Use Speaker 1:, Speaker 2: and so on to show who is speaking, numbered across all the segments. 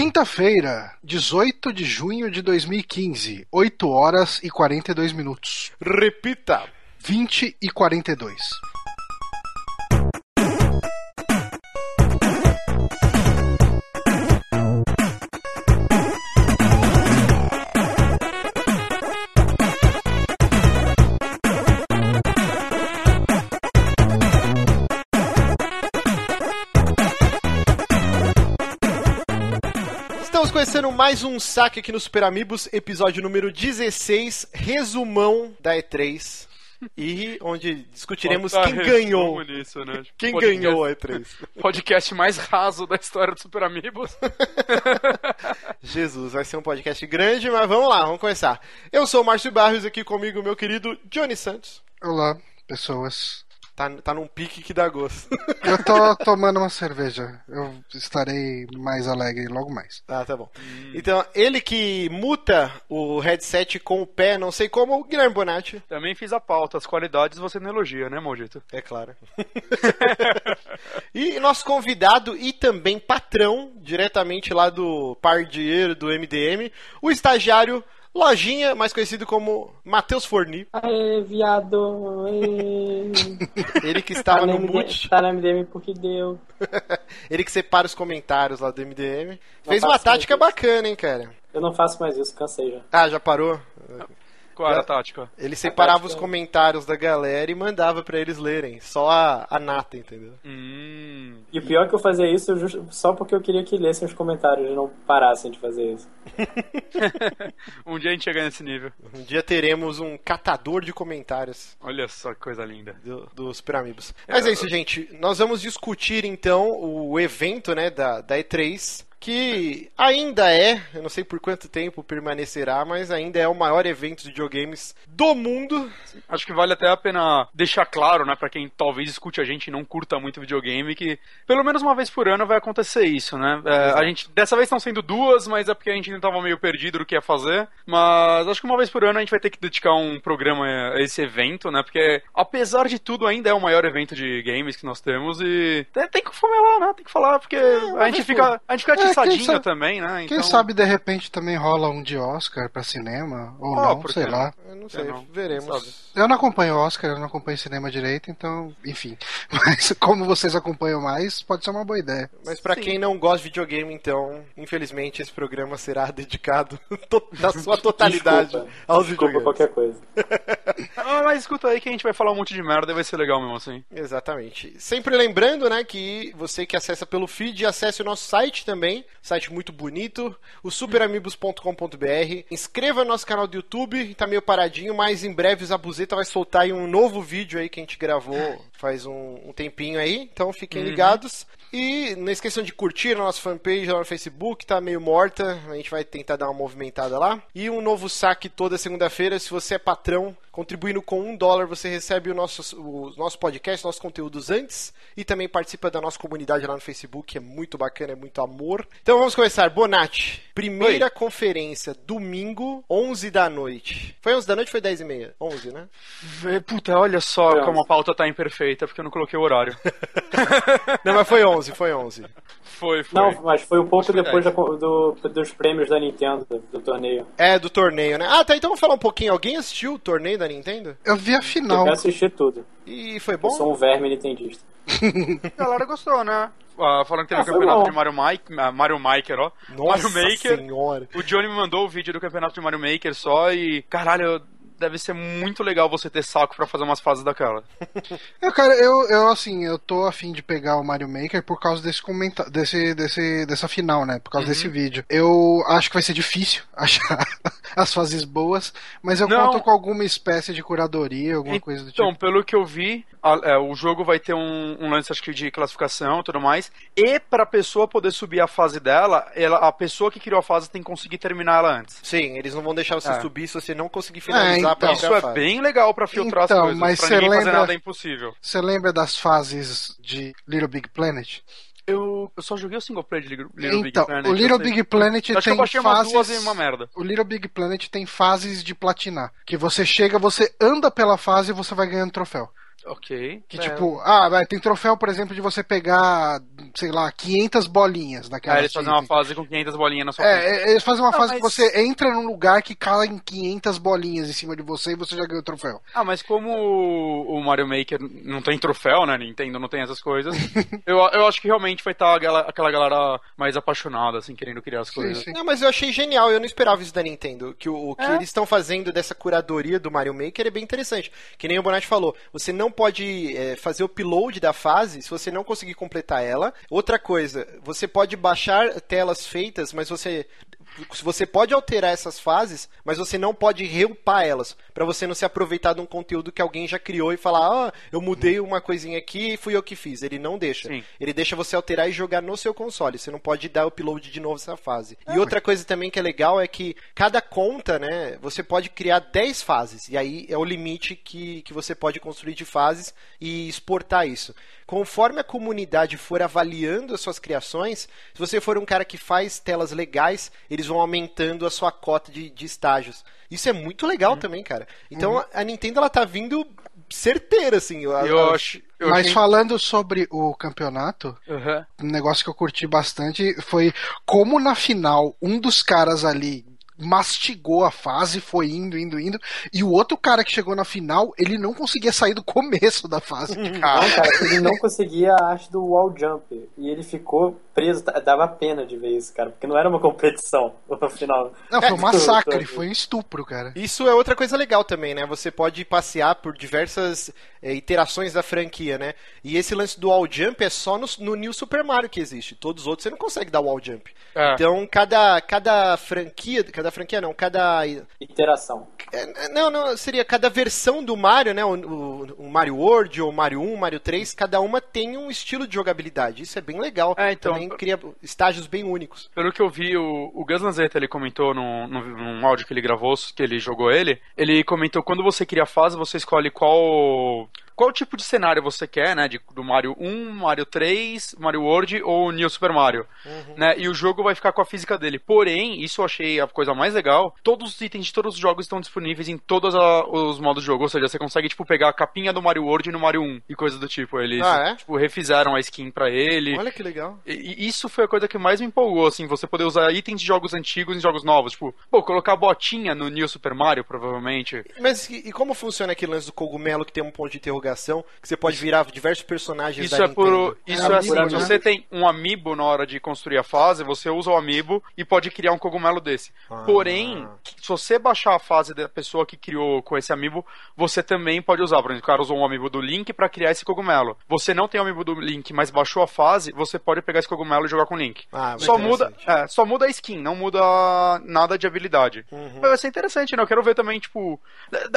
Speaker 1: Quinta-feira, 18 de junho de 2015, 8 horas e 42 minutos.
Speaker 2: Repita.
Speaker 1: 20 e 42.
Speaker 2: Estamos conhecendo mais um saque aqui no Super Amigos, episódio número 16, resumão da E3. E onde discutiremos
Speaker 3: Bota
Speaker 2: quem ganhou.
Speaker 3: Nisso, né?
Speaker 2: Quem
Speaker 3: Podcast-
Speaker 2: ganhou a E3.
Speaker 3: Podcast mais raso da história do Super Amigos.
Speaker 2: Jesus, vai ser um podcast grande, mas vamos lá, vamos começar. Eu sou o Márcio Barros, aqui comigo meu querido Johnny Santos.
Speaker 1: Olá, pessoas.
Speaker 2: Tá, tá num pique que dá gosto.
Speaker 1: Eu tô tomando uma cerveja. Eu estarei mais alegre logo mais.
Speaker 2: Ah, tá bom. Então, ele que muta o headset com o pé, não sei como, o Guilherme Bonatti.
Speaker 3: Também fiz a pauta. As qualidades você não elogia, né, Maldito?
Speaker 2: É claro. e nosso convidado e também patrão, diretamente lá do Pardieiro do MDM, o estagiário Lojinha, mais conhecido como Matheus Forni.
Speaker 4: Aê, viado. Aê.
Speaker 2: Ele que estava
Speaker 4: tá,
Speaker 2: no
Speaker 4: MDM,
Speaker 2: mute,
Speaker 4: tá na MDM porque deu.
Speaker 2: ele que separa os comentários lá do MDM. Fez
Speaker 4: faço
Speaker 2: uma tática bacana, hein, cara.
Speaker 4: Eu não faço mais isso, cansei já.
Speaker 2: Ah, já parou?
Speaker 3: Qual era a tática?
Speaker 2: Ele separava
Speaker 4: tática-
Speaker 2: os comentários da galera e mandava pra eles lerem. Só a, a nata, entendeu?
Speaker 3: Hum.
Speaker 4: E o pior é que eu fazia isso just- só porque eu queria que lessem os comentários e não parassem de fazer isso.
Speaker 3: Um dia a gente chega nesse nível.
Speaker 2: Um dia teremos um catador de comentários.
Speaker 3: Olha só que coisa linda.
Speaker 2: do, do Super Amigos. Mas é isso, gente. Nós vamos discutir então o evento né, da, da E3. Que ainda é, eu não sei por quanto tempo permanecerá, mas ainda é o maior evento de videogames do mundo.
Speaker 3: Acho que vale até a pena deixar claro, né, pra quem talvez escute a gente e não curta muito videogame, que pelo menos uma vez por ano vai acontecer isso, né? É, a gente, dessa vez estão sendo duas, mas é porque a gente ainda tava meio perdido do que ia fazer. Mas acho que uma vez por ano a gente vai ter que dedicar um programa a esse evento, né? Porque apesar de tudo ainda é o maior evento de games que nós temos e tem, tem que falar, né? Tem que falar porque a gente fica, a gente fica
Speaker 1: É, quem sabe-
Speaker 3: também, né?
Speaker 1: Quem
Speaker 3: Então-
Speaker 1: sabe de repente também rola um de Oscar pra cinema, ou
Speaker 3: Ah,
Speaker 1: não, sei lá.
Speaker 2: Eu não sei,
Speaker 3: É, não.
Speaker 2: veremos.
Speaker 3: Sabe.
Speaker 1: Eu não acompanho Oscar, eu não acompanho cinema direito, então, enfim. Mas como vocês acompanham mais, pode ser uma boa ideia.
Speaker 2: Mas pra
Speaker 3: Sim.
Speaker 2: quem não gosta de videogame, então, infelizmente esse programa será dedicado na sua totalidade
Speaker 4: Desculpa.
Speaker 2: aos
Speaker 4: Desculpa
Speaker 2: videogames.
Speaker 4: qualquer coisa.
Speaker 3: Ah, mas escuta aí que a gente vai falar um monte de merda e vai ser legal mesmo assim.
Speaker 2: Exatamente. Sempre lembrando, né, que você que acessa pelo feed, acesse o nosso site também, site muito bonito, o superamigos.com.br. Inscreva no nosso canal do YouTube, tá meio paradinho, mas em breve o Zabuzeta vai soltar aí um novo vídeo aí que a gente gravou faz um, um tempinho aí, então fiquem ligados. E não esqueçam de curtir a nossa fanpage lá no Facebook, tá meio morta, a gente vai tentar dar uma movimentada lá. E um novo saque toda segunda-feira, se você é patrão, com um dólar, você recebe o nosso, o nosso podcast, nossos conteúdos antes, e também participa da nossa comunidade lá no Facebook, é muito bacana, é muito amor. Então vamos começar, Bonatti, primeira conferência, domingo, 11 da noite. Foi 11 da noite ou foi 10 e meia? 11, né?
Speaker 3: Vê, Puta, olha só
Speaker 4: Foi
Speaker 3: como a
Speaker 4: 11.
Speaker 3: pauta tá imperfeita, porque eu não coloquei o horário.
Speaker 2: Não, mas foi 11, foi 11.
Speaker 3: Foi, foi.
Speaker 4: Não, mas foi um pouco
Speaker 3: Foi
Speaker 4: depois da do- dos prêmios da Nintendo, do, torneio.
Speaker 2: É, do torneio, né? Ah, tá, então vamos falar um pouquinho. Alguém assistiu o torneio da Nintendo?
Speaker 1: Eu vi a
Speaker 4: Eu
Speaker 1: final.
Speaker 4: quero assistir tudo.
Speaker 2: E foi
Speaker 4: Eu
Speaker 2: bom?
Speaker 4: sou um verme nintendista.
Speaker 3: A galera gostou, né? Ah, falando que teve
Speaker 4: Ah,
Speaker 3: campeonato
Speaker 4: bom.
Speaker 3: de Mario, Mike, ah, Mario Maker, ó.
Speaker 2: Nossa
Speaker 3: Mario Maker.
Speaker 2: senhora.
Speaker 3: O Johnny me mandou o vídeo do campeonato de Mario Maker só e, caralho, deve ser muito legal você ter saco pra fazer umas fases daquela.
Speaker 1: Eu, cara, eu, eu assim, eu tô afim de pegar o Mario Maker por causa desse comentário, desse, desse, dessa final, né? Por causa desse vídeo. Eu acho que vai ser difícil achar as fases boas, mas eu
Speaker 3: Não.
Speaker 1: conto com alguma espécie de curadoria, alguma coisa do tipo.
Speaker 3: Então, pelo que eu vi, a- é, o jogo vai ter um, um lance, acho que, de classificação e tudo mais. E pra pessoa poder subir a fase dela, ela, a pessoa que criou a fase tem que conseguir terminar ela antes.
Speaker 2: Sim, eles não vão deixar você
Speaker 3: É.
Speaker 2: subir se você não conseguir finalizar
Speaker 1: É,
Speaker 2: a própria
Speaker 3: Isso é
Speaker 2: fase.
Speaker 3: bem legal pra filtrar
Speaker 1: Então,
Speaker 3: as coisas.
Speaker 1: mas
Speaker 3: pra ninguém fazer
Speaker 1: lembra-
Speaker 3: nada impossível.
Speaker 1: Você lembra das fases de Little Big Planet?
Speaker 3: Eu, eu só joguei o single player de Little Little Big
Speaker 1: então,
Speaker 3: Planet.
Speaker 1: o Little. Big Planet
Speaker 3: Acho que
Speaker 1: tem
Speaker 3: eu baixei umas
Speaker 1: fases.
Speaker 3: duas e uma merda.
Speaker 1: O Little Big Planet tem fases de platinar. Que você chega, você anda pela fase e você vai ganhando troféu.
Speaker 3: Ok.
Speaker 1: Que
Speaker 2: É.
Speaker 1: tipo, ah, vai, tem troféu, por exemplo, de você pegar, sei lá, 500 bolinhas daquela.
Speaker 3: Aí eles fazem uma fase com 500 bolinhas na sua
Speaker 1: É,
Speaker 3: frente.
Speaker 1: é, eles fazem uma
Speaker 3: Não,
Speaker 1: fase
Speaker 3: mas-
Speaker 1: que você entra num lugar que caem 500 bolinhas em cima de você e você já ganhou o troféu.
Speaker 3: Ah, mas como o o Mario Maker não tem troféu, né? Nintendo não tem essas coisas. eu, eu acho que realmente vai estar aquela galera mais apaixonada, assim, querendo criar as
Speaker 1: Sim,
Speaker 3: coisas.
Speaker 1: sim.
Speaker 2: Não, mas eu achei genial, eu não esperava isso da Nintendo. Que o, o que
Speaker 3: É.
Speaker 2: eles estão fazendo dessa curadoria do Mario Maker é bem interessante. Que nem o Bonatti falou, você não pode é, fazer o upload da fase se você não conseguir completar ela. Outra coisa, você pode baixar telas feitas, mas você você pode alterar essas fases, mas você não pode reupar elas, Pra você não se aproveitar de um conteúdo que alguém já criou e falar, ah, eu mudei uma coisinha aqui e fui eu que fiz. Ele não deixa.
Speaker 3: Sim.
Speaker 2: Ele deixa você alterar e jogar no seu console. Você não pode dar upload de novo essa fase. E outra coisa também que é legal é que cada conta, né, você pode criar 10 fases. E aí é o limite que, que você pode construir de fases e exportar isso. Conforme a comunidade for avaliando as suas criações, se você for um cara que faz telas legais, eles vão aumentando a sua cota de, de estágios. Isso é muito legal também, cara. Então a- a Nintendo ela tá vindo certeira, assim.
Speaker 3: Eu acho. Eu
Speaker 1: Mas
Speaker 3: achei-
Speaker 1: falando sobre o campeonato,
Speaker 3: Aham.
Speaker 1: um negócio que eu curti bastante foi como na final um dos caras ali mastigou a fase, foi indo, indo, indo, e o outro cara que chegou na final, ele não conseguia sair do começo da fase. Cara.
Speaker 4: Não, cara, ele não conseguia a arte do wall jump. E ele ficou preso. T- Dava pena de ver isso, cara, porque não era uma competição no final.
Speaker 1: Não, foi um
Speaker 4: É,
Speaker 1: massacre, foi um estupro, cara.
Speaker 2: Isso é outra coisa legal também, né? Você pode passear por diversas eh, iterações da franquia, né? E esse lance do wall jump é só no, no New Super Mario que existe. Todos os outros você não consegue dar wall jump.
Speaker 3: É.
Speaker 2: Então, cada, cada franquia, cada franquia não, cada...
Speaker 4: Interação.
Speaker 2: é, Não, não, seria cada versão do Mario, né? O, o- o Mario World, ou Mario 1, Mario 3, cada uma tem um estilo de jogabilidade. Isso é bem legal.
Speaker 3: É, então-
Speaker 2: Também cria estágios bem únicos.
Speaker 3: Pelo que eu vi, o, o Gus Lanzetta, ele comentou num, num, num áudio que ele gravou, que ele jogou ele, ele comentou quando você cria a fase, você escolhe qual qual tipo de cenário você quer, né, de, do Mario 1, Mario 3, Mario World ou New Super Mario, né, e o jogo vai ficar com a física dele. Porém, isso eu achei a coisa mais legal, todos os itens de todos os jogos estão disponíveis em todos a- os modos de jogo, ou seja, você consegue, tipo, pegar a capinha do Mario World no Mario 1 e coisa do tipo. Eles,
Speaker 2: Ah, é?
Speaker 3: tipo, refizeram a skin pra ele.
Speaker 2: Olha que legal.
Speaker 3: E e isso foi a coisa que mais me empolgou, assim, você poder usar itens de jogos antigos em jogos novos. Tipo, pô, colocar botinha no New Super Mario, provavelmente.
Speaker 2: Mas e, e como funciona aquele lance do cogumelo que tem um ponto de interrogação, que você pode virar diversos personagens
Speaker 3: Isso
Speaker 2: da
Speaker 3: é por.
Speaker 2: Nintendo?
Speaker 3: Isso
Speaker 1: É
Speaker 3: é,
Speaker 1: amiibo,
Speaker 3: assim, se
Speaker 1: né?
Speaker 3: você tem um amiibo na hora de construir a fase, você usa o amiibo e pode criar um cogumelo desse.
Speaker 2: Ah.
Speaker 3: Porém, se você baixar a fase da pessoa que criou com esse amiibo, você também pode usar. Por exemplo, o cara usou um amiibo do Link pra criar esse cogumelo. Você não tem o amiibo do Link, mas baixou a fase, você pode pegar esse cogumelo e jogar com o Link.
Speaker 2: Ah,
Speaker 3: só muda, é, só muda a skin, não muda nada de habilidade.
Speaker 2: Uhum.
Speaker 3: Mas vai ser interessante, né? Eu quero ver também, tipo.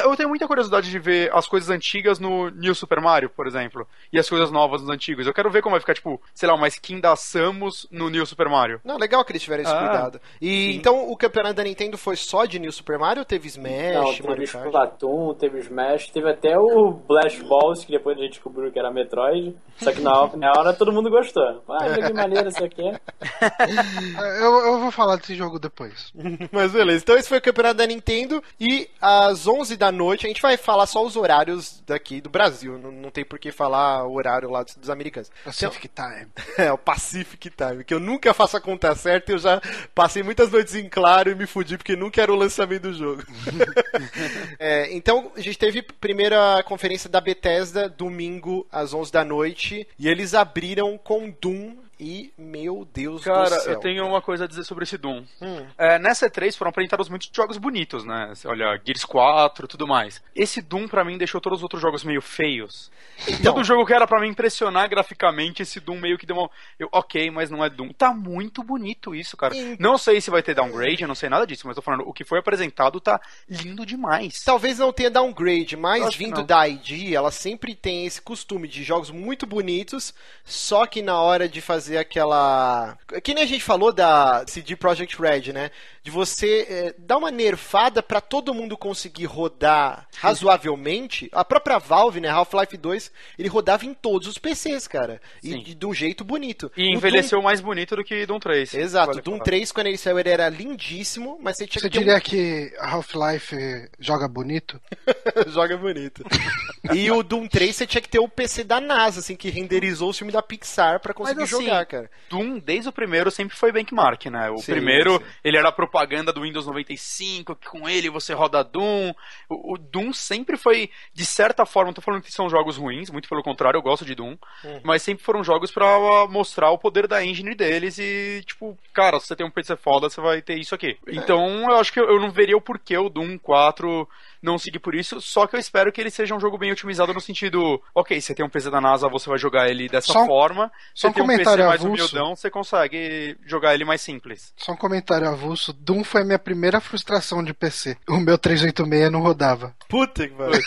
Speaker 3: Eu tenho muita curiosidade de ver as coisas antigas no New Super Mario, por exemplo. E as coisas novas nos antigos. Eu quero ver como vai ficar, tipo, sei lá, uma skin da Samus no New Super Mario.
Speaker 2: Não, legal que eles tiveram esse
Speaker 3: Ah,
Speaker 2: cuidado. E então o campeonato da Nintendo foi só de New Super Mario ou teve Smash,
Speaker 4: Não, teve
Speaker 2: Mario Kart?
Speaker 4: Splatoon, teve Smash, teve até o Blast Balls, que depois a gente descobriu que era Metroid. Só que na hora, na hora todo mundo gostou. Ah, jogo maneiro isso aqui.
Speaker 1: Eu, eu vou falar desse jogo depois.
Speaker 2: Mas beleza, então esse foi o campeonato da Nintendo e às 11 da noite a gente vai falar só os horários daqui do Brasil, não, não tem por que falar o horário lá dos, dos americanos.
Speaker 1: Pacific Time.
Speaker 2: É, o Pacific Time, que eu nunca faço a conta certa e eu já passei muitas noites em claro e me fudi porque nunca era o lançamento do jogo. É, então, a gente teve a primeira conferência da Bethesda domingo às 11 da noite e eles abriram com Doom e, meu Deus do
Speaker 3: Cara,
Speaker 2: céu.
Speaker 3: eu tenho uma coisa a dizer sobre esse Doom.
Speaker 2: Hum.
Speaker 3: É, nessa E3 foram apresentados muitos jogos bonitos, né? Olha, Gears 4 tudo mais. Esse Doom, pra mim, deixou todos os outros jogos meio feios.
Speaker 2: Então,
Speaker 3: Todo jogo que era pra me impressionar graficamente, esse Doom meio que deu uma. Eu, ok, mas não é Doom. Tá muito bonito isso, cara.
Speaker 2: Sim.
Speaker 3: Não sei se vai ter downgrade, eu não sei nada disso, mas tô falando, o que foi apresentado tá lindo demais.
Speaker 2: Talvez não tenha downgrade, mas vindo da ID, ela sempre tem esse costume de jogos muito bonitos, só que na hora de fazer aquela. Que nem a gente falou da CD Projekt Red, né? De você é, dar uma nerfada para todo mundo conseguir rodar razoavelmente. A própria Valve, né? Half-Life 2, ele rodava em todos os PCs, cara. E
Speaker 3: Sim.
Speaker 2: de, de um jeito bonito.
Speaker 3: E
Speaker 2: O
Speaker 3: envelheceu mais bonito do que Doom 3.
Speaker 2: Doom... Exato,
Speaker 3: Vale
Speaker 2: Doom
Speaker 3: falar.
Speaker 2: 3, quando ele saiu, ele era lindíssimo, mas você tinha
Speaker 1: Você
Speaker 2: que ter um
Speaker 1: diria que Half-Life joga bonito?
Speaker 2: Joga bonito. E o Doom 3 você tinha que ter o PC da NASA, assim, que renderizou o filme da Pixar pra conseguir
Speaker 3: Mas, assim,
Speaker 2: jogar, cara.
Speaker 3: Doom, desde o primeiro, sempre foi benchmark, né? O
Speaker 2: Sim,
Speaker 3: primeiro,
Speaker 2: sim.
Speaker 3: ele era a propaganda do Windows 95, que com ele você roda Doom. O, o Doom sempre foi, de certa forma, não tô falando que são jogos ruins, muito pelo contrário, eu gosto de Doom,
Speaker 2: Uhum.
Speaker 3: mas sempre foram jogos pra mostrar o poder da engine deles e, tipo, cara, se você tem um PC foda, você vai ter isso aqui.
Speaker 2: É.
Speaker 3: Então, eu acho que eu, eu não veria o porquê o Doom 4 não seguir por isso, só que eu espero que ele seja um jogo bem otimizado no sentido, ok, você tem um PC da NASA, você vai jogar ele dessa
Speaker 1: Só
Speaker 3: forma,
Speaker 1: só
Speaker 3: você
Speaker 1: um
Speaker 3: tem um PC mais
Speaker 1: avulso.
Speaker 3: humildão, você consegue jogar ele mais simples.
Speaker 1: Só um comentário avulso. Doom foi a minha primeira frustração de PC. O meu 386 não rodava.
Speaker 2: Puta que pariu.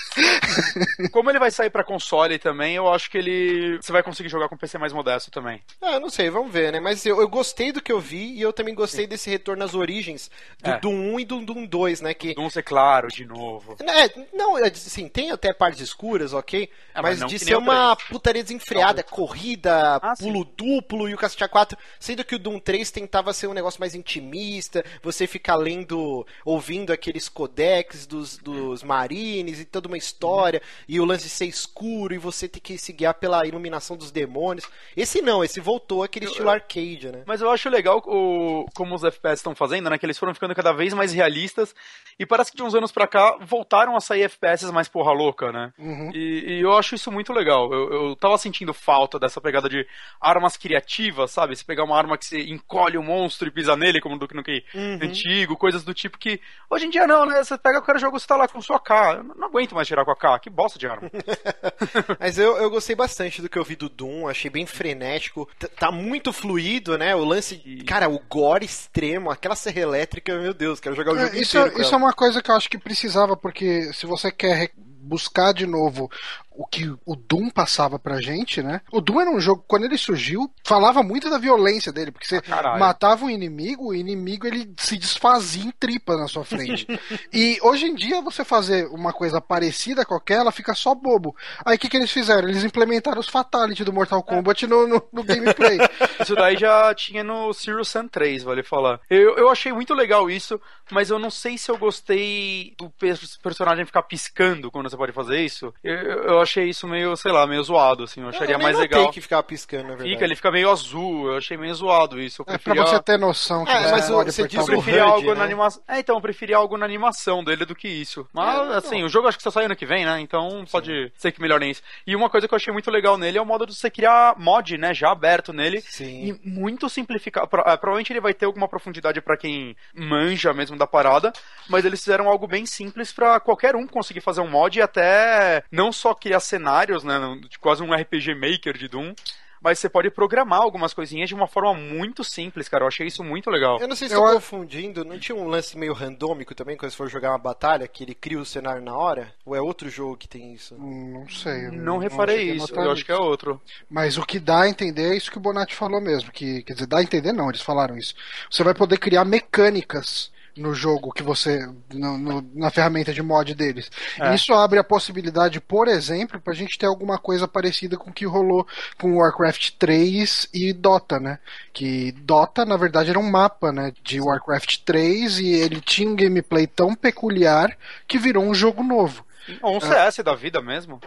Speaker 3: Como ele vai sair pra console também, eu acho que ele você vai conseguir jogar com um PC mais modesto também.
Speaker 2: Ah, não sei, vamos ver, né? Mas eu, eu gostei do que eu vi e eu também gostei desse retorno às origens do
Speaker 3: É.
Speaker 2: Doom 1 e do Doom 2, né? Que.
Speaker 3: Doom ser claro de novo.
Speaker 2: É, não, assim, tem até partes escuras, ok?
Speaker 3: É, mas
Speaker 2: mas
Speaker 3: não
Speaker 2: de ser uma putaria desenfreada, corrida,
Speaker 3: Ah, sim.
Speaker 2: pulo duplo e o cacete A4, sendo que o Doom 3 tentava ser um negócio mais intimista, você ficar lendo, ouvindo aqueles codecs dos, dos marines e toda uma história, e o lance de ser escuro e você ter que se guiar pela iluminação dos demônios. Esse não, esse voltou aquele estilo arcade, né?
Speaker 3: Mas eu acho legal o, como os FPS estão fazendo, né? Que eles foram ficando cada vez mais realistas. E parece que de uns anos pra cá voltaram a sair FPS mais porra louca, né?
Speaker 1: Uhum.
Speaker 3: E, e eu acho isso muito legal. Eu, eu tava sentindo falta dessa pegada de armas criativas, sabe? Você pegar uma arma que você encolhe o monstro e pisa nele, como do Nukem
Speaker 2: Uhum.
Speaker 3: antigo, coisas do tipo que. Hoje em dia não, né? Você pega qualquer jogo, você tá lá com sua K. Eu não aguento mais tirar com a K. Que bosta de arma.
Speaker 2: Mas eu, eu gostei bastante do que eu vi do Doom, achei bem frenético. T- Tá muito fluido, né? O lance. Cara, o gore extremo, aquela serra elétrica, meu Deus, quero jogar o jogo
Speaker 1: É, isso
Speaker 2: inteiro. com
Speaker 1: isso é uma coisa que eu acho que precisava, porque se você quer buscar de novo o que o Doom passava pra gente, né? O Doom era um jogo, quando ele surgiu, falava muito da violência dele, porque você
Speaker 3: caralho.
Speaker 1: matava um inimigo, o inimigo ele se desfazia em tripa na sua frente. e hoje em dia você fazer uma coisa parecida com aquela fica só bobo. Aí o que, que eles fizeram? Eles implementaram os Fatality do Mortal Kombat no, no, no gameplay.
Speaker 3: Isso daí já tinha no Serious Sam 3, vale falar. Eu, eu achei muito legal isso, mas eu não sei se eu gostei do pers- personagem ficar piscando quando você pode fazer isso. Eu, eu achei isso meio, sei lá, meio zoado, assim. Eu acharia
Speaker 2: eu
Speaker 3: mais legal.
Speaker 2: que ficava piscando, na verdade.
Speaker 3: Fica, ele fica meio azul, eu achei meio zoado isso. Eu
Speaker 1: É pra
Speaker 3: preferia,
Speaker 1: você ter noção que
Speaker 2: É,
Speaker 1: você
Speaker 2: mas você diz
Speaker 3: eu preferia
Speaker 2: HUD,
Speaker 3: algo
Speaker 2: né?
Speaker 3: na animação. É, então, eu preferia algo na animação dele do que isso. Mas,
Speaker 2: É, não.
Speaker 3: assim, o jogo acho que só sai ano que vem, né? Então pode ser que melhorem isso. E uma coisa que eu achei muito legal nele é o modo de você criar mod, né? Já aberto nele.
Speaker 2: Sim.
Speaker 3: E muito simplificado. Pro- ah, Provavelmente ele vai ter alguma profundidade pra quem manja mesmo da parada, mas eles fizeram algo bem simples pra qualquer um conseguir fazer um mod e até não só criar cenários, né, de quase um RPG Maker de Doom, mas você pode programar algumas coisinhas de uma forma muito simples, cara. Eu achei isso muito legal.
Speaker 2: Eu não sei se
Speaker 1: Eu
Speaker 2: tô confundindo, não tinha um lance meio randômico também quando você for jogar uma batalha, que ele cria o cenário na hora? Ou é outro jogo que tem isso?
Speaker 1: Não sei. eu
Speaker 3: Não reparei isso, eu acho que é outro.
Speaker 1: Mas o que dá a entender é isso que o Bonatti falou mesmo. Que, quer dizer, dá a entender não, eles falaram isso. Você vai poder criar mecânicas no jogo que você. no- no- na ferramenta de mod deles.
Speaker 3: É.
Speaker 1: E isso abre a possibilidade, por exemplo, pra gente ter alguma coisa parecida com o que rolou com Warcraft 3 e Dota, né? Que Dota, na verdade, era um mapa, né? De Warcraft 3 e ele tinha um gameplay tão peculiar que virou um jogo novo.
Speaker 3: Ou um CS da vida mesmo.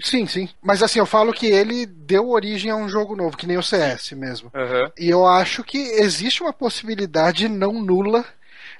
Speaker 1: Sim, sim. Mas assim, eu falo que ele deu origem a um jogo novo, que nem o CS mesmo.
Speaker 3: Aham.
Speaker 1: E eu acho que existe uma possibilidade não nula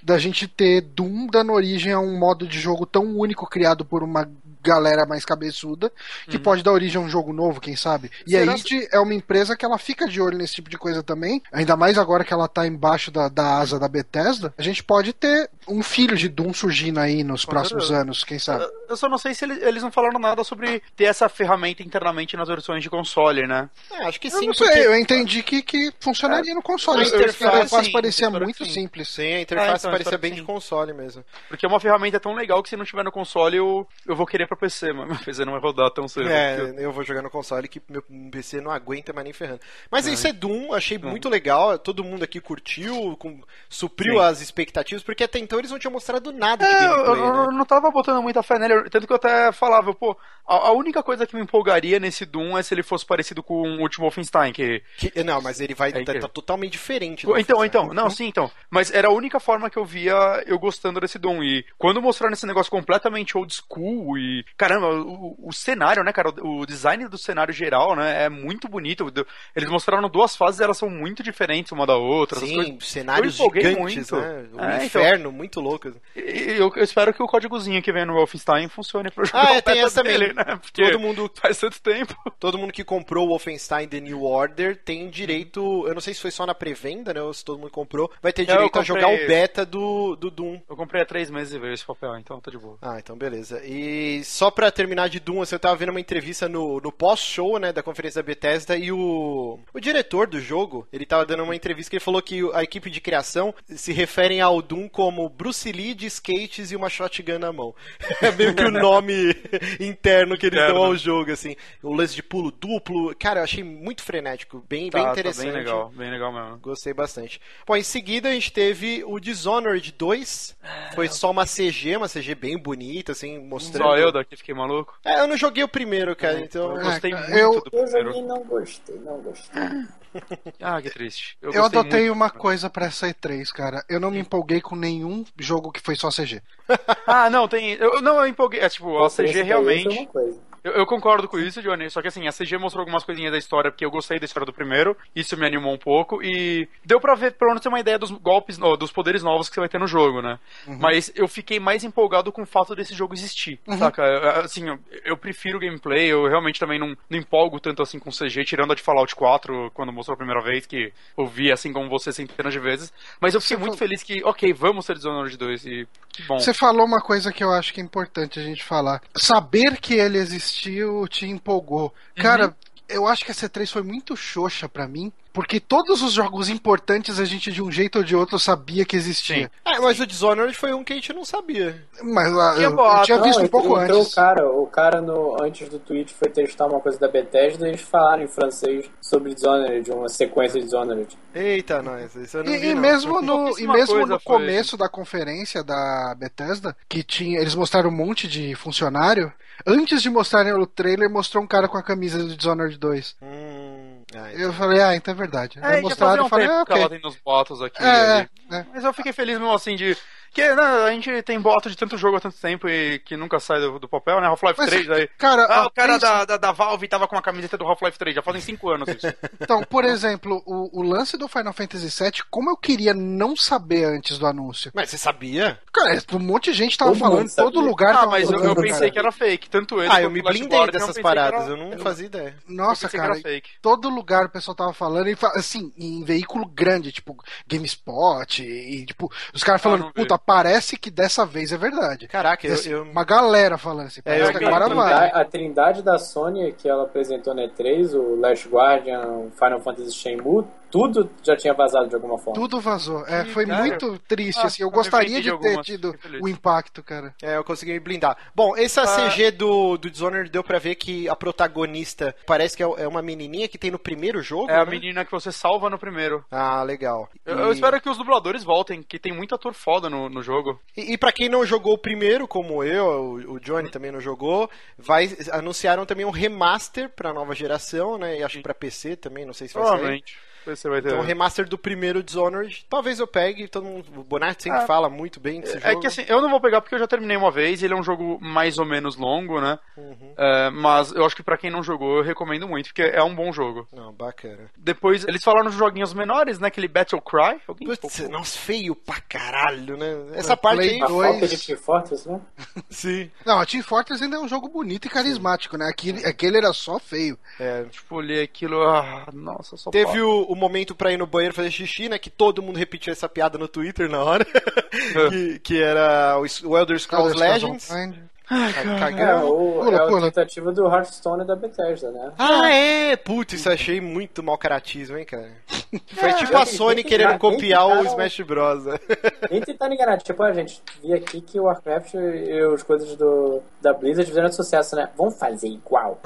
Speaker 1: da gente ter Doom dando origem a um modo de jogo tão único criado por uma galera mais cabeçuda, que pode dar origem a um jogo novo, quem sabe. E a
Speaker 3: Será-
Speaker 1: id é uma empresa que ela fica de olho nesse tipo de coisa também, ainda mais agora que ela tá embaixo da, da asa da Bethesda, a gente pode ter um filho de Doom surgindo aí nos
Speaker 3: Com
Speaker 1: próximos
Speaker 3: certeza.
Speaker 1: anos, quem sabe?
Speaker 3: Eu- Eu só não sei se eles, eles não falaram nada sobre ter essa ferramenta internamente nas versões de console, né?
Speaker 2: É, acho que
Speaker 1: Eu
Speaker 2: sim,
Speaker 1: não
Speaker 2: porque
Speaker 1: sei, eu entendi que, que funcionaria no console.
Speaker 2: A
Speaker 1: A interface,
Speaker 2: interface,
Speaker 3: sim,
Speaker 1: parecia muito
Speaker 3: sim.
Speaker 1: simples.
Speaker 2: sim, a interface
Speaker 3: Ah, então,
Speaker 2: parecia
Speaker 3: espero
Speaker 2: bem de console mesmo.
Speaker 3: Porque é uma ferramenta tão legal que se não tiver no console eu, eu vou querer pra PC, mas meu PC não vai rodar tão cedo.
Speaker 2: É,
Speaker 3: porque-
Speaker 2: eu vou jogar no console que meu PC não aguenta mais nem ferrando. Mas
Speaker 3: É.
Speaker 2: isso é Doom, achei muito legal, todo mundo aqui curtiu, com- supriu
Speaker 3: Sim.
Speaker 2: as expectativas, porque até então eles não tinham mostrado nada de
Speaker 3: É, eu,
Speaker 2: gameplay,
Speaker 3: eu-
Speaker 2: né?
Speaker 3: eu não tava botando muita fé nele, tanto que eu até falava, pô, a, a única coisa que me empolgaria nesse Doom é se ele fosse parecido com o último Wolfenstein, que...
Speaker 2: Que- não, mas ele vai
Speaker 3: É
Speaker 2: tá, tá totalmente diferente. do
Speaker 3: Então, então, não, sim, então. Mas era a única forma que eu via eu gostando desse Doom. E quando mostraram esse negócio completamente old school e. Caramba, o, o cenário, né, cara? O, o design do cenário geral, né? É muito bonito. Eles mostraram duas fases elas são muito diferentes uma da outra.
Speaker 2: Sim, cenários gigantes,
Speaker 3: muito.
Speaker 2: né? Um
Speaker 3: É, então.
Speaker 2: inferno muito louco.
Speaker 3: Eu, eu espero que o códigozinho que vem no Wolfenstein funcione pra jogar
Speaker 2: Ah, é, tem essa
Speaker 3: dele,
Speaker 2: também.
Speaker 3: né? Porque
Speaker 2: Todo mundo,
Speaker 3: faz tanto tempo.
Speaker 2: todo mundo que comprou o Wolfenstein The New Order tem direito, eu não sei se foi só na pré-venda, né, ou se todo mundo comprou, vai ter direito a
Speaker 3: comprei-
Speaker 2: jogar o beta do, do Doom.
Speaker 3: Eu comprei há três meses e veio esse papel, então tá de boa.
Speaker 2: Ah, então beleza. E só pra terminar de Doom, assim, eu tava vendo uma entrevista no, no pós-show, né, da conferência da Bethesda e o, o diretor do jogo, ele tava dando uma entrevista que ele falou que a equipe de criação se referem ao Doom como Bruce Lee de skates e uma shotgun na mão. É meio que o nome interno que eles dão
Speaker 3: Interno.
Speaker 2: ao jogo, assim. O lance de pulo duplo. Cara, eu achei muito frenético, bem,
Speaker 3: Tá,
Speaker 2: bem
Speaker 3: tá
Speaker 2: interessante.
Speaker 3: bem legal, bem legal mesmo.
Speaker 2: Gostei bastante. Bom, em seguida a gente teve o Dishonored 2. Foi só uma CG, uma CG bem bonita, assim, mostrando.
Speaker 3: Só eu daqui fiquei maluco.
Speaker 2: É, eu não joguei o primeiro, cara, então.
Speaker 3: Eu gostei
Speaker 1: É,
Speaker 3: muito
Speaker 1: eu-
Speaker 3: do
Speaker 4: Eu
Speaker 3: primeiro.
Speaker 4: joguei e não gostei, não gostei.
Speaker 3: Ah, que triste.
Speaker 1: Eu,
Speaker 3: gostei
Speaker 1: adotei
Speaker 3: muito.
Speaker 1: uma coisa pra essa E3, cara. Eu não me empolguei com nenhum jogo que foi só CG.
Speaker 3: Ah, não, tem. Eu, não, eu empolguei. É, tipo, a CG realmente. Eu, eu concordo com isso, Johnny. Só que assim, a CG mostrou algumas coisinhas da história, porque eu gostei da história do primeiro. Isso me animou um pouco. E deu pra ver, pelo menos ter uma ideia dos golpes, dos poderes novos que você vai ter no jogo, né? Mas eu fiquei mais empolgado com o fato desse jogo existir, saca? Eu- Assim, eu, eu prefiro gameplay. Eu realmente também não, não empolgo tanto assim com CG, tirando a de Fallout 4, quando mostrou a primeira vez, que eu vi assim como você centenas de vezes. Mas eu fiquei
Speaker 1: Você
Speaker 3: muito
Speaker 1: falou-
Speaker 3: feliz que, ok, vamos ter Dishonored 2 e que bom.
Speaker 1: Você falou uma coisa que eu acho que é importante a gente falar. Saber que ele existiu te empolgou. Cara, eu acho que a C3 foi muito xoxa pra mim, porque todos os jogos importantes a gente de um jeito ou de outro sabia que existia.
Speaker 2: É, mas o Dishonored foi um que a gente não sabia.
Speaker 1: Mas ah, eu, eu tinha visto
Speaker 4: Não,
Speaker 1: um pouco
Speaker 4: entrou
Speaker 1: antes.
Speaker 4: O cara, o cara no, antes do tweet foi testar uma coisa da Bethesda e eles falaram em francês sobre Dishonored, uma sequência de Dishonored.
Speaker 2: Eita, nós, isso eu não
Speaker 1: E,
Speaker 2: vi.
Speaker 1: e
Speaker 2: não.
Speaker 1: mesmo no, e mesmo no
Speaker 3: foi.
Speaker 1: começo da conferência da Bethesda, que tinha, eles mostraram um monte de funcionário, antes de mostrarem o trailer, mostrou um cara com a camisa do Dishonored 2.
Speaker 2: Hum, ah,
Speaker 1: Eu falei, ah, então é verdade.
Speaker 3: É,
Speaker 1: Aí mostraram e
Speaker 3: um
Speaker 1: falei, ah,
Speaker 3: que ela
Speaker 1: ok.
Speaker 3: tem nos aqui.
Speaker 1: É, é.
Speaker 3: Mas eu fiquei feliz mesmo assim de. Que né, a gente tem boato de tanto jogo há tanto tempo e que nunca sai do, do papel, né? Half-Life
Speaker 1: Mas,
Speaker 3: 3 aí.
Speaker 1: cara,
Speaker 3: Ah, o cara da, da, da Valve tava com a camiseta do Half-Life 3, já fazem 5 anos isso.
Speaker 1: Então, por exemplo, o, o lance do Final Fantasy VII, como eu queria não saber antes do anúncio.
Speaker 2: Mas você sabia?
Speaker 1: Cara, um monte de gente tava
Speaker 4: Todo
Speaker 1: falando, todo
Speaker 4: sabia.
Speaker 1: lugar
Speaker 3: ah,
Speaker 1: tava
Speaker 3: mas eu, eu
Speaker 1: cara.
Speaker 3: pensei que era fake, tanto ele
Speaker 2: Ah, eu me blindei dessas
Speaker 3: eu que era-
Speaker 2: paradas, eu não fazia ideia.
Speaker 1: Nossa, cara, todo lugar o pessoal tava falando, e assim, em veículo grande, tipo GameSpot, e, tipo, os caras falando,
Speaker 3: Ah,
Speaker 1: puta, parece que dessa vez é verdade.
Speaker 2: Caraca, eu, eu-
Speaker 1: Uma galera falando assim,
Speaker 2: É,
Speaker 1: parece
Speaker 2: eu
Speaker 1: que agora
Speaker 4: a,
Speaker 1: vai.
Speaker 4: trindade, a trindade da Sony que ela apresentou na E3, o Last Guardian, o Final Fantasy Shenmue, tudo já tinha vazado de alguma forma.
Speaker 1: Tudo vazou. É, foi
Speaker 3: cara.
Speaker 1: muito triste,
Speaker 3: Ah,
Speaker 1: assim. Eu
Speaker 3: eu
Speaker 1: gostaria de
Speaker 3: de
Speaker 1: ter tido o impacto, cara.
Speaker 2: É, eu consegui me blindar. Bom, essa
Speaker 3: Ah.
Speaker 2: CG do, do Dishonored deu pra ver que a protagonista parece que é é uma menininha que tem no primeiro jogo,
Speaker 3: É a
Speaker 2: né?
Speaker 3: menina que você salva no primeiro.
Speaker 2: Ah, legal.
Speaker 3: Eu,
Speaker 2: E-
Speaker 3: eu espero que os dubladores voltem, que tem muito ator foda no, no jogo.
Speaker 2: E, e para quem não jogou o primeiro, como eu, o, o Johnny também não jogou, vai anunciaram também um remaster pra nova geração, né? E acho que pra PC também, não sei se vai sair.
Speaker 3: Você vai ter.
Speaker 2: Então, um remaster do primeiro Dishonored. Talvez eu pegue, todo mundo, o Bonatti sempre
Speaker 3: Ah.
Speaker 2: fala muito bem desse
Speaker 3: É
Speaker 2: jogo.
Speaker 3: que assim, eu não vou pegar porque eu já terminei uma vez, ele é um jogo mais ou menos longo, né?
Speaker 2: Uhum.
Speaker 3: É, mas eu acho que pra quem não jogou, eu recomendo muito, porque é um bom jogo.
Speaker 2: Não, bacana.
Speaker 3: Depois, eles falaram nos joguinhos menores, né? Aquele Battle Cry. Alguém
Speaker 2: Putz, feio pra caralho, né? Essa
Speaker 1: Pra
Speaker 2: parte
Speaker 1: Play
Speaker 2: aí.
Speaker 4: A
Speaker 1: dois.
Speaker 4: falta de Team Fortress, né?
Speaker 2: Sim.
Speaker 1: Não, a Team Fortress ainda é um jogo bonito e carismático, né? Aquele, aquele era só feio.
Speaker 2: É.
Speaker 3: Tipo, olhei aquilo, ah, nossa, só
Speaker 2: Teve
Speaker 3: pode.
Speaker 2: o, o momento pra ir no banheiro fazer xixi, né? Que todo mundo repetiu essa piada no Twitter na hora. que, que era o, Elder Scrolls Legends.
Speaker 4: É,
Speaker 2: Cagão.
Speaker 4: o,
Speaker 1: Pula,
Speaker 4: é a tentativa do Hearthstone da Bethesda, né?
Speaker 2: Ah, é! Putz, isso eu achei muito mau caratismo, hein, cara? Foi tipo
Speaker 4: É,
Speaker 2: a Sony querendo
Speaker 4: que
Speaker 2: copiar o
Speaker 4: tirar o-
Speaker 2: Smash Bros.
Speaker 4: Nem tentando enganar, tipo, a gente vi aqui que o Warcraft e as coisas do, da Blizzard fizeram sucesso, né? Vamos fazer igual.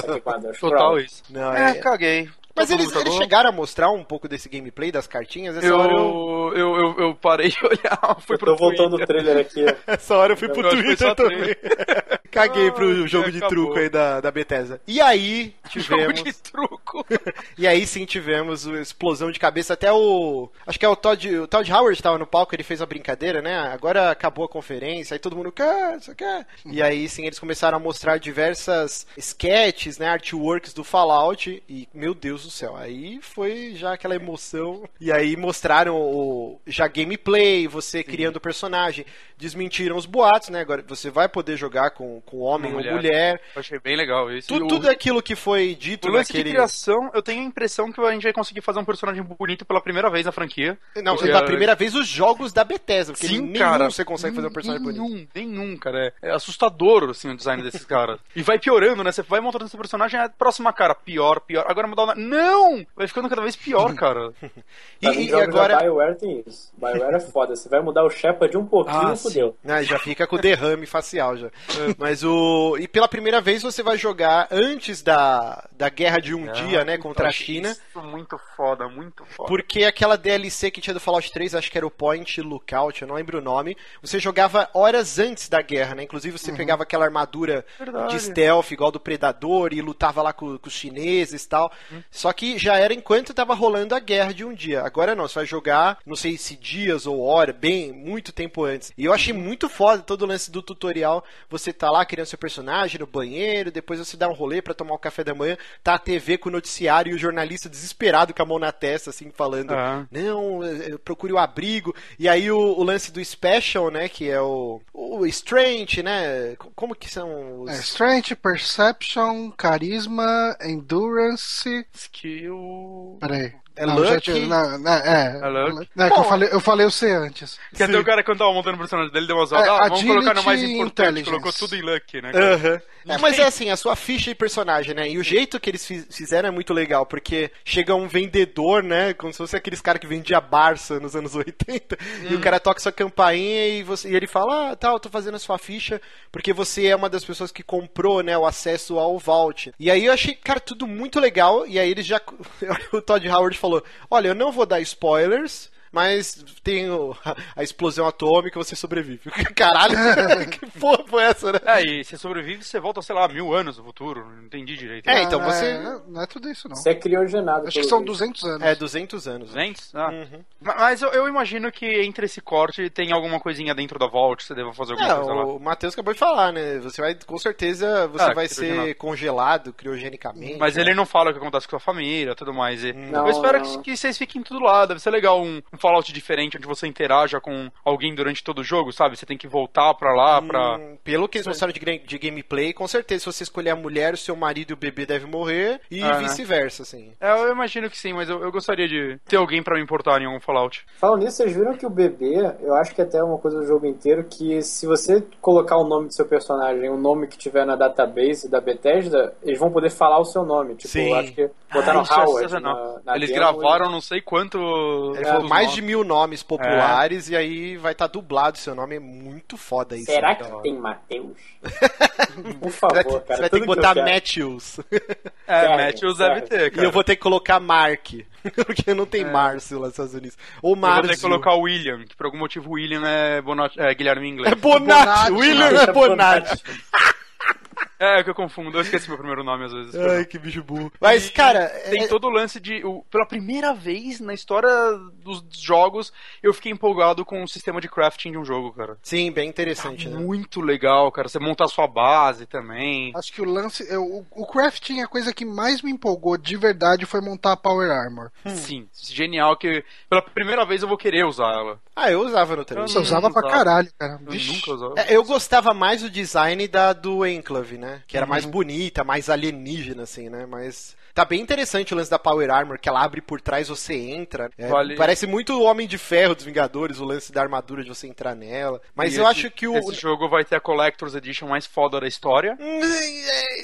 Speaker 4: Só que com a Elder
Speaker 3: Total isso.
Speaker 2: Não,
Speaker 3: É,
Speaker 2: é-
Speaker 3: caguei.
Speaker 2: Mas eles, eles chegaram a mostrar um pouco desse gameplay das cartinhas? Essa
Speaker 3: Eu,
Speaker 2: hora eu,
Speaker 3: eu, eu, eu parei de olhar, fui
Speaker 4: Eu
Speaker 3: pro
Speaker 4: tô voltando o trailer aqui.
Speaker 2: essa hora eu fui pro
Speaker 3: Eu foi
Speaker 2: Twitter também. Caguei pro jogo de
Speaker 3: acabou.
Speaker 2: truco aí da, da Bethesda. E aí, tivemos...
Speaker 3: de truco.
Speaker 2: E aí sim tivemos a explosão de cabeça. Até o. Acho que é o Todd. O Todd Howard estava no palco, ele fez a brincadeira, né? Agora acabou a conferência, aí todo mundo quer, isso quer. E aí sim eles começaram a mostrar diversas sketches, né? Artworks do Fallout. E, meu Deus do céu, aí foi já aquela emoção. E aí mostraram o já gameplay, você criando o personagem. Desmentiram os boatos, né? Agora você vai poder jogar com, com homem
Speaker 3: Uma
Speaker 2: ou
Speaker 3: mulher.
Speaker 2: mulher.
Speaker 3: Eu achei bem legal isso.
Speaker 2: Tudo,
Speaker 3: E o-
Speaker 2: tudo aquilo que foi dito
Speaker 3: O lance
Speaker 2: naquele.
Speaker 3: de criação, eu tenho a impressão que a gente vai conseguir fazer um personagem bonito pela primeira vez na franquia.
Speaker 2: Não,
Speaker 3: Porque,
Speaker 2: pela
Speaker 3: é,
Speaker 2: primeira vez os jogos da Bethesda, porque
Speaker 3: Sim,
Speaker 2: nenhum
Speaker 3: cara.
Speaker 2: você consegue fazer um personagem bonito.
Speaker 3: nenhum, Nenhum, cara. É, é assustador, assim, o design desses caras. E vai piorando, né? Você vai montando esse personagem, a próxima cara, pior, pior. Agora mudar o... Não! Vai ficando cada vez pior, cara.
Speaker 2: E, e
Speaker 4: jogos
Speaker 2: agora.
Speaker 4: da BioWare tem isso. BioWare é foda. Você vai mudar o Shepard um pouquinho,
Speaker 3: Ah,
Speaker 4: fudeu.
Speaker 2: né, já fica com derrame facial já. Mas o. E pela primeira vez você vai jogar antes da, da guerra de um dia, né? Contra a
Speaker 3: achei
Speaker 2: China.
Speaker 3: Isso muito foda, muito foda.
Speaker 2: Porque aquela DLC que tinha do Fallout 3, acho que era o Point Lookout, eu não lembro o nome, você jogava horas antes da guerra, né? Inclusive você pegava aquela armadura
Speaker 3: Verdade.
Speaker 2: de stealth, igual do Predador, e lutava lá com, com os chineses e tal. Só que já era enquanto tava rolando a guerra de um dia. Agora não, você vai jogar, não sei se dias ou hora, bem, muito tempo antes. E eu achei muito foda todo o lance do tutorial. Você tá lá criando seu personagem no banheiro, depois você dá um rolê pra tomar o café da manhã, tá a TV com o noticiário e o jornalista desesperado com a mão na testa, assim, falando
Speaker 3: Ah.
Speaker 2: não, procure o abrigo. E aí o, o lance do Special, né, que é o, o Strength, né, co- como que são os...
Speaker 1: É, Strength, Perception, Carisma, Endurance.
Speaker 3: Skill.
Speaker 1: Peraí.
Speaker 2: É
Speaker 1: Não, já
Speaker 2: Luck?
Speaker 1: tinha- não, não, é.
Speaker 3: É Luck?
Speaker 1: Não, é que
Speaker 2: Bom,
Speaker 1: eu, falei, eu falei o C antes.
Speaker 3: Que até o cara, quando tava montando o personagem dele, deu umas
Speaker 1: É,
Speaker 3: ah, vamos colocar no mais importante, colocou tudo em luck, né? cara?
Speaker 2: Aham. É, mas é assim, a sua ficha e personagem, né? E o jeito que eles fiz- fizeram é muito legal, porque chega um vendedor, né? Como se fosse aqueles caras que vendia Barça nos anos 80, e o cara toca sua campainha e, você, e ele fala, ah, tá, eu tô fazendo a sua ficha, porque você é uma das pessoas que comprou, né, o acesso ao Vault. E aí eu achei, cara, tudo muito legal, e aí eles já... o Todd Howard falou, olha, eu não vou dar spoilers... Mas tem o- a explosão atômica você sobrevive. Caralho, que porra foi essa, né?
Speaker 3: É, e você sobrevive, você volta, sei lá, mil anos no futuro. Não entendi direito.
Speaker 2: É, então você-
Speaker 1: é, não é tudo isso, não.
Speaker 4: Você é criogenado.
Speaker 1: Acho que são
Speaker 4: visto.
Speaker 1: 200 anos.
Speaker 2: É, 200 anos.
Speaker 3: 200? Ah.
Speaker 2: Uhum.
Speaker 3: Ma- Mas eu, eu imagino que entre esse corte tem alguma coisinha dentro da Vault, você deva fazer alguma
Speaker 2: É,
Speaker 3: coisa lá.
Speaker 2: o Matheus acabou de falar, né? Você vai, com certeza, você
Speaker 3: Ah,
Speaker 2: vai ser congelado criogenicamente.
Speaker 3: Mas
Speaker 2: né?
Speaker 3: ele não fala o que acontece com a família tudo mais. E
Speaker 4: Não,
Speaker 3: eu espero
Speaker 4: não.
Speaker 3: que, que vocês fiquem tudo lá. Deve ser legal um, um Fallout diferente onde você interaja com alguém durante todo o jogo, sabe? Você tem que voltar pra lá pra.
Speaker 2: Hum, Pelo que eles mostraram de, de gameplay, com certeza, se você escolher a mulher, o seu marido e o bebê devem morrer, e
Speaker 3: Ah, né?
Speaker 2: vice-versa, assim.
Speaker 3: É, eu imagino que sim, mas eu, eu gostaria de ter alguém pra me importar em algum Fallout.
Speaker 4: Falando nisso, vocês viram que o bebê, eu acho que até é uma coisa do jogo inteiro, que se você colocar o nome do seu personagem, o nome que tiver na database da Bethesda, eles vão poder falar o seu nome. Tipo,
Speaker 2: Sim.
Speaker 4: eu acho que botaram
Speaker 3: Ah, isso é
Speaker 4: Howard na, na
Speaker 3: Eles
Speaker 4: demo
Speaker 3: gravaram não sei quanto.
Speaker 2: Ele
Speaker 3: quantos
Speaker 2: falou mais de mil nomes populares, e aí vai estar dublado seu nome, é muito foda
Speaker 4: e-
Speaker 2: isso.
Speaker 4: Será
Speaker 2: né?
Speaker 4: que tem Matheus? Por
Speaker 2: Você vai,
Speaker 4: favor, cara.
Speaker 2: você vai ter que botar
Speaker 4: quero.
Speaker 2: Matthews.
Speaker 3: É,
Speaker 4: Serve,
Speaker 3: Matthews deve ter,
Speaker 2: E
Speaker 3: cara.
Speaker 2: eu vou ter que colocar Mark, porque não tem Márcio lá nos Estados Unidos. Ou
Speaker 3: É. Eu vou
Speaker 2: Márcio.
Speaker 3: ter que colocar o William, que por algum motivo o William é, Bonat... é Guilherme em inglês.
Speaker 2: É Bonatti,
Speaker 1: Bonatti,
Speaker 2: William é Bonatti.
Speaker 3: É, é que eu confundo, eu esqueci meu primeiro nome às vezes.
Speaker 2: Ai, que bicho burro. Mas,
Speaker 3: E
Speaker 2: cara.
Speaker 3: Tem
Speaker 2: é-
Speaker 3: todo o lance de. o- pela primeira vez na história dos jogos, eu fiquei empolgado com o sistema de crafting de um jogo, cara.
Speaker 2: Sim, bem interessante, né?
Speaker 3: Muito legal, cara. Você montar sua base também.
Speaker 1: Acho que o lance. eu- O, o crafting, a coisa que mais me empolgou de verdade foi montar a Power Armor.
Speaker 3: Sim, genial que pela primeira vez eu vou querer usar ela.
Speaker 2: Ah, eu usava no 3.
Speaker 1: Você
Speaker 3: Hum,
Speaker 1: usava pra
Speaker 3: usava.
Speaker 1: caralho, cara.
Speaker 3: Eu
Speaker 1: Vixe.
Speaker 3: nunca usava.
Speaker 2: É, eu gostava mais do design da do Enclave, né? Que era mais
Speaker 3: Uhum.
Speaker 2: bonita, mais alienígena, assim, né? Mas tá bem interessante o lance da Power Armor, que ela abre por trás, você entra. É,
Speaker 3: Vale-
Speaker 2: Parece muito o Homem de Ferro dos Vingadores, o lance da armadura de você entrar nela. Mas
Speaker 3: E
Speaker 2: eu
Speaker 3: esse-
Speaker 2: acho que o.
Speaker 3: Esse jogo vai ter a Collector's Edition mais foda da história.
Speaker 2: Hum,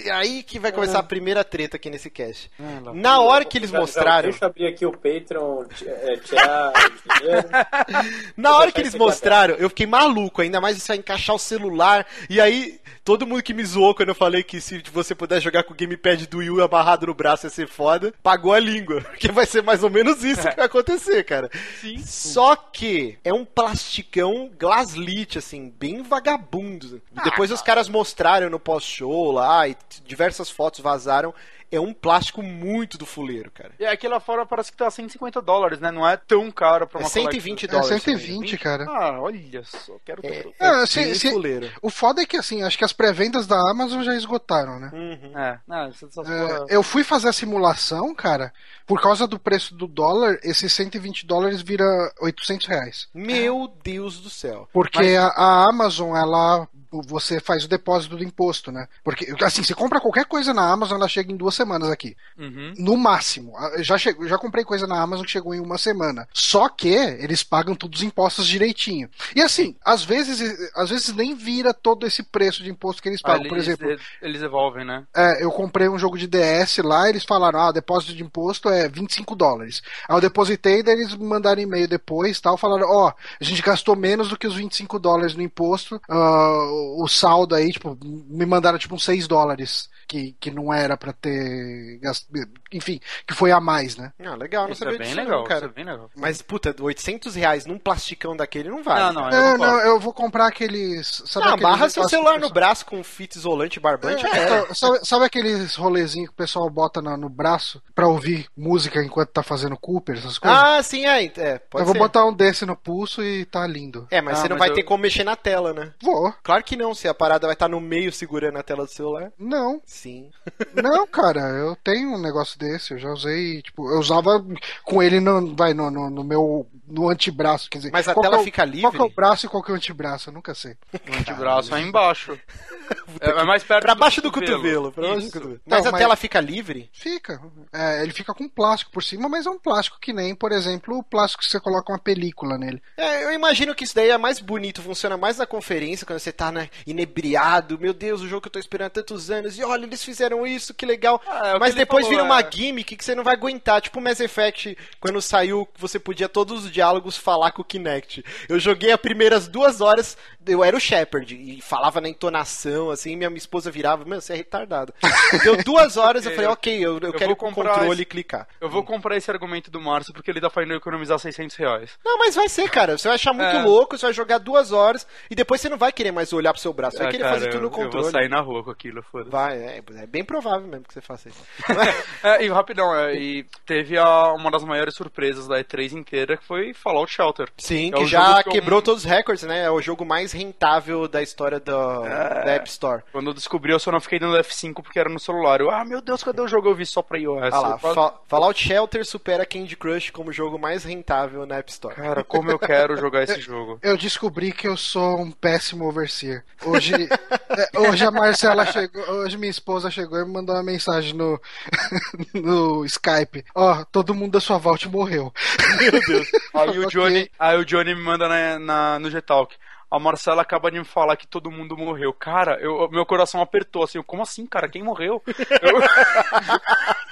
Speaker 2: é aí que vai começar a primeira treta aqui nesse cast.
Speaker 3: lá
Speaker 2: Na hora que eles
Speaker 4: Já- já
Speaker 2: mostraram.
Speaker 4: Deixa eu abrir aqui o Patreon, ti- é, tirar.
Speaker 2: Na hora que eles mostraram, eu fiquei maluco, ainda mais isso vai encaixar o celular. E aí, todo mundo que me zoou quando eu falei que se você puder jogar com o gamepad do Wii U amarrado no braço ia ser foda, pagou a língua. Porque vai ser mais ou menos isso que vai acontecer, cara.
Speaker 3: Sim.
Speaker 2: Só que é um plasticão glaslit, assim, bem vagabundo. Depois os caras mostraram no pós-show lá e diversas fotos vazaram. É um plástico muito do fuleiro, cara.
Speaker 3: E aqui lá fora parece que tá 150 dólares, né? Não é tão caro pra
Speaker 2: É
Speaker 3: uma
Speaker 2: 120
Speaker 1: É
Speaker 2: dólares.
Speaker 1: 120, cara.
Speaker 3: Ah, olha só, quero
Speaker 2: É,
Speaker 3: ter.
Speaker 2: é
Speaker 1: Ah, se-
Speaker 2: fuleiro.
Speaker 1: O foda é que, assim, acho que as pré-vendas da Amazon já esgotaram, né?
Speaker 2: Uhum.
Speaker 3: É, não, essas
Speaker 1: É, eu fui fazer a simulação, cara, por causa do preço do dólar, esses 120 dólares vira 800 reais.
Speaker 2: Meu Deus do céu.
Speaker 1: Porque a, a Amazon, ela. Você faz o depósito do imposto, né? Porque, assim, você compra qualquer coisa na Amazon, ela chega em duas semanas aqui.
Speaker 3: Uhum.
Speaker 1: No máximo. Ah, Já, chegou, já comprei coisa na Amazon que chegou em uma semana. Só que eles pagam todos os impostos direitinho. E assim, às vezes, às vezes nem vira todo esse preço de imposto que eles
Speaker 3: Ah,
Speaker 1: pagam.
Speaker 3: eles,
Speaker 1: Por exemplo,
Speaker 3: eles, eles evolvem, né?
Speaker 1: é, eu comprei um jogo de DS lá, eles falaram, ah, depósito de imposto é 25 dólares. Aí eu depositei, daí eles me mandaram e-mail depois, tal, falaram, ó, a gente gastou menos do que os 25 dólares no imposto, ah, o saldo aí, tipo, me mandaram tipo uns 6 dólares, que, que não era pra ter gasto, enfim, que foi a mais, né?
Speaker 2: Ah, legal, não
Speaker 3: Isso
Speaker 2: sabia
Speaker 3: é bem
Speaker 2: disso
Speaker 3: legal,
Speaker 2: não, cara.
Speaker 3: isso é bem legal.
Speaker 2: Mas, puta, 800 reais num plasticão daquele não vale.
Speaker 3: Não, não,
Speaker 2: cara.
Speaker 3: eu
Speaker 1: Não, eu vou comprar aqueles, sabe
Speaker 2: Ah,
Speaker 1: aqueles
Speaker 2: amarra seu celular no braço com fita isolante barbante.
Speaker 1: É,
Speaker 2: É,
Speaker 1: então, sabe, sabe aqueles rolezinhos que o pessoal bota na- no braço pra ouvir música enquanto tá fazendo Cooper, essas coisas?
Speaker 2: Ah, sim, é. é pode
Speaker 1: eu vou
Speaker 2: ser.
Speaker 1: botar um desse no pulso e tá lindo.
Speaker 2: É, mas
Speaker 3: Ah,
Speaker 2: você não
Speaker 3: mas
Speaker 2: vai
Speaker 3: eu-
Speaker 2: ter como mexer na tela, né?
Speaker 1: Vou.
Speaker 2: Claro que não, se a parada vai estar no meio segurando a tela do celular.
Speaker 1: Não,
Speaker 2: Sim.
Speaker 1: não, cara, eu tenho um negócio desse, eu já usei, tipo, eu usava com ele no, vai, no, no, no meu, no antebraço, quer dizer.
Speaker 2: Mas a
Speaker 1: qual
Speaker 2: tela
Speaker 1: que é o-
Speaker 2: fica
Speaker 1: Qual que é
Speaker 2: livre?
Speaker 1: o braço e qual que é o antebraço? Eu nunca sei.
Speaker 3: O antebraço é embaixo. é, é mais perto
Speaker 2: Pra baixo do cotovelo. Pra baixo do cotovelo. Mas
Speaker 1: Não,
Speaker 2: a
Speaker 1: mas-
Speaker 2: tela fica livre?
Speaker 1: Fica. É, ele fica com plástico por cima, mas é um plástico que nem, por exemplo, o plástico que você coloca uma película nele.
Speaker 2: É, eu imagino que isso daí é mais bonito, funciona mais na conferência, quando você tá né, inebriado. Meu Deus, o jogo que eu tô esperando há tantos anos. E olha, eles fizeram isso, que legal.
Speaker 3: Ah, é que
Speaker 2: Mas
Speaker 3: ele
Speaker 2: depois
Speaker 3: falou,
Speaker 2: vira uma
Speaker 3: é.
Speaker 2: gimmick que você não vai aguentar. Tipo o Mass Effect, quando saiu, você podia todos os diálogos falar com o Kinect. Eu joguei as primeiras duas horas, eu era o Shepard, e falava na entonação, assim, minha esposa virava, meu, você é retardado. Deu duas horas, eu falei, ok, eu, eu, quero ir com o controle
Speaker 3: esse-
Speaker 2: e clicar.
Speaker 3: Eu vou comprar esse argumento do Márcio porque ele tá fazendo eu economizar 600 reais.
Speaker 2: Não, mas vai ser, cara. Você vai achar muito
Speaker 3: É.
Speaker 2: louco, você vai jogar duas horas e depois você não vai querer mais olhar pro seu braço. Você vai
Speaker 3: Ah,
Speaker 2: querer
Speaker 3: cara,
Speaker 2: fazer tudo no
Speaker 3: eu, eu vou
Speaker 2: controle.
Speaker 3: sair na rua com aquilo, foda-se.
Speaker 2: Vai, é, é bem provável mesmo que você faça isso.
Speaker 3: É, e rapidão, é, e teve a, uma das maiores surpresas da E3 inteira, que foi Fallout Shelter.
Speaker 2: Sim,
Speaker 3: É
Speaker 2: que
Speaker 3: o
Speaker 2: já
Speaker 3: que eu-
Speaker 2: quebrou todos os recordes, né? É o jogo mais rentável da história do,
Speaker 3: É.
Speaker 2: da App Store.
Speaker 3: Quando eu descobri, eu só não fiquei dando F5 porque era no celular. Eu, ah, meu Deus, cadê o jogo? Eu vi só pra iOS.
Speaker 2: Ah lá,
Speaker 3: Eu quase-
Speaker 2: Fa- Fallout Shelter supera Candy Crush como jogo mais rentável na App Store.
Speaker 3: Cara, como eu quero jogar esse jogo.
Speaker 1: Eu descobri que eu sou um péssimo overseer. Hoje, é, hoje a Marcela chegou, hoje minha esposa chegou e me mandou uma mensagem no, no Skype. Ó, todo mundo da sua Vault morreu.
Speaker 2: Meu Deus.
Speaker 3: Aí o. Johnny, aí o Johnny me manda na, na- no G-Talk. A Marcela acaba de me falar que todo mundo morreu. Cara, eu, meu coração apertou assim. eu, Como assim, cara? Quem morreu? Eu-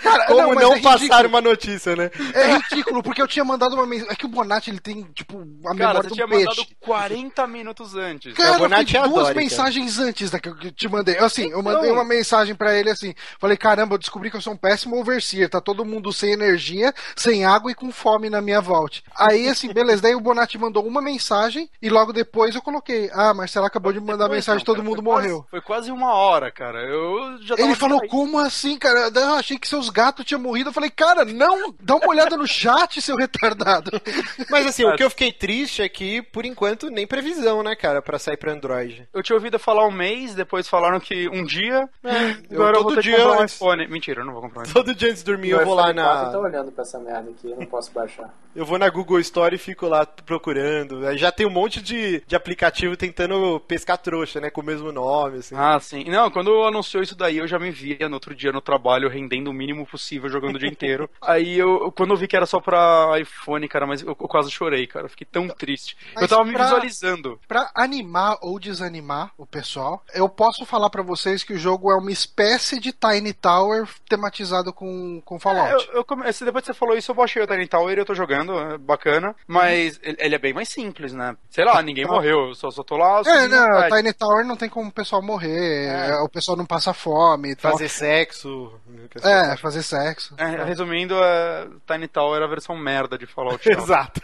Speaker 1: Cara,
Speaker 2: Como
Speaker 1: mas
Speaker 2: não,
Speaker 1: é
Speaker 2: passar uma notícia, né?
Speaker 1: É ridículo, porque eu tinha mandado uma mensagem. É que o Bonatti ele tem, tipo, a
Speaker 3: cara,
Speaker 1: memória
Speaker 3: você
Speaker 1: do
Speaker 3: tinha
Speaker 1: peixe.
Speaker 3: mandado 40 minutos antes.
Speaker 1: Cara,
Speaker 2: o Bonatti
Speaker 1: duas
Speaker 2: adore, cara.
Speaker 1: mensagens antes da que eu te mandei. Assim, eu mandei
Speaker 3: Então.
Speaker 1: uma mensagem pra ele assim. Falei, caramba, eu descobri que eu sou um péssimo overseer. Tá todo mundo sem energia, sem água e com fome na minha vault. Aí, assim, beleza. Daí o Bonatti mandou uma mensagem e logo depois eu coloquei coloquei. Ah, Marcelo acabou de mandar
Speaker 3: Depois,
Speaker 1: mensagem,
Speaker 3: não,
Speaker 1: todo
Speaker 3: cara,
Speaker 1: mundo
Speaker 3: foi quase-
Speaker 1: morreu.
Speaker 3: foi quase uma hora, cara. Eu já
Speaker 1: Ele falou,
Speaker 3: distraído.
Speaker 1: como assim, cara? Eu achei que seus gatos tinham morrido. Eu falei, cara, não, dá uma olhada no chat, seu retardado.
Speaker 2: Mas assim, o que eu fiquei triste é que, por enquanto, nem previsão, né, cara, pra sair pra Android.
Speaker 3: Eu tinha ouvido falar um mês, depois falaram que um dia.
Speaker 2: eu
Speaker 3: agora eu,
Speaker 2: todo
Speaker 3: vou ter
Speaker 2: dia
Speaker 3: que comprar um
Speaker 2: antes.
Speaker 3: iPhone. Mentira, eu não vou comprar um iPhone.
Speaker 2: Todo dia antes de dormir eu vou lá
Speaker 4: Eu tô
Speaker 2: na.
Speaker 4: olhando pra essa merda aqui, eu não posso baixar.
Speaker 2: Eu vou na Google Store e fico lá procurando. Aí Já tem um monte de, de aplicativo tentando pescar trouxa, né? Com o mesmo nome, assim.
Speaker 3: Ah, sim. Não, quando anunciou isso daí, eu já me via no outro dia no trabalho rendendo o mínimo possível, jogando o dia inteiro. Aí eu, quando eu vi que era só pra iPhone, cara, mas eu, eu quase chorei, cara. Eu Fiquei tão triste.
Speaker 1: Mas
Speaker 3: eu tava me
Speaker 1: pra-
Speaker 3: visualizando.
Speaker 1: Pra animar ou desanimar o pessoal, eu posso falar pra vocês que o jogo é uma espécie de Tiny Tower tematizado com, com Fallout.
Speaker 3: Eu, eu come- esse- depois que você falou isso, eu baixei o Tiny Tower e eu tô jogando, é bacana. Mas ele, ele é bem mais simples, né? Sei lá, ninguém morreu, eu só, só tô lá.
Speaker 1: É, não. Tiny Tower não tem como o pessoal morrer, é, o pessoal não passa fome e tal.
Speaker 2: Fazer sexo.
Speaker 1: É, fazer sexo.
Speaker 3: É, resumindo, é, Tiny Tower é a versão merda de Fallout.
Speaker 2: Exato.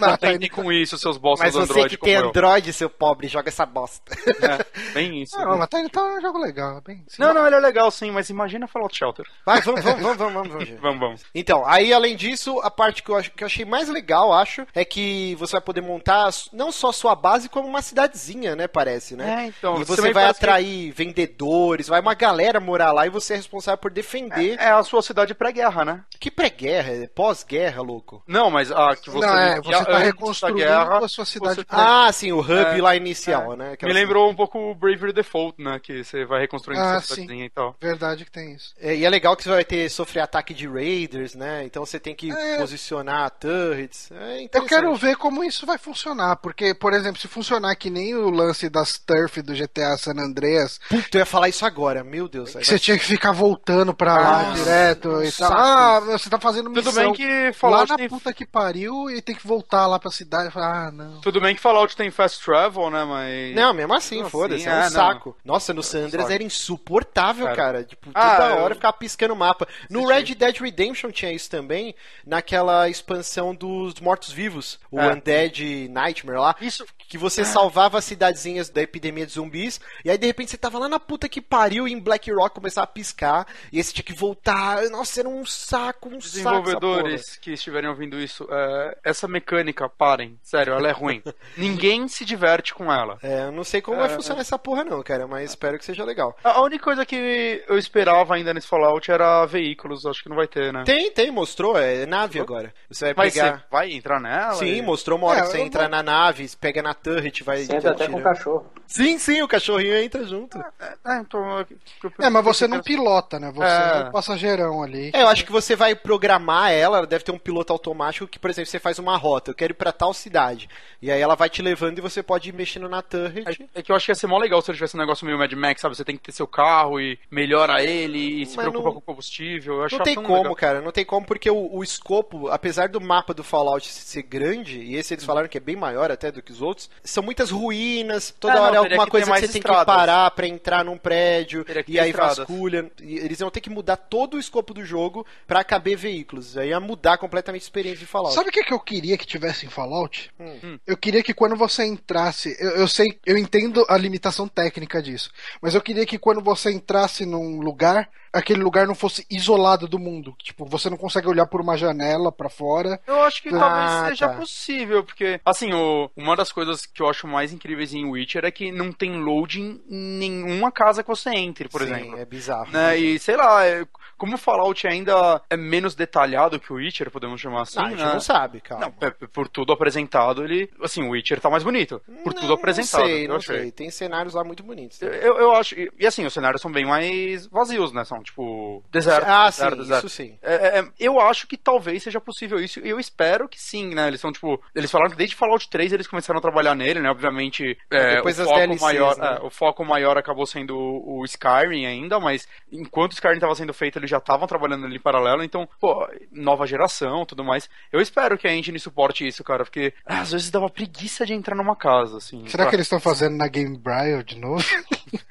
Speaker 1: Não,
Speaker 3: Aprende
Speaker 1: Tiny...
Speaker 3: com isso, seus bosses
Speaker 2: Mas você
Speaker 3: Android
Speaker 2: que tem. Android, seu pobre, joga essa bosta.
Speaker 3: É, bem isso.
Speaker 1: Não, mas Tiny Tower é um jogo legal, é bem...
Speaker 3: Não, não, ele é legal sim, mas imagina Fallout Shelter.
Speaker 2: Vai, vamos, vamos, vamos, vamos, vamos, vamos.
Speaker 3: Vamos, vamos.
Speaker 2: Então, aí além disso, a parte que eu, acho, que eu achei mais legal, acho, é que você vai poder montar não só sua base, como uma cidadezinha, né? Parece, né?
Speaker 3: É, então,
Speaker 2: e você vai
Speaker 3: parece que-
Speaker 2: atrair vendedores, vai uma galera morar lá e você é responsável por defender.
Speaker 3: É a sua cidade pré-guerra, né?
Speaker 2: Que pré-guerra? É pós-guerra, louco.
Speaker 3: Não, mas a que você.
Speaker 1: Não, é, você tá reconstruindo
Speaker 3: guerra,
Speaker 1: a sua cidade
Speaker 3: você-
Speaker 1: pré-
Speaker 2: Ah, sim, o hub
Speaker 3: É,
Speaker 2: lá inicial, né?
Speaker 3: Me
Speaker 2: Aquela-
Speaker 3: lembrou um pouco o Bravery Default, né? Que você vai reconstruindo
Speaker 1: Ah,
Speaker 3: sua cidadezinha e tal.
Speaker 1: Verdade que tem isso.
Speaker 2: É, e é legal que você vai ter sofrer ataque de raiders, né? Então você tem que
Speaker 1: É.
Speaker 2: posicionar turrets. É
Speaker 1: Eu quero ver como isso vai funcionar, porque, por exemplo, se funcionar que nem o lance das turf do GTA San Andreas,
Speaker 2: Puta, eu ia falar isso agora, meu Deus.
Speaker 1: que você tinha que ficar voltando pra lá
Speaker 2: Nossa,
Speaker 1: direto e tal. Ah, você tá fazendo missão
Speaker 3: Tudo bem que
Speaker 1: lá
Speaker 3: Fallout
Speaker 1: na
Speaker 3: tem.
Speaker 1: puta que pariu e tem que voltar lá pra cidade. Eu ah, não.
Speaker 3: Tudo bem que Fallout tem fast travel, né? Mas.
Speaker 2: Não, mesmo assim, foda-se,
Speaker 3: sim,
Speaker 2: é um
Speaker 3: é, não.
Speaker 2: saco. Nossa, no San Andreas era insuportável,
Speaker 3: Cara.
Speaker 2: cara. Tipo,
Speaker 3: Ah,
Speaker 2: toda
Speaker 3: eu-
Speaker 2: hora ficava piscando o mapa. No Red Dead Redemption tinha isso também, naquela expansão dos mortos-vivos, o
Speaker 3: É.
Speaker 2: Undead Nightmare lá.
Speaker 3: Isso.
Speaker 2: Que você salvava as cidadezinhas da epidemia de zumbis, e aí de repente você tava lá na puta que pariu e em Black Rock começava a piscar, e aí você tinha que voltar. Nossa, era um saco, um saco.
Speaker 3: Desenvolvedores que estiverem ouvindo isso, é, essa mecânica, parem. Sério, ela é ruim. Ninguém se diverte com ela.
Speaker 2: É, eu não sei como vai funcionar essa porra não, cara, mas espero que seja legal.
Speaker 3: A a única coisa que eu esperava ainda nesse Fallout era veículos, acho que não vai ter, né?
Speaker 2: Tem, tem, mostrou, é nave agora. Você vai
Speaker 3: Mas
Speaker 2: pegar...
Speaker 3: você vai entrar nela?
Speaker 2: Sim,
Speaker 3: E-
Speaker 2: mostrou uma hora
Speaker 1: É,
Speaker 2: que você entra
Speaker 1: vou-
Speaker 2: na nave, pega na turret, vai
Speaker 4: Você entra até com o cachorro.
Speaker 2: Sim, sim, o cachorrinho entra junto.
Speaker 3: É, então, eu- eu-
Speaker 1: É, mas você não pilota, né? Você
Speaker 3: É.
Speaker 1: é o passageirão ali.
Speaker 2: É, eu acho que você vai programar ela, ela deve ter um piloto automático que, por exemplo, você faz uma rota, eu quero ir pra tal cidade. E aí ela vai te levando e você pode ir mexendo na turret.
Speaker 3: É que eu acho que ia ser mó legal se ele tivesse um negócio meio Mad Max, sabe? Você tem que ter seu carro e melhora ele e se
Speaker 2: Mas
Speaker 3: preocupa
Speaker 2: não-
Speaker 3: com o combustível. Eu
Speaker 2: Não tem como,
Speaker 3: legal.
Speaker 2: cara, não tem como, porque o, o escopo, apesar do mapa do Fallout ser grande, e esse eles falaram que é bem maior até do que os outros, são muitas ruínas, toda
Speaker 3: É, não,
Speaker 2: hora é alguma
Speaker 3: que
Speaker 2: coisa que você tem
Speaker 3: estradas.
Speaker 2: que parar pra entrar num prédio, e aí
Speaker 3: estradas.
Speaker 2: vasculha. E eles iam ter que mudar todo o escopo do jogo pra caber veículos. Aí ia mudar completamente a experiência de Fallout.
Speaker 1: Sabe o que, que eu queria que tivesse em Fallout?
Speaker 2: Hum.
Speaker 1: Eu queria que quando você entrasse, eu, eu sei, eu entendo a limitação técnica disso, mas eu queria que quando você entrasse num lugar, aquele lugar não fosse isolado do mundo. Tipo, você não consegue olhar por uma janela pra fora.
Speaker 3: Eu acho que
Speaker 2: Ah,
Speaker 3: talvez seja
Speaker 2: tá.
Speaker 3: possível, porque, assim, o, uma das coisas que eu acho mais incríveis em Witcher é que não tem loading em nenhuma casa que você entre, por
Speaker 2: Sim,
Speaker 3: exemplo.
Speaker 2: é bizarro.
Speaker 3: Né? E sei lá, é- como o Fallout ainda é menos detalhado que o Witcher, podemos chamar assim,
Speaker 2: Não, a gente
Speaker 3: né?
Speaker 2: não sabe, calma.
Speaker 3: Não, é, por tudo apresentado, ele. Assim, o Witcher tá mais bonito. Por tudo
Speaker 2: Não,
Speaker 3: apresentado.
Speaker 2: Não sei, não
Speaker 3: achei.
Speaker 2: sei. Tem cenários lá muito bonitos.
Speaker 3: Eu, eu acho. E, assim, os cenários são bem mais vazios, né? São tipo. Deserto.
Speaker 2: Ah,
Speaker 3: deserto,
Speaker 2: sim,
Speaker 3: deserto.
Speaker 2: isso sim.
Speaker 3: É, é, eu acho que talvez seja possível isso, eu espero que sim, né? Eles são, tipo, eles falaram que desde Fallout 3 eles começaram a trabalhar nele, né? Obviamente, é,
Speaker 2: Depois
Speaker 3: o, foco
Speaker 2: DLCs,
Speaker 3: maior,
Speaker 2: né?
Speaker 3: é, o foco maior acabou sendo o, o Skyrim ainda, mas enquanto o Skyrim estava sendo feito, eles já estavam trabalhando ali em paralelo, então, pô, nova geração tudo mais. Eu espero que a engine suporte isso, cara, porque ah, às vezes dava preguiça de entrar numa casa, assim.
Speaker 1: Será
Speaker 3: pra-
Speaker 1: que eles estão fazendo na Game Braille de novo?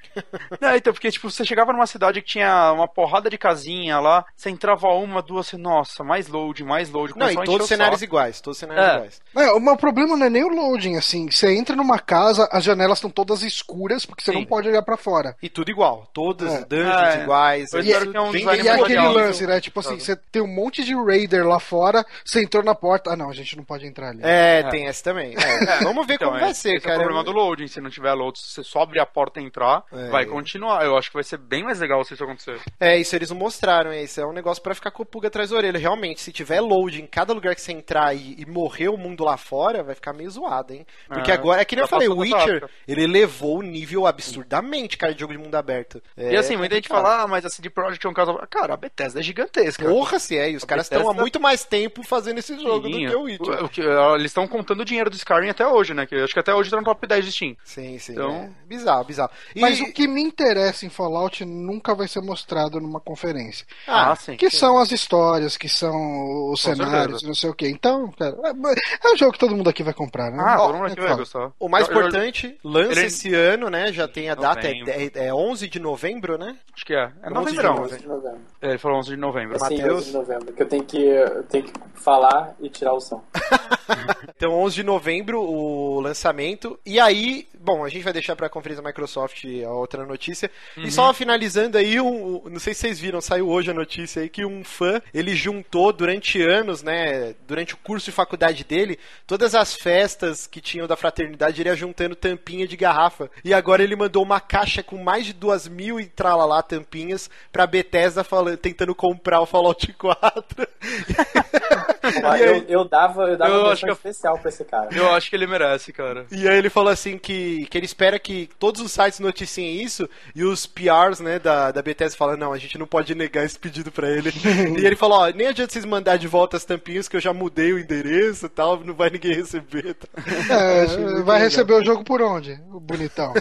Speaker 3: Não, então, porque, tipo, você chegava numa cidade que tinha uma porrada de casinha lá, você entrava uma, duas, você, nossa, mais load, mais load.
Speaker 2: Não, e
Speaker 3: começou a encher
Speaker 2: todos cenários
Speaker 3: saco.
Speaker 2: iguais, todos cenários
Speaker 3: É.
Speaker 2: iguais.
Speaker 1: É, o meu problema não é nem o loading, assim. Você entra numa casa, as janelas estão todas escuras, porque você
Speaker 3: Sim.
Speaker 1: não pode olhar pra fora.
Speaker 2: E tudo igual, todas
Speaker 1: É.
Speaker 2: dungeons
Speaker 3: É.
Speaker 2: iguais.
Speaker 3: Eu
Speaker 2: é
Speaker 3: que é um
Speaker 2: bem
Speaker 1: E é aquele lance, né? Tipo assim, você tem um monte de raider lá fora, você entrou na porta. Ah, não, a gente não pode entrar ali.
Speaker 2: É,
Speaker 3: É.
Speaker 2: tem esse também. É, Vamos ver
Speaker 3: Então,
Speaker 2: como
Speaker 3: é,
Speaker 2: vai ser, cara.
Speaker 3: É o problema do loading. Se não tiver load, se você só abrir a porta e entrar,
Speaker 2: É.
Speaker 3: vai continuar. Eu acho que vai ser bem mais legal se isso acontecer.
Speaker 2: É, isso eles não mostraram, é, isso é um negócio pra ficar com o pulga atrás da orelha. Realmente, se tiver load em cada lugar que você entrar e, e morrer o mundo lá fora, vai ficar meio zoado, hein? Porque
Speaker 3: É,
Speaker 2: agora, é que nem eu falei, o Witcher, ele levou o nível absurdamente, cara, de jogo de mundo aberto. É
Speaker 3: e assim, muita gente fala, ah, mas a CD Projekt é um caso. Cara, a Bethesda é gigantesca.
Speaker 2: Porra, se é, e os
Speaker 3: A
Speaker 2: caras estão há muito mais tempo fazendo esse jogo do
Speaker 3: Sim,
Speaker 2: que o Witcher.
Speaker 3: o que- Eles estão contando o dinheiro do Skyrim até hoje, né? Que eu acho que até hoje tá no top 10 de Steam.
Speaker 2: Sim, sim.
Speaker 3: Então-
Speaker 2: é. Bizarro, bizarro. E-
Speaker 1: Mas o que me interessa em Fallout nunca vai ser mostrado numa conferência.
Speaker 2: Ah,
Speaker 3: sim.
Speaker 1: Que são as histórias, que são os
Speaker 3: Com
Speaker 1: cenários. Não sei o que. Então, cara, é, é um jogo que todo mundo aqui vai comprar, né?
Speaker 3: Ah, todo mundo aqui
Speaker 1: é
Speaker 3: vai
Speaker 1: claro.
Speaker 3: gostar.
Speaker 2: O mais
Speaker 3: Eu- eu-
Speaker 2: importante, lança
Speaker 3: ele-
Speaker 2: esse ano, né? Já tem a data, é, é, é 11 de novembro, né?
Speaker 3: Acho que é. É
Speaker 2: 11 de
Speaker 3: novembro.
Speaker 2: novembro.
Speaker 4: 11 de novembro.
Speaker 3: É, ele falou 11 de novembro.
Speaker 4: Assim,
Speaker 2: Mateus?
Speaker 4: 11 de novembro. Que eu tenho que, eu tenho que falar e tirar o som.
Speaker 2: Então, 11 de novembro, o lançamento. E aí, bom, a gente vai deixar pra conferência da Microsoft a outra notícia. E só finalizando aí, um- não sei se vocês viram, saiu hoje a notícia aí que um fã, ele juntou durante anos, né, durante o curso de faculdade dele, todas as festas que tinham da fraternidade, ele ia juntando tampinha de garrafa. E agora ele mandou uma caixa com mais de duas mil e tralalá tampinhas pra Bethesda falando, tentando comprar o Fallout 4.
Speaker 4: Eu, eu dava, eu dava
Speaker 3: Eu
Speaker 4: uma
Speaker 3: acho que
Speaker 4: especial pra esse cara.
Speaker 3: Eu acho que ele merece, cara.
Speaker 2: E aí ele falou assim que, que ele espera que todos os sites noticiem isso e os PRs, né, da, da Bethesda falam, não, a gente não pode negar esse pedido pra ele. e ele falou, ó, nem adianta vocês mandar de volta as tampinhas que eu já mudei o endereço e tal, não vai ninguém receber. Tá?
Speaker 1: É, vai
Speaker 2: legal.
Speaker 1: receber o jogo por onde? O bonitão.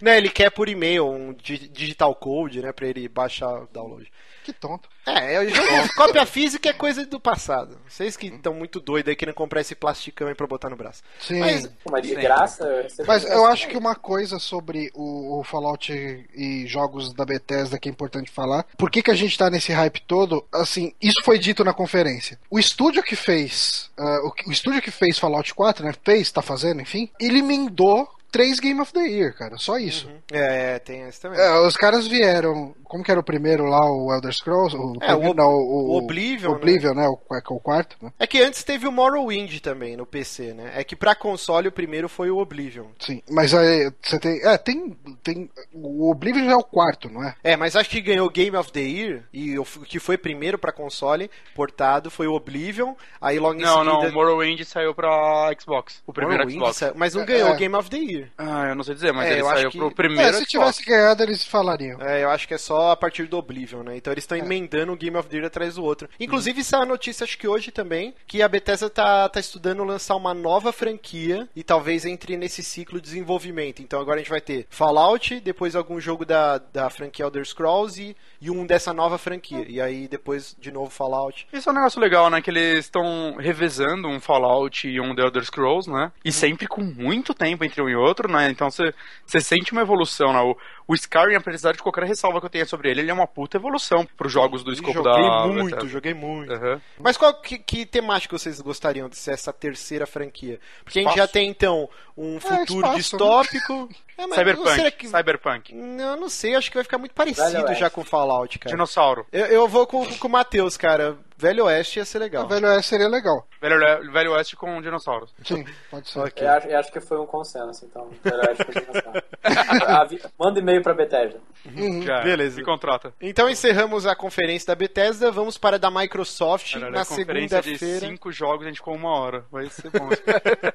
Speaker 2: né, ele quer por e-mail um di- digital code, né, pra ele baixar o download.
Speaker 1: Que tonto.
Speaker 2: É, o jogo, cópia física é coisa do passado. Vocês que estão muito doidos aí querendo comprar esse plasticão aí pra botar no braço.
Speaker 1: Sim.
Speaker 2: Mas-
Speaker 4: Mas de graça, eu
Speaker 1: Mas eu acho que uma coisa sobre o, o Fallout e jogos da Bethesda que é importante falar. Por que, que a gente tá nesse hype todo? Assim, isso foi dito na conferência. O estúdio que fez. ah, o, o estúdio que fez Fallout 4, né? Fez, tá fazendo, enfim. Ele emendou três Game of the Year, cara. Só isso.
Speaker 2: É, tem esse também.
Speaker 1: É, os caras vieram. Como que era o primeiro lá, o Elder Scrolls? O,
Speaker 2: É, o
Speaker 1: primeiro, não,
Speaker 2: o Oblivion, né?
Speaker 1: Oblivion, né? O, é é o quarto, né?
Speaker 2: É que antes teve o Morrowind também no PC, né? É que pra console o primeiro foi o Oblivion.
Speaker 1: Sim. Mas aí você tem. É, tem. tem o Oblivion já é o quarto, não é?
Speaker 2: É, mas acho que ganhou Game of the Year e o que foi primeiro pra console portado foi o Oblivion. Aí logo em
Speaker 3: Não,
Speaker 2: seguida.
Speaker 3: não, o Morrowind saiu pra Xbox. O primeiro
Speaker 2: Morrowind
Speaker 3: Xbox.
Speaker 2: saiu- mas não ganhou
Speaker 1: É.
Speaker 2: o Game of the Year.
Speaker 3: Ah, eu não sei dizer, mas
Speaker 2: É,
Speaker 3: ele
Speaker 2: eu acho
Speaker 3: saiu
Speaker 2: que-
Speaker 3: pro
Speaker 1: É,
Speaker 3: primeiro
Speaker 1: se
Speaker 3: Xbox.
Speaker 1: tivesse ganhado, eles falariam.
Speaker 2: É, eu acho que é só a partir do Oblivion, né? Então eles estão emendando o Game of the Year atrás do outro. Inclusive, isso é uma notícia, acho que hoje também, que a Bethesda tá, tá estudando lançar uma nova franquia e talvez entre nesse ciclo de desenvolvimento. Então agora a gente vai ter Fallout, depois algum jogo da, da franquia Elder Scrolls e, e um dessa nova franquia. E aí depois, de novo, Fallout.
Speaker 3: Isso é um negócio legal, né? Que eles estão revezando um Fallout e um The Elder Scrolls, né? E sempre com muito tempo entre um e outro, né? Então você sente uma evolução, né? O, o Skyrim, apesar de qualquer ressalva que eu tenha sobre ele, ele é uma puta evolução pros jogos do escopo
Speaker 2: joguei
Speaker 3: da
Speaker 2: muito, joguei muito.
Speaker 3: Aham.
Speaker 2: Mas qual que, que temática vocês gostariam de ser essa terceira franquia? Porque a gente
Speaker 3: Espaço.
Speaker 2: já tem, então, um futuro
Speaker 1: espaço,
Speaker 2: distópico. É, mas
Speaker 3: Cyberpunk.
Speaker 2: será que-
Speaker 3: Cyberpunk.
Speaker 2: Não, não sei, acho que vai ficar muito parecido
Speaker 4: Velho Oeste.
Speaker 2: já com Fallout, cara.
Speaker 3: Dinossauro.
Speaker 2: Eu, eu vou com, com o Matheus, cara. Velho Oeste ia ser legal.
Speaker 1: O Velho Oeste seria legal.
Speaker 3: Velho, Velho Oeste com dinossauros.
Speaker 1: Sim, pode ser.
Speaker 2: Ok.
Speaker 4: Eu acho, eu acho que foi um consenso, então. Que foi um Avi- Manda e-mail pra Bethesda.
Speaker 1: Uhum.
Speaker 3: Já,
Speaker 2: Beleza.
Speaker 3: Me contrata.
Speaker 2: Então encerramos a conferência da Bethesda, vamos para a da Microsoft
Speaker 3: Caralho,
Speaker 2: na segunda-feira.
Speaker 3: cinco jogos, a gente ficou uma hora. Vai ser bom.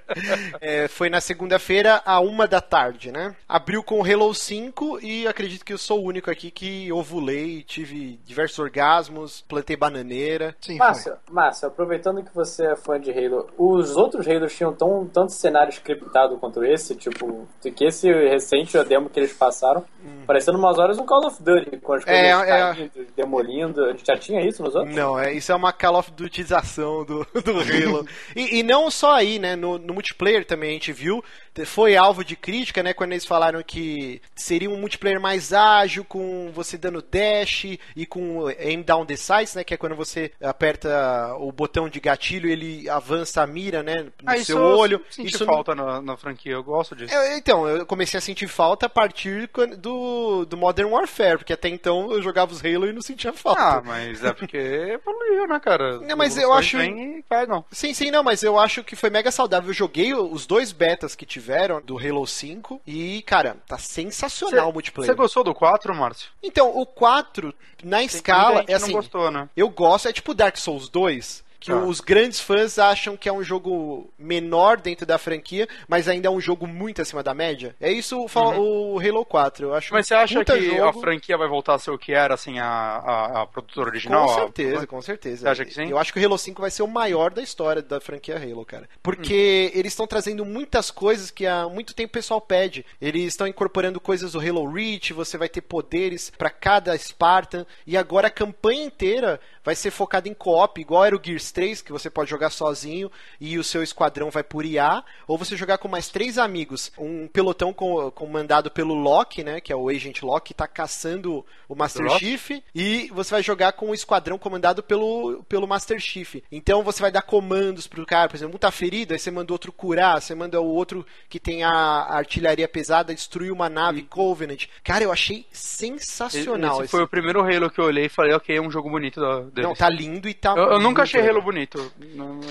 Speaker 2: É, foi na segunda-feira, a uma da tarde, né? Abriu com Halo 5 e acredito que eu sou o único aqui que ovulei, tive diversos orgasmos, plantei bananeira.
Speaker 1: Sim.
Speaker 4: Márcio, Márcio, aproveitando que você é fã de Halo, os outros Halos tinham tão, tanto cenário scriptado quanto esse, tipo, que esse recente, a demo que eles passaram, parecendo umas horas um Call of Duty, com as coisas
Speaker 2: É, é.
Speaker 4: caindo, demolindo. A gente já tinha isso nos outros?
Speaker 2: Não, é, isso é uma Call of Dutyização do, do Halo. e, e não só aí, né? No, no multiplayer também a gente viu foi alvo de crítica, né? Quando eles falaram que seria um multiplayer mais ágil, com você dando dash e com aim down the sights, né? Que é quando você aperta o botão de gatilho e ele avança a mira, né? No
Speaker 3: Ah,
Speaker 2: seu olho.
Speaker 3: Eu
Speaker 2: Isso
Speaker 3: falta na, na franquia, eu gosto disso.
Speaker 2: eu- então, eu comecei a sentir falta a partir do, do Modern Warfare, porque até então eu jogava os Halo e não sentia falta.
Speaker 3: Ah, mas é porque evoluiu, né, cara?
Speaker 2: Não, mas eu acho-
Speaker 3: vêm e cai, não.
Speaker 2: Sim, sim, não, mas eu acho que foi mega saudável. Eu joguei os dois betas que tiveram do Halo 5 e, cara, tá sensacional o multiplayer.
Speaker 3: Você gostou do 4, Márcio?
Speaker 2: Então, o 4, na
Speaker 3: Tem
Speaker 2: escala, é assim,
Speaker 3: gostou, né?
Speaker 2: eu gosto, é tipo Dark Souls 2, que
Speaker 3: Tá.
Speaker 2: os grandes fãs acham que é um jogo menor dentro da franquia, mas ainda é um jogo muito acima da média. É isso fala o Halo 4, eu acho
Speaker 3: Uhum. Mas você acha que
Speaker 2: jogo.
Speaker 3: a franquia vai voltar a ser o que era, assim, a, a, a produtora original?
Speaker 2: Com
Speaker 3: A-
Speaker 2: certeza, com certeza.
Speaker 3: Você acha que sim?
Speaker 2: Eu acho que o Halo 5 vai ser o maior da história da franquia Halo, cara. Porque
Speaker 3: Hum.
Speaker 2: eles estão trazendo muitas coisas que há muito tempo o pessoal pede. Eles estão incorporando coisas do Halo Reach, você vai ter poderes pra cada Spartan. E agora a campanha inteira vai ser focada em co-op, igual era o 3, que você pode jogar sozinho e o seu esquadrão vai por IA. Ou você jogar com mais três amigos. Um pelotão com- comandado pelo Locke, né? Que é o Agent que tá caçando o Master? Chief. E você vai jogar com um esquadrão comandado pelo, pelo Master Chief. Então você vai dar comandos pro cara, por exemplo, um tá ferido, aí você manda o outro curar, você manda o outro que tem a artilharia pesada destruir uma nave Covenant. Cara, eu achei sensacional
Speaker 3: Esse foi o primeiro Halo que eu olhei e falei, ok, é um jogo bonito da.
Speaker 2: Não, tá lindo e tá.
Speaker 3: Eu, eu nunca achei
Speaker 2: legal.
Speaker 3: Bonito.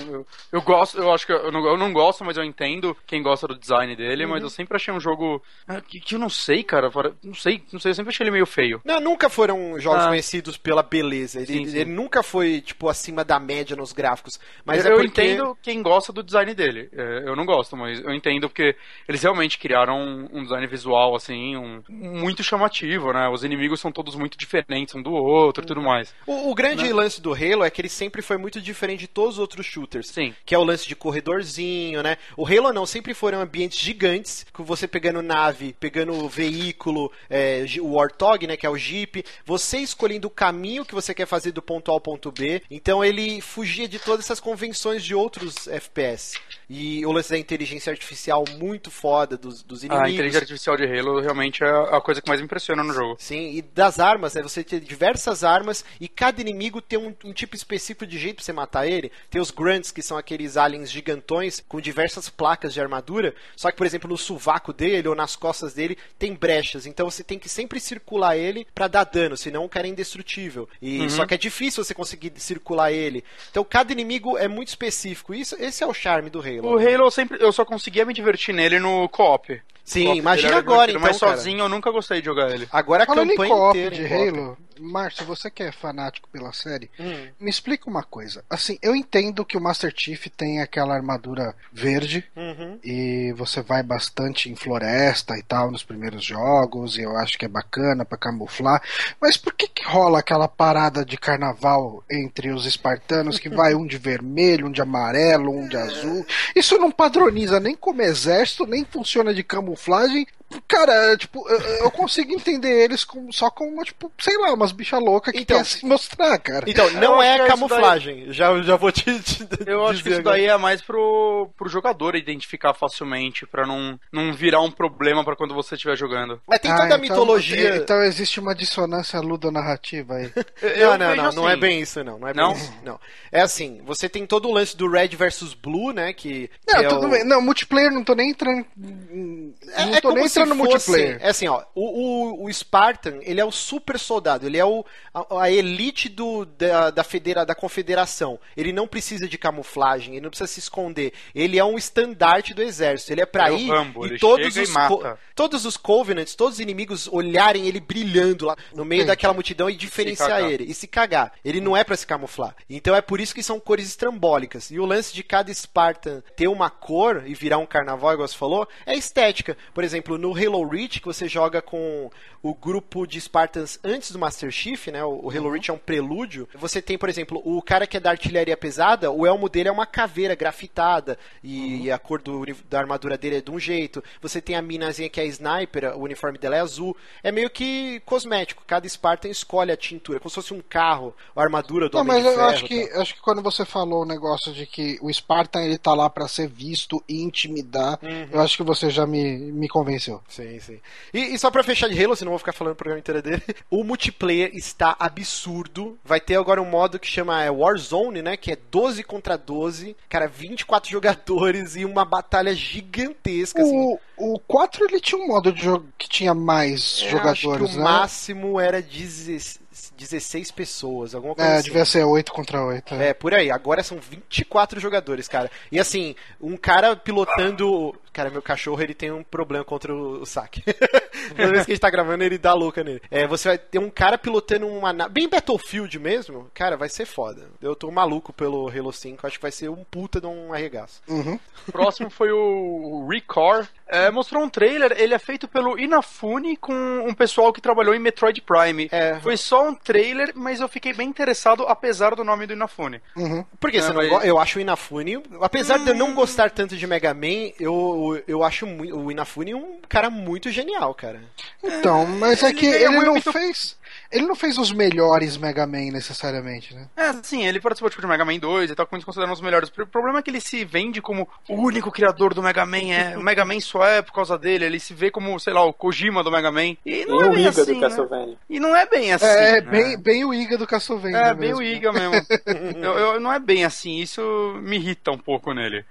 Speaker 3: Eu, eu gosto, eu acho que eu não, eu não gosto, mas eu entendo quem gosta do design dele,
Speaker 2: Uhum.
Speaker 3: mas eu sempre achei um jogo ah, que, que eu não sei, cara. Não sei, não sei, eu sempre achei ele meio feio.
Speaker 2: Não, nunca foram jogos
Speaker 3: Ah.
Speaker 2: conhecidos pela beleza. Ele,
Speaker 3: Sim, sim.
Speaker 2: ele nunca foi, tipo, acima da média nos gráficos. Mas
Speaker 3: eu
Speaker 2: é porque...
Speaker 3: entendo quem gosta do design dele. É, Eu não gosto, mas eu entendo porque eles realmente criaram um, um design visual, assim, um- muito chamativo, né? Os inimigos são todos muito diferentes um do outro e tudo mais.
Speaker 2: O, o grande
Speaker 3: Né?
Speaker 2: lance do Halo é que ele sempre foi muito diferente de todos os outros shooters.
Speaker 3: Sim.
Speaker 2: Que é o lance de corredorzinho, né? O Halo não, sempre foram ambientes gigantes, com você pegando nave, pegando veículo, é, o Warthog, né? Que é o Jeep, você escolhendo o caminho que você quer fazer do ponto A ao ponto B. Então ele fugia de todas essas convenções de outros FPS. E o lance da inteligência artificial muito foda dos, dos inimigos.
Speaker 3: A inteligência artificial de Halo realmente é a coisa que mais impressiona no jogo.
Speaker 2: Sim, e das armas, né? Você tem diversas armas e cada inimigo tem um, um tipo específico de jeito pra você matar ele. Tem os Grunts, que são aqueles aliens gigantões com diversas placas de armadura. Só que, por exemplo, no sovaco dele ou nas costas dele tem brechas. Então você tem que sempre circular ele pra dar dano, senão o cara é indestrutível. E só que é difícil você conseguir circular ele. Então cada inimigo é muito específico. Isso, esse é o charme do Halo.
Speaker 3: O Halo eu sempre eu só conseguia me divertir nele no co-op.
Speaker 2: Sim, imagina agora,
Speaker 3: divertido, Mas
Speaker 2: então, cara.
Speaker 3: sozinho eu nunca gostei de jogar ele.
Speaker 2: Agora a
Speaker 1: Falando em
Speaker 2: campanha
Speaker 1: co-op de
Speaker 2: em co-op.
Speaker 1: Halo, Márcio, você que é fanático pela série,
Speaker 2: Hum.
Speaker 1: me explica uma coisa. Assim, eu entendo que o Master Chief tem aquela armadura verde
Speaker 2: Uhum.
Speaker 1: e você vai bastante em floresta e tal nos primeiros jogos, e eu acho que é bacana pra camuflar. Mas por que que rola aquela parada de carnaval entre os espartanos que vai um de vermelho, um de amarelo, um de azul? Isso não padroniza nem como exército, nem funciona de camuflagem. Cara, tipo, eu, eu consigo entender eles com, só como, tipo, sei lá, umas bichas loucas que
Speaker 2: Então-
Speaker 1: quer se mostrar, cara.
Speaker 2: Então, não é
Speaker 3: é
Speaker 2: camuflagem. Já, já vou te, te
Speaker 3: Eu acho que isso daí é mais pro, pro jogador identificar facilmente, pra não, não virar um problema pra quando você estiver jogando.
Speaker 2: Mas tem
Speaker 1: Ah,
Speaker 2: toda a
Speaker 1: então-
Speaker 2: mitologia.
Speaker 1: Então existe uma dissonância ludonarrativa aí.
Speaker 3: Eu
Speaker 2: não, não, não, não é
Speaker 3: assim.
Speaker 2: bem isso, não. Não é bem
Speaker 3: Não?
Speaker 2: isso. Não. É assim, você tem todo o lance do Red versus Blue, né? Que, que
Speaker 1: Não,
Speaker 2: é
Speaker 1: tudo
Speaker 2: o-
Speaker 1: bem. Não, multiplayer não tô nem entrando. Não
Speaker 2: É,
Speaker 1: tô
Speaker 2: é
Speaker 1: nem entrando no
Speaker 2: fosse-
Speaker 1: multiplayer.
Speaker 2: É assim, ó, o, o, o Spartan, ele é o super soldado, ele é o, a, a elite do, da, da, federa, da confederação. Ele não precisa de camuflagem, ele não precisa se esconder. Ele é um estandarte do exército. Ele é pra
Speaker 3: É
Speaker 2: ir
Speaker 3: Rambo,
Speaker 2: e todos
Speaker 3: e
Speaker 2: os,
Speaker 3: mata.
Speaker 2: co- todos os Covenants, todos os inimigos olharem ele brilhando lá no meio
Speaker 1: Entendi.
Speaker 2: daquela multidão e diferenciar ele. E se cagar. Ele não é pra se camuflar. Então é por isso que são cores estrambólicas. E o lance de cada Spartan ter uma cor e virar um carnaval, igual você falou, é estética. Por exemplo, no Halo Reach, que você joga com o grupo de Spartans antes do Master Chief, né? O, o Halo
Speaker 1: Uhum.
Speaker 2: Reach é um prelúdio. Você tem, por exemplo, o cara que é da artilharia pesada, o elmo dele é uma caveira grafitada e, e a cor do, da armadura dele é de um jeito. Você tem a minazinha que é sniper, o uniforme dela é azul. É meio que cosmético. Cada Spartan escolhe a tintura, como se fosse um carro, a armadura do
Speaker 1: Não, mas eu
Speaker 2: Ferro,
Speaker 1: acho que,
Speaker 2: tal.
Speaker 1: acho que quando você falou o negócio de que o Spartan ele tá lá pra ser visto e intimidar,
Speaker 2: Uhum.
Speaker 1: eu acho que você já me, me convenceu.
Speaker 2: Sim, sim. E, e só pra fechar de Halo, senão eu vou ficar falando o programa inteiro dele, o multiplayer está absurdo. Vai ter agora um modo que chama é, Warzone, né? Que é 12 contra 12. Cara, 24 jogadores e uma batalha gigantesca, assim.
Speaker 1: O, o 4 ele tinha um modo de jogo que tinha mais
Speaker 2: Eu
Speaker 1: jogadores,
Speaker 2: acho que o
Speaker 1: né?
Speaker 2: máximo era 16 16 pessoas, alguma coisa
Speaker 1: É,
Speaker 2: assim.
Speaker 1: devia ser 8 contra 8.
Speaker 2: É, por aí. Agora são 24 jogadores, cara. E assim, um cara pilotando. Cara, meu cachorro ele tem um problema contra o, o saque. Toda vez que a gente tá gravando, ele dá louca nele. É, você vai ter um cara pilotando uma nave. Bem Battlefield mesmo, cara, vai ser foda. Eu tô maluco pelo Halo 5, acho que vai ser um puta de um arregaço.
Speaker 1: Uhum.
Speaker 3: Próximo foi o Recore. É, mostrou um trailer, ele é feito pelo Inafune com um pessoal que trabalhou em Metroid Prime.
Speaker 2: É.
Speaker 3: Foi só um trailer, mas eu fiquei bem interessado, apesar do nome do Inafune.
Speaker 1: Uhum.
Speaker 2: Por que
Speaker 3: É,
Speaker 2: você não
Speaker 3: mas-
Speaker 2: go- Eu acho o Inafune, apesar de eu não gostar tanto de Mega Man, eu, eu acho o Inafune um cara muito genial, cara.
Speaker 1: Então, mas é
Speaker 3: Ele
Speaker 1: que
Speaker 3: é
Speaker 1: ele não
Speaker 3: muito-
Speaker 1: fez. Ele não fez os melhores Mega Man necessariamente, né?
Speaker 3: É, sim, ele participou tipo, de Mega Man 2 e tal, como considerando os melhores. O problema é que ele se vende como o único criador do Mega Man, é, o Mega Man só é por causa dele, ele se vê como, sei lá, o Kojima do Mega Man. E
Speaker 4: E
Speaker 3: não é
Speaker 4: o
Speaker 3: bem
Speaker 4: Iga
Speaker 3: assim,
Speaker 4: do
Speaker 3: né?
Speaker 4: Castlevania.
Speaker 3: E não é bem assim.
Speaker 1: É,
Speaker 3: né?
Speaker 1: bem, bem o Iga do Castlevania.
Speaker 3: É, bem
Speaker 1: mesmo.
Speaker 3: o Iga mesmo. eu, eu- não é bem assim, isso me irrita um pouco nele.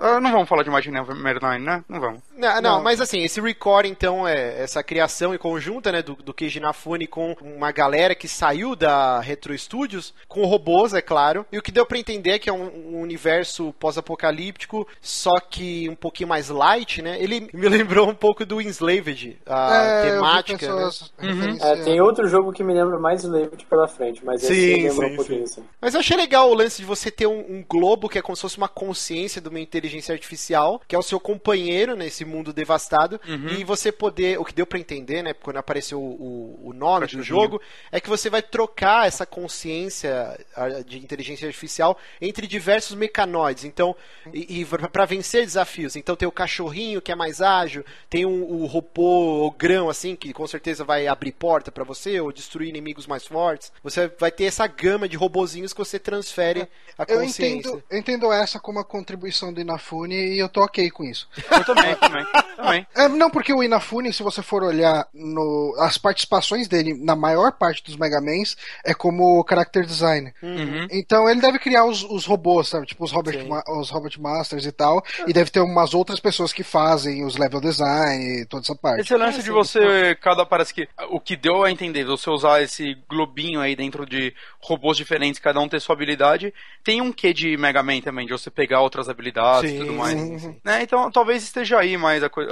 Speaker 3: Ah, não vamos falar de Mighty Number 9, né? Não vamos.
Speaker 2: Não, não,
Speaker 1: Não.
Speaker 2: mas assim, esse Record, então, é essa criação em conjunta, né, do, do Keiji Inafune com uma galera que saiu da Retro Studios, com robôs, é claro, e o que deu pra entender é que é um, um universo pós-apocalíptico, só que um pouquinho mais light, né, ele me lembrou um pouco do Enslaved, a
Speaker 1: É,
Speaker 2: temática, né?
Speaker 1: pessoas
Speaker 4: É, tem outro jogo que me lembra mais Slaved pela frente, mas esse
Speaker 2: Sim,
Speaker 4: me lembra
Speaker 2: sim,
Speaker 4: um pouquinho
Speaker 2: sim.
Speaker 4: assim.
Speaker 2: Mas eu achei legal o lance de você ter um, um globo que é como se fosse uma consciência de uma inteligência artificial, que é o seu companheiro nesse mundo devastado, e você poder, o que deu pra entender, né, quando apareceu o, o nome do jogo, é que você vai trocar essa consciência de inteligência artificial entre diversos mecanoides. Então, e, e para vencer desafios. Então tem o cachorrinho que é mais ágil, tem um, o robô o grão assim que com certeza vai abrir porta pra você ou destruir inimigos mais fortes. Você vai ter essa gama de robozinhos que você transfere a
Speaker 1: Eu
Speaker 2: consciência.
Speaker 1: entendo, eu entendo essa como a contribuição do Inafune e eu tô ok com isso.
Speaker 3: Eu também, também, também.
Speaker 1: É, não, porque o Inafune, se você for olhar no, as participações dele na maior parte dos Megamans, é como character design.
Speaker 3: Uhum.
Speaker 1: Então ele deve criar os, os robôs, sabe? Tipo os Robert. Ma- os Robert Masters e tal. E deve ter umas outras pessoas que fazem os level design e toda essa parte.
Speaker 3: Esse lance de você, cada parece que o que deu a entender, você usar esse globinho aí dentro de robôs diferentes, cada um ter sua habilidade, tem um quê de Mega Man também, de você pegar outras habilidades e tudo mais.
Speaker 1: sim, sim.
Speaker 3: Né? Então talvez esteja aí mais a coisa.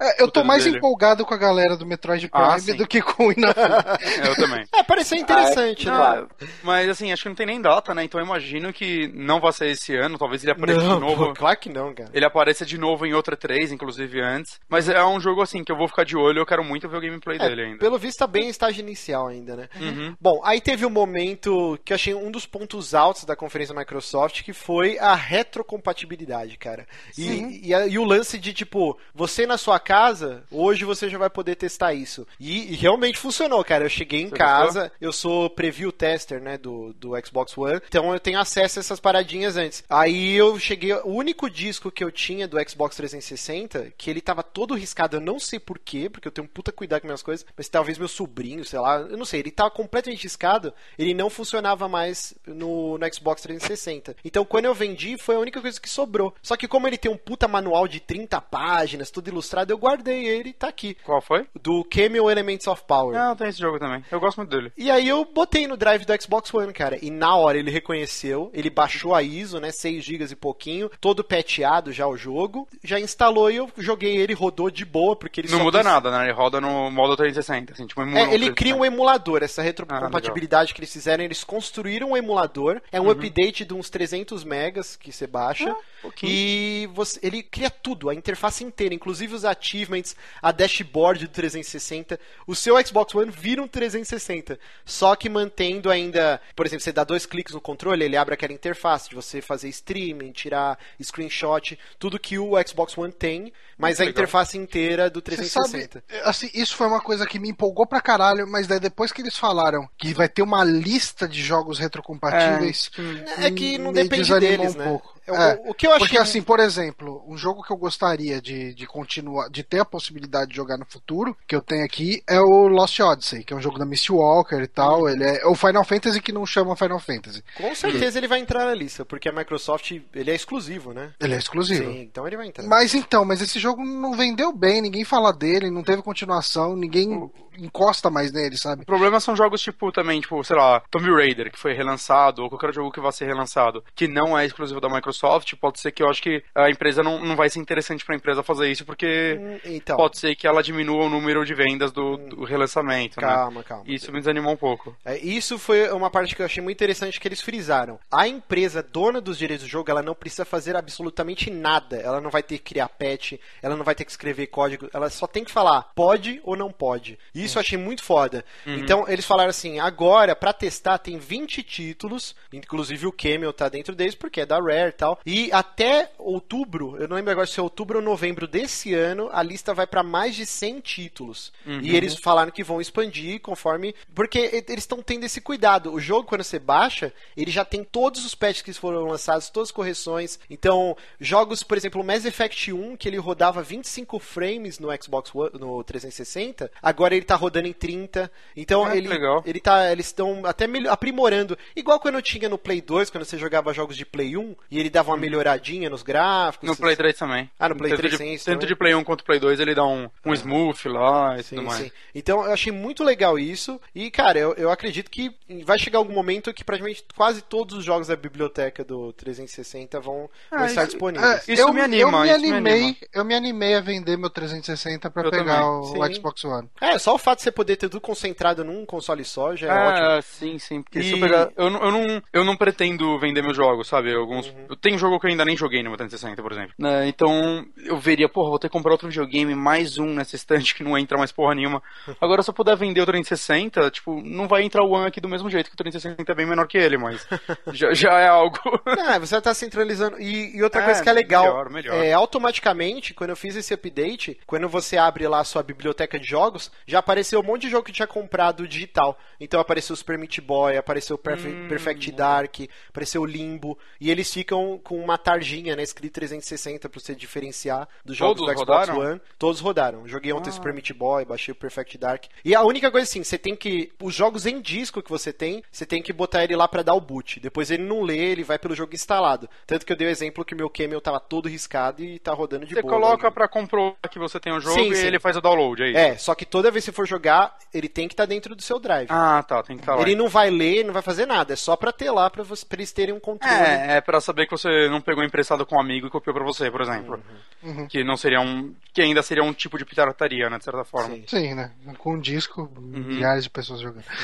Speaker 1: É, eu tô mais
Speaker 3: dele.
Speaker 1: empolgado com a galera do Metroid Prime
Speaker 3: Ah, sim.
Speaker 1: do que com o Inafune.
Speaker 3: eu também.
Speaker 2: É, pareceu interessante,
Speaker 4: Ah,
Speaker 2: né?
Speaker 4: claro.
Speaker 3: Mas assim, acho que não tem nem data, né? Então eu imagino que não vai ser esse ano, talvez ele apareça
Speaker 2: Não,
Speaker 3: de novo.
Speaker 2: pô, claro que não, cara.
Speaker 3: Ele apareça de novo em outra 3, inclusive antes. Mas é um jogo assim que eu vou ficar de olho, eu quero muito ver o gameplay
Speaker 2: É,
Speaker 3: dele ainda.
Speaker 2: Pelo visto tá bem em estágio inicial ainda, né?
Speaker 3: Uhum.
Speaker 2: Bom, aí teve um momento que eu achei um dos pontos altos da conferência da Microsoft, que foi a retrocompatibilidade, cara. E, e, a- e o lance de, tipo, você na sua casa, hoje você já vai poder testar isso. E, e realmente funcionou, cara. Eu cheguei em
Speaker 3: Você
Speaker 2: casa, eu sou preview tester, né, do, do Xbox One, então eu tenho acesso a essas paradinhas antes. Aí eu cheguei, o único disco que eu tinha do Xbox 360, que ele tava todo riscado, eu não sei porquê, porque eu tenho um puta cuidado com minhas coisas, mas talvez meu sobrinho, sei lá, eu não sei, ele tava completamente riscado, ele não funcionava mais no, no Xbox 360. Então quando eu vendi, foi a única coisa que sobrou. Só que como ele tem um puta manual de 30 páginas, tudo ilustrado, eu guardei ele e tá aqui.
Speaker 3: Qual foi?
Speaker 2: Do Camel Elements of Power.
Speaker 3: Não, tem esse jogo também. Eu gosto muito dele.
Speaker 2: E aí eu botei no drive do Xbox One, cara. E na hora ele reconheceu, ele baixou a ISO, né? 6 GB e pouquinho, todo patchado já o jogo. Já instalou e eu joguei ele, rodou de boa, porque ele
Speaker 3: não muda
Speaker 2: quis-
Speaker 3: nada, né? Ele roda no modo 360, assim, tipo, emula
Speaker 2: É, ele cria um
Speaker 3: 360.
Speaker 2: emulador, essa
Speaker 3: Ah,
Speaker 2: retrocompatibilidade que eles fizeram, eles construíram um emulador, é um
Speaker 3: Uhum.
Speaker 2: update de uns 300 megas que você baixa,
Speaker 3: pouquinho.
Speaker 2: e você, ele cria tudo, a interface inteira, inteira, inclusive os achievements, a dashboard do 360. O seu Xbox One vira um 360. Só que mantendo ainda, por exemplo, você dá dois cliques no controle, ele abre aquela interface de você fazer streaming, tirar screenshot, tudo que o Xbox One tem, mas
Speaker 3: Muito
Speaker 2: a
Speaker 3: legal.
Speaker 2: interface inteira do
Speaker 1: Você
Speaker 2: 360.
Speaker 1: sabe, assim, isso foi uma coisa que me empolgou pra caralho, mas daí depois que eles falaram que vai ter uma lista de jogos retrocompatíveis,
Speaker 2: É que não depende deles,
Speaker 1: um
Speaker 2: né?
Speaker 1: pouco.
Speaker 2: É, o-
Speaker 1: É,
Speaker 2: o que eu achei
Speaker 1: Porque assim, por exemplo, um jogo que eu gostaria de, de continuar, de ter a possibilidade de jogar no futuro, que eu tenho aqui, é o Lost Odyssey, que é um jogo da Misty Walker e tal. Ele é o Final Fantasy que não chama Final Fantasy.
Speaker 2: Com certeza ele vai entrar na lista, porque a Microsoft, ele é exclusivo, né?
Speaker 1: Ele é exclusivo.
Speaker 2: Sim, então ele vai entrar.
Speaker 1: Mas então, mas esse jogo não vendeu bem, ninguém fala dele, não teve continuação, ninguém encosta mais nele, sabe?
Speaker 3: O problema são jogos tipo também, tipo, sei lá, Tomb Raider, que foi relançado, ou qualquer jogo que vai ser relançado, que não é exclusivo da Microsoft, pode ser que eu acho que a empresa não, não vai ser interessante pra empresa fazer isso, porque
Speaker 2: Hum, Então,
Speaker 3: pode ser que ela diminua o número de vendas do, do relançamento, né?
Speaker 2: calma, calma.
Speaker 3: Isso me desanimou um pouco.
Speaker 2: É, isso foi uma parte que eu achei muito interessante que eles frisaram. A empresa dona dos direitos do jogo, ela não precisa fazer absolutamente nada. Ela não vai ter que criar patch, ela não vai ter que escrever código, ela só tem que falar pode ou não pode. Isso eu achei muito foda. Então eles falaram assim: agora, pra testar, tem 20 títulos, inclusive o Camel tá dentro deles, porque é da Rare tal. E até outubro, eu não lembro agora se é outubro ou novembro desse ano, a lista vai pra mais de 100 títulos. E eles falaram que vão expandir conforme. Porque eles estão tendo esse cuidado. O jogo, quando você baixa, ele já tem todos os patches que foram lançados, todas as correções. Então, jogos, por exemplo, o Mass Effect 1, que ele rodava 25 frames no Xbox One, no 360, agora ele tá rodando em 30. Então,
Speaker 3: que
Speaker 2: ele,
Speaker 3: legal.
Speaker 2: ele tá, eles estão até aprimorando. Igual quando tinha no Play 2, quando você jogava jogos de Play 1, e ele dava uma melhoradinha nos gráficos.
Speaker 3: No Play 3 também.
Speaker 2: Ah, no Play
Speaker 3: tanto
Speaker 2: 3
Speaker 3: de,
Speaker 2: tem isso
Speaker 3: Tanto
Speaker 2: também?
Speaker 3: de Play 1 quanto Play 2 ele dá um, um smooth lá e
Speaker 2: Sim,
Speaker 3: tudo mais.
Speaker 2: sim. Então eu achei muito legal isso. E, cara, eu, eu acredito que vai chegar algum momento que praticamente quase todos os jogos da biblioteca do 360 vão, vão
Speaker 3: Ah,
Speaker 2: estar
Speaker 3: isso-
Speaker 2: disponíveis.
Speaker 3: Isso
Speaker 1: eu,
Speaker 3: me anima,
Speaker 1: Eu me
Speaker 3: isso me
Speaker 1: animei,
Speaker 3: anima.
Speaker 1: eu me animei a vender meu 360 pra
Speaker 3: Eu
Speaker 1: pegar
Speaker 3: também.
Speaker 1: o,
Speaker 2: Sim.
Speaker 1: Xbox One.
Speaker 2: É, só o fato de você poder ter tudo concentrado num console só já é ótimo.
Speaker 3: Ah, sim, sim. Porque se eu
Speaker 2: E-
Speaker 3: pegar. Eu, não- eu, não, eu não pretendo vender meus jogos, sabe? Alguns.
Speaker 2: Uhum.
Speaker 3: Eu tenho jogo que eu ainda nem joguei no meu 360, por exemplo. Né, Então, eu veria, porra, vou ter que comprar outro videogame, mais um nessa estante que não entra mais porra nenhuma. Agora, se eu puder vender o 360, tipo, não vai entrar o One aqui do mesmo jeito, que o 360 é bem menor que ele, mas já, já é algo.
Speaker 2: Ah, você vai estar centralizando. E, e outra
Speaker 3: É,
Speaker 2: coisa que é legal,
Speaker 3: melhor, melhor.
Speaker 2: é automaticamente, quando eu fiz esse update, quando você abre lá a sua biblioteca de jogos, já apareceu um monte de jogo que tinha comprado digital. Então apareceu o Super Meat Boy, apareceu o Perfe-
Speaker 3: Hum.
Speaker 2: Perfect Dark, apareceu o Limbo, e eles ficam com uma tarjinha, né, escrito 360 pra você diferenciar dos jogos
Speaker 3: Todos
Speaker 2: do Xbox
Speaker 3: rodaram?
Speaker 2: One. Todos rodaram. Joguei ontem
Speaker 3: Ah.
Speaker 2: Super Meat Boy, baixei o Perfect Dark. E a única coisa assim, você tem que os jogos em disco que você tem, você tem que botar ele lá pra dar o boot. Depois ele não lê, ele vai pelo jogo instalado. Tanto que eu dei o exemplo que meu Camel tava todo riscado e tá rodando de
Speaker 3: Você
Speaker 2: boa.
Speaker 3: coloca
Speaker 2: né?
Speaker 3: pra comprovar que você tem o jogo
Speaker 2: Sim,
Speaker 3: e
Speaker 2: sim.
Speaker 3: ele faz o download, é isso?
Speaker 2: É, só que toda vez que você for jogar, ele tem que estar dentro do seu drive.
Speaker 3: Ah, tá, tem que estar lá.
Speaker 2: ele não vai ler, não vai fazer nada, é só pra ter lá pra, você, pra eles terem um controle.
Speaker 3: É, é pra saber que você não pegou emprestado com um amigo e copiou pra você, por exemplo.
Speaker 2: Uhum.
Speaker 3: Que não seria um. Que ainda seria um tipo de pirataria, né? De certa forma.
Speaker 2: Sim.
Speaker 1: Sim, né? Com um disco, milhares de pessoas jogando.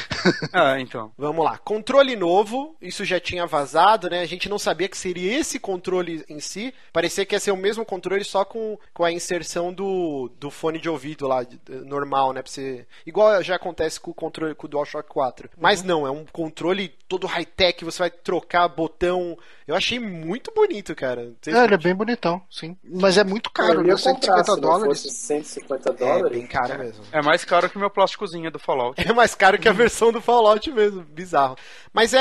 Speaker 3: Ah, então.
Speaker 2: Vamos lá, controle novo, isso já tinha vazado, né? A gente não sabia que seria esse controle em si. Parecia que ia ser o mesmo controle só com, com a inserção do, do fone de ouvido lá, normal, né? Pra você... Igual já acontece com o controle com o DualShock 4. Mas não, é um controle todo high-tech, você vai trocar botão. Eu achei muito bonito, cara.
Speaker 1: É, ele é bem bonitão, sim. Mas é muito caro, né?
Speaker 4: ia comprar,
Speaker 1: 150
Speaker 4: se não
Speaker 1: dólares.
Speaker 4: fosse 150
Speaker 2: É
Speaker 4: dólares.
Speaker 2: bem caro mesmo.
Speaker 3: É mais caro que o meu plásticozinho do Fallout.
Speaker 2: É mais caro que a versão do Fallout mesmo, bizarro. Mas é,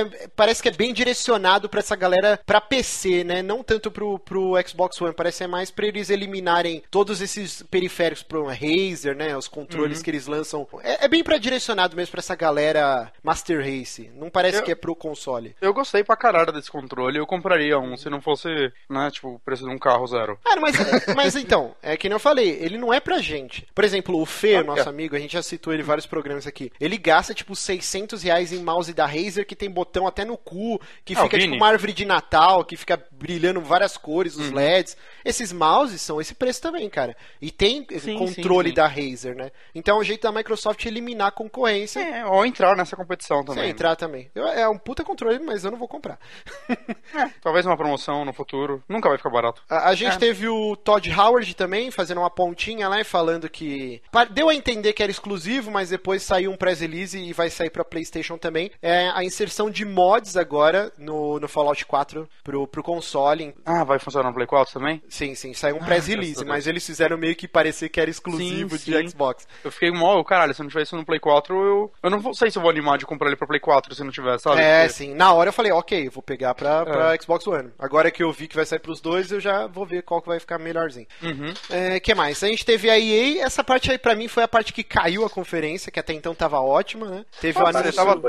Speaker 2: é- parece que é bem direcionado pra essa galera pra PC, né? Não tanto pro, pro Xbox One, parece que é mais pra eles eliminarem todos esses periféricos pro Razer, né? Os controles que eles lançam. É, é bem pra direcionado mesmo pra essa galera Master Race. Não parece
Speaker 3: Eu-
Speaker 2: que é pro console.
Speaker 3: Eu gostei pra caralho desse controle. Eu compraria um se não fosse, né, tipo, o preço de um carro zero.
Speaker 2: Cara, mas, mas então, é que nem eu falei, ele não é pra gente. Por exemplo, o Fê,
Speaker 3: Ah,
Speaker 2: nosso
Speaker 3: é.
Speaker 2: amigo, a gente já citou ele em vários programas aqui. Ele gasta, tipo, 600 reais em mouse da Razer que tem botão até no cu, que
Speaker 3: Ah, o
Speaker 2: fica tipo uma árvore de Natal, que fica brilhando várias cores, os LEDs. Esses mouses são esse preço também, cara. E tem esse
Speaker 3: Sim,
Speaker 2: controle
Speaker 3: sim, sim.
Speaker 2: da Razer, né? Então é um jeito da Microsoft eliminar a concorrência.
Speaker 3: É, ou entrar nessa competição também.
Speaker 2: entrar também. Eu- é um puta controle, mas eu não vou comprar.
Speaker 3: Talvez uma promoção no futuro. Nunca vai ficar barato.
Speaker 2: A, a gente
Speaker 3: É.
Speaker 2: teve o Todd Howard também fazendo uma pontinha lá e falando que. Deu a entender que era exclusivo, mas depois saiu um press release e vai sair pra PlayStation também. É a inserção de mods agora no, no Fallout 4 pro, pro console.
Speaker 3: Ah, vai funcionar no Play 4 também?
Speaker 2: Sim, sim, saiu um press
Speaker 3: graças a
Speaker 2: release,
Speaker 3: Deus.
Speaker 2: mas eles fizeram meio que parecer que era exclusivo
Speaker 3: Sim,
Speaker 2: de
Speaker 3: sim.
Speaker 2: Xbox.
Speaker 3: Eu fiquei mó, caralho, se eu não tivesse no Play 4, eu. Eu não vou- sei se eu vou animar de comprar ele pra Play 4 se não tiver, sabe?
Speaker 2: É,
Speaker 3: Porque-
Speaker 2: sim. Na hora eu falei, ok, vou pegar pra, pra
Speaker 3: É.
Speaker 2: Xbox One. Agora que eu vi que vai sair pros dois, eu já vou ver qual que vai ficar melhorzinho.
Speaker 3: Uhum.
Speaker 2: É, que mais? A gente teve a EA, essa parte aí pra mim foi a parte que caiu a conferência, que até então tava ótima, né? Teve o
Speaker 3: Ah,
Speaker 2: anúncio.
Speaker 3: você tava-.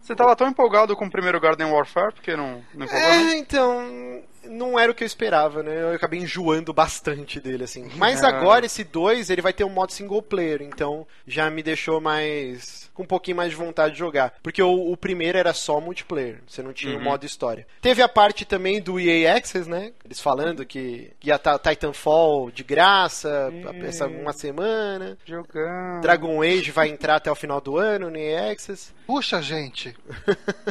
Speaker 3: Você tava tão empolgado com o primeiro Garden Warfare, porque não, não empolgou? não?
Speaker 2: É, então. Não era o que eu esperava, né? Eu acabei enjoando bastante dele, assim. Mas
Speaker 3: É.
Speaker 2: agora, esse 2, ele vai ter um modo single player, então já me deixou mais. com um pouquinho mais de vontade de jogar. Porque o, o primeiro era só multiplayer, você não tinha o
Speaker 3: Uhum.
Speaker 2: modo história. Teve a parte também do EA Access, né? Eles falando que ia estar Titanfall de graça, essa uma semana.
Speaker 3: Jogando.
Speaker 2: Dragon Age vai entrar até o final do ano no EA Access.
Speaker 1: Puxa, gente.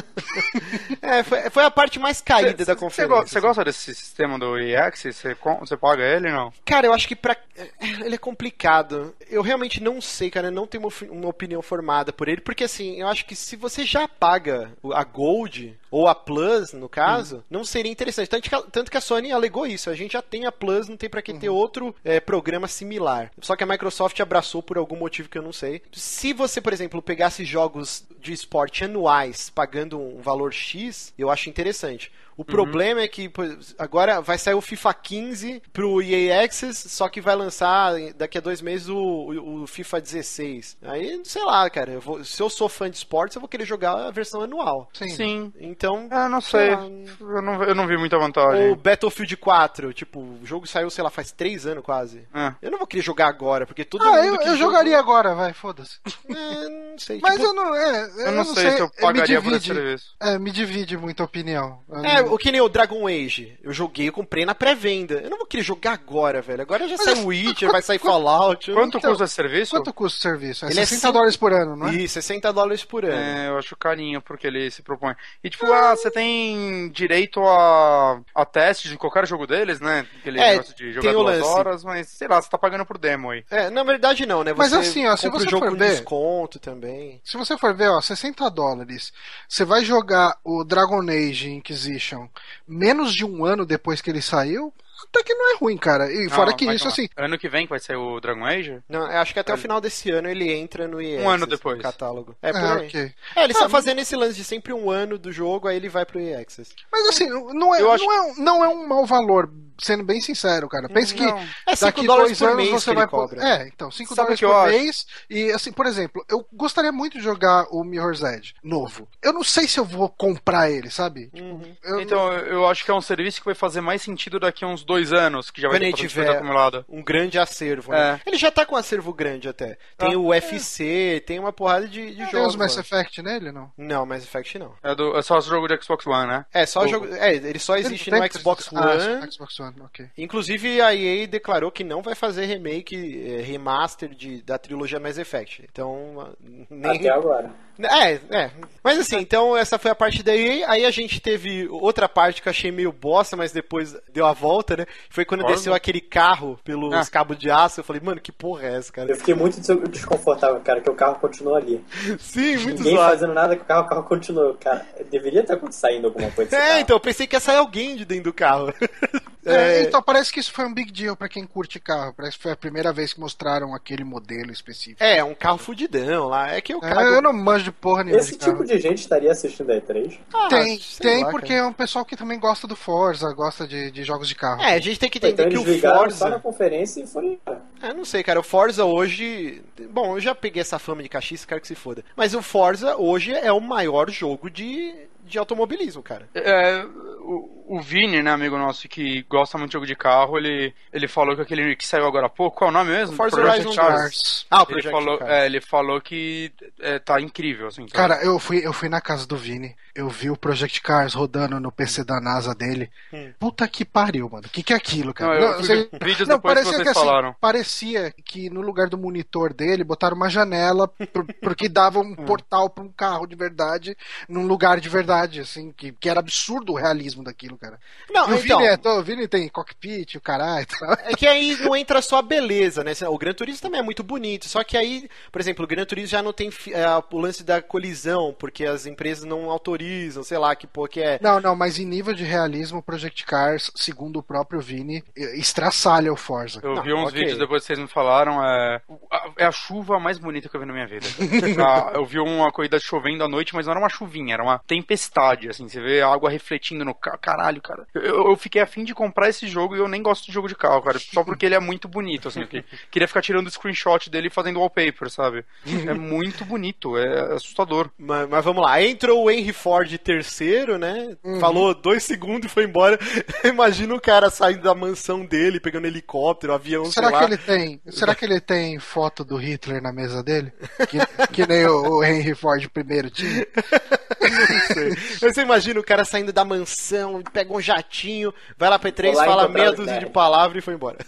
Speaker 2: É, foi, foi a parte mais caída da
Speaker 3: Você
Speaker 2: conferência.
Speaker 3: você gosta desse sistema do EX? Você, paga ele ou não?
Speaker 2: Cara, eu acho que pra. Ele é complicado. Eu realmente não sei, cara. Eu não tenho uma, opi- uma opinião formada por ele. Porque, assim, eu acho que se você já paga a Gold, ou a Plus, no caso, não seria interessante. Tanto que, a, tanto que a Sony alegou isso. A gente já tem a Plus, não tem pra que ter outro é, programa similar. Só que a Microsoft abraçou por algum motivo que eu não sei. Se você, por exemplo, pegasse jogos de esporte anuais pagando um valor X, eu acho interessante. O problema é que agora vai sair o FIFA 15 pro EA Access, só que vai lançar daqui a dois meses o, o- o FIFA 16. Aí, sei lá, cara. eu vou- se eu sou fã de esportes, eu vou querer jogar a versão anual.
Speaker 1: Sim.
Speaker 2: Então.
Speaker 3: Ah, não sei.
Speaker 2: lá.
Speaker 3: Eu não, eu não vi muita vantagem.
Speaker 2: O Battlefield 4, tipo, o jogo saiu, sei lá, faz três anos quase.
Speaker 3: É.
Speaker 2: Eu não vou querer jogar agora, porque todo
Speaker 1: Ah,
Speaker 2: mundo
Speaker 1: eu,
Speaker 2: que
Speaker 1: eu
Speaker 2: joga-
Speaker 1: jogaria agora, vai, foda-se.
Speaker 2: É, não sei.
Speaker 1: Mas
Speaker 2: tipo,
Speaker 1: eu não. É,
Speaker 3: Eu não sei se eu
Speaker 1: é,
Speaker 3: pagaria por esse serviço.
Speaker 1: É, me divide muita opinião. Eu
Speaker 2: É, o que nem o Dragon Age. Eu joguei, eu comprei na pré-venda. Eu não vou querer jogar agora, velho. Agora já
Speaker 1: Mas
Speaker 2: sai
Speaker 1: é-
Speaker 2: o Witcher, vai sair Fallout.
Speaker 3: Quanto
Speaker 1: Então,
Speaker 3: custa esse serviço?
Speaker 1: Quanto custa o serviço? É
Speaker 2: Ele é
Speaker 1: 60
Speaker 2: cinco-
Speaker 1: dólares por ano, não é?
Speaker 2: Ih, 60 dólares por ano.
Speaker 3: É, eu acho carinho porque ele se propõe. E tipo, ah, você tem direito a, a teste de qualquer jogo deles, né? Aquele
Speaker 2: É,
Speaker 3: negócio de jogar
Speaker 2: o
Speaker 3: duas
Speaker 2: lance.
Speaker 3: horas, mas sei lá, você tá pagando por demo aí.
Speaker 2: É, na verdade não, né? Você
Speaker 1: Mas assim, ó, se você
Speaker 2: o jogo
Speaker 1: for ver-
Speaker 2: desconto também.
Speaker 1: Se você for ver, ó, 60 dólares, você vai jogar o Dragon Age Inquisition menos de um ano depois que ele saiu, até que não é ruim, cara. E fora
Speaker 3: Não,
Speaker 1: que
Speaker 3: vai
Speaker 1: isso,
Speaker 3: tomar.
Speaker 1: assim,
Speaker 3: Ano que vem que vai sair o Dragon Age?
Speaker 2: Não, eu acho que até o final desse ano ele entra no EA
Speaker 3: Um ano depois.
Speaker 2: no catálogo. É, por
Speaker 1: é,
Speaker 2: aí.
Speaker 1: ok.
Speaker 2: É, eles
Speaker 1: Ah,
Speaker 2: estão fazendo esse lance de sempre um ano do jogo, aí ele vai pro EA Access.
Speaker 1: Mas assim, não é,
Speaker 3: Eu acho-
Speaker 1: não, é, um- não é um mau valor, sendo bem sincero, cara. Pense que
Speaker 3: Não.
Speaker 2: É 5
Speaker 1: daqui
Speaker 2: dólares
Speaker 1: dois anos você vai
Speaker 2: cobra.
Speaker 1: É, então, 5
Speaker 3: Sabe
Speaker 1: dólares
Speaker 3: o que eu
Speaker 1: por
Speaker 3: acho?
Speaker 1: mês. E assim, por exemplo, eu gostaria muito de jogar o Mirror's Edge novo. Eu não sei se eu vou comprar ele, sabe? Tipo,
Speaker 2: Uhum.
Speaker 1: eu-
Speaker 3: Então, eu eu acho que é um serviço que vai fazer mais sentido daqui a uns dois anos, que já vai
Speaker 2: Quando
Speaker 3: ter
Speaker 2: tiver-
Speaker 3: acumulada.
Speaker 2: Um grande acervo, né?
Speaker 3: É.
Speaker 2: Ele já tá com um acervo grande até. Tem
Speaker 3: Ah,
Speaker 2: o UFC, tem uma porrada de, de
Speaker 1: tem
Speaker 2: jogos.
Speaker 1: os Mass. Effect nele, não?
Speaker 2: Não, Mass Effect não.
Speaker 3: É, do, é só o jogo de Xbox One, né?
Speaker 2: É, só
Speaker 1: O-
Speaker 2: jogo. É, ele só existe
Speaker 1: Tem-
Speaker 2: no
Speaker 1: tem-
Speaker 2: Xbox
Speaker 1: Ah,
Speaker 2: One.
Speaker 1: Xbox One, ok.
Speaker 2: Inclusive a EA declarou que não vai fazer remake, eh, remaster de, da trilogia Mass Effect. Então, nem.
Speaker 4: Até agora.
Speaker 2: É, é. Mas assim, então essa foi a parte da EA. Aí a gente teve outra parte que eu achei meio bosta, mas depois deu a volta, né? Foi quando
Speaker 3: Forza?
Speaker 2: desceu aquele carro pelos
Speaker 3: Ah.
Speaker 2: cabos de aço. Eu falei, mano, que porra é essa, cara?
Speaker 4: Eu fiquei muito des- desconfortável, cara, que o carro continuou ali.
Speaker 2: Sim, muito
Speaker 4: Ninguém
Speaker 2: zoado.
Speaker 4: fazendo nada com o carro, o carro continuou. Cara, deveria estar saindo alguma coisa
Speaker 2: É,
Speaker 4: carro.
Speaker 2: então eu pensei que ia sair alguém de dentro do carro.
Speaker 1: É,
Speaker 2: É,
Speaker 1: então parece que isso foi um big deal pra quem curte carro. Parece que foi a primeira vez que mostraram aquele modelo específico.
Speaker 2: é, um carro fudidão lá. É que o
Speaker 1: É,
Speaker 2: carro.
Speaker 1: eu não manjo de porra nenhuma
Speaker 4: Esse
Speaker 1: de carro.
Speaker 4: tipo de gente estaria assistindo a E3?
Speaker 2: Ah,
Speaker 1: Tem, tem
Speaker 2: lá,
Speaker 1: porque
Speaker 2: cara.
Speaker 1: é um pessoal que também gosta do Forza, gosta de, de jogos de carro.
Speaker 2: É, a gente tem que
Speaker 4: Então
Speaker 2: entender que
Speaker 4: eles
Speaker 2: o
Speaker 4: ligaram só na
Speaker 2: Forza.
Speaker 4: conferência e foram embora.
Speaker 2: Eu não sei, cara. O Forza hoje. Bom, eu já peguei essa fama de caxiça, quero que se foda. Mas o Forza hoje é o maior jogo de, de automobilismo, cara.
Speaker 3: É, o, o Vini, né, amigo nosso, que gosta muito de jogo de carro, ele, ele falou que aquele que saiu agora há pouco, qual é o nome mesmo?
Speaker 2: Forza
Speaker 3: Project
Speaker 2: Horizon
Speaker 3: Cars.
Speaker 2: Cars. Ah, o
Speaker 3: Ele
Speaker 2: Project
Speaker 3: falou,
Speaker 2: Cars.
Speaker 3: é, ele falou que é, tá incrível, assim. tá-
Speaker 1: Cara, eu fui, eu fui na casa do Vini, eu vi o Project Cars rodando no PC da NASA dele. Puta que pariu, mano. O que, que é aquilo, cara?
Speaker 3: Hum. Não, eu fui ver vídeos depois que vocês
Speaker 1: assim,
Speaker 3: falaram.
Speaker 1: parecia que no lugar do monitor dele botaram uma janela porque dava um
Speaker 3: Hum.
Speaker 1: portal pra um carro de verdade num lugar de verdade, assim, que, que era absurdo o realismo daquilo, cara.
Speaker 2: Não,
Speaker 1: E o,
Speaker 2: então,
Speaker 1: Vini é, o Vini tem cockpit, o caralho. tal.
Speaker 2: é que aí não entra só a beleza, né? O Gran Turismo também é muito bonito, só que aí, por exemplo, o Gran Turismo já não tem é, o lance da colisão, porque as empresas não autorizam, sei lá, que pô, que é...
Speaker 1: Não, não, mas em nível de realismo, o Project Cars, segundo o próprio Vini, estraçalha o Forza.
Speaker 3: Eu
Speaker 2: Não,
Speaker 3: vi uns
Speaker 2: ok.
Speaker 3: vídeos depois que vocês me falaram, é, a- é a chuva mais bonita que eu vi na minha vida. Ah, eu vi uma corrida chovendo à noite, mas não era uma chuvinha, era uma tempestade, assim, você vê a água refletindo no carro. Caralho, cara. Eu, eu fiquei afim de comprar esse jogo e eu nem gosto de jogo de carro, cara, só porque ele é muito bonito, assim. que- queria ficar tirando screenshot dele e fazendo wallpaper, sabe? É muito bonito, é assustador.
Speaker 2: Mas, mas vamos lá, entrou o Henry Ford terceiro, né? Falou dois segundos e foi embora. Imagina o cara saindo da mansão dele, pegando helicóptero, avião,
Speaker 1: Será
Speaker 2: sei
Speaker 1: que
Speaker 2: lá.
Speaker 1: ele tem? Será que ele tem foto do Hitler na mesa dele? Que, que nem o, o Henry Ford primeiro tinha?
Speaker 2: Mas Você imagina o cara saindo da mansão, pega um jatinho, vai lá pra E3,
Speaker 4: Vou lá
Speaker 2: fala meia
Speaker 4: o
Speaker 2: dúzia
Speaker 4: cara.
Speaker 2: de palavras e foi embora.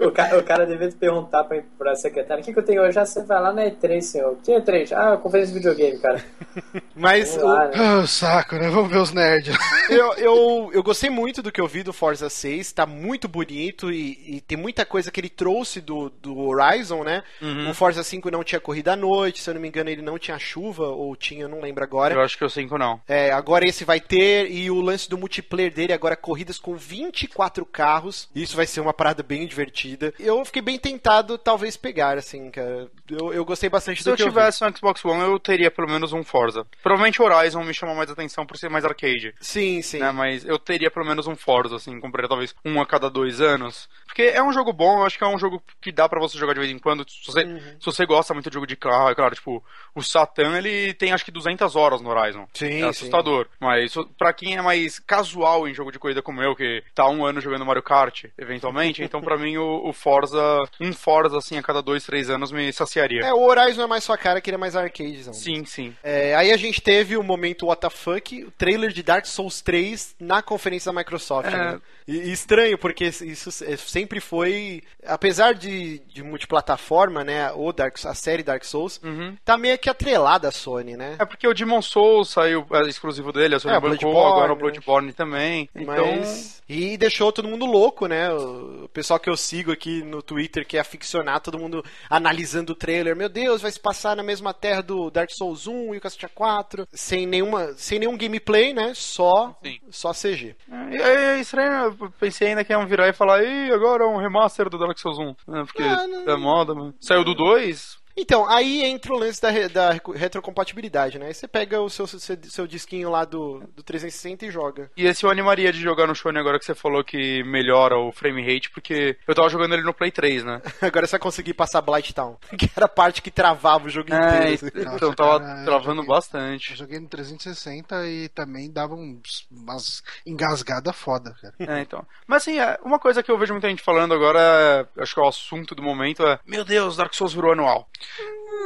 Speaker 4: O, o ca- o cara devia perguntar pra, pra secretária: o que, que eu tenho hoje? Ah, você vai lá na E3, senhor. Que E3? Ah, conferência de videogame, cara.
Speaker 2: Mas
Speaker 4: lá,
Speaker 2: o-
Speaker 4: né?
Speaker 1: Ah, saco, né? Vamos ver os nerds.
Speaker 2: eu, eu, eu gostei muito do que eu vi do Forza 6, tá muito bonito e, e tem muita coisa que ele trouxe do, do Horizon, né? O Forza 5 não tinha corrida à noite, se eu não me engano ele não tinha chuva, ou tinha, eu não lembro agora.
Speaker 3: Eu acho que eu 5 não.
Speaker 2: É, agora esse vai ter, e o lance do multiplayer dele agora corridas com 24 carros. Isso vai ser uma parada bem divertida. Eu fiquei bem tentado, talvez, pegar, assim, cara. Eu, eu gostei bastante
Speaker 3: Se eu
Speaker 2: que eu
Speaker 3: tivesse um Xbox One, eu teria pelo menos um Forza. Provavelmente Horizon me chama mais atenção por ser mais arcade.
Speaker 2: Sim, sim.
Speaker 3: né? Mas eu teria pelo menos um Forza, assim, compraria talvez um a cada dois anos. Porque é um jogo bom, eu acho que é um jogo que dá pra você jogar de vez em quando. Se você,
Speaker 2: Uhum.
Speaker 3: se você gosta muito de jogo de carro, é claro, tipo, o Satan, ele tem acho que 200 horas no Horizon.
Speaker 2: Sim,
Speaker 3: É assustador. Mas isso- pra quem é mais casual em jogo de corrida como eu, que tá um ano jogando Mario Kart, eventualmente, então pra mim o, o Forza, um Forza, assim, a cada dois, três anos me saciaria.
Speaker 2: É, o Horizon é mais sua cara, que ele é mais arcadezão.
Speaker 3: Sim, sim.
Speaker 2: É, aí a gente teve o momento WTF, o trailer de Dark Souls 3 na conferência da Microsoft.
Speaker 3: É.
Speaker 2: né? E, estranho, porque isso é- sempre foi. Apesar de, de multiplataforma, né? O Dark, a série Dark Souls,
Speaker 3: Uhum.
Speaker 2: tá meio que atrelada à Sony, né?
Speaker 3: É porque o Demon Souls saiu é, exclusivo dele, a Sony
Speaker 2: É,
Speaker 3: bancou,
Speaker 2: Bloodborne,
Speaker 3: agora o
Speaker 2: né?
Speaker 3: Bloodborne também. Então,
Speaker 2: Mas... E deixou todo mundo louco, né? O pessoal que eu sigo aqui no Twitter, que é aficionado, todo mundo analisando o trailer. Meu Deus, vai se passar na mesma terra do Dark Souls 1 e o Castlevania 4. Sem, nenhuma, sem nenhum gameplay, né? Só,
Speaker 3: Sim.
Speaker 2: só CG.
Speaker 3: É, é estranho, eu pensei ainda que iam virar e falar, Ih, agora é um remaster do Dark Souls 1. né, Porque
Speaker 2: Ah, não.
Speaker 3: é moda, mas... Saiu do 2?
Speaker 2: Então, aí entra o lance da, da retrocompatibilidade, né? Aí você pega o seu, seu, seu disquinho lá do, do 360 e joga.
Speaker 3: E esse eu animaria de jogar no Shone agora que você falou que melhora o frame rate, porque eu tava jogando ele no Play 3, né?
Speaker 2: Agora você vai conseguir passar Blight Town, que era a parte que travava o jogo
Speaker 3: É,
Speaker 2: inteiro. assim.
Speaker 3: então tava
Speaker 1: cara,
Speaker 3: travando
Speaker 1: joguei-
Speaker 3: bastante.
Speaker 1: Eu joguei no 360 e também dava uns, umas engasgadas foda, cara.
Speaker 3: É, então. Mas assim, é, uma coisa que eu vejo muita gente falando agora, é, acho que é o assunto do momento é: Meu Deus, Dark Souls virou anual.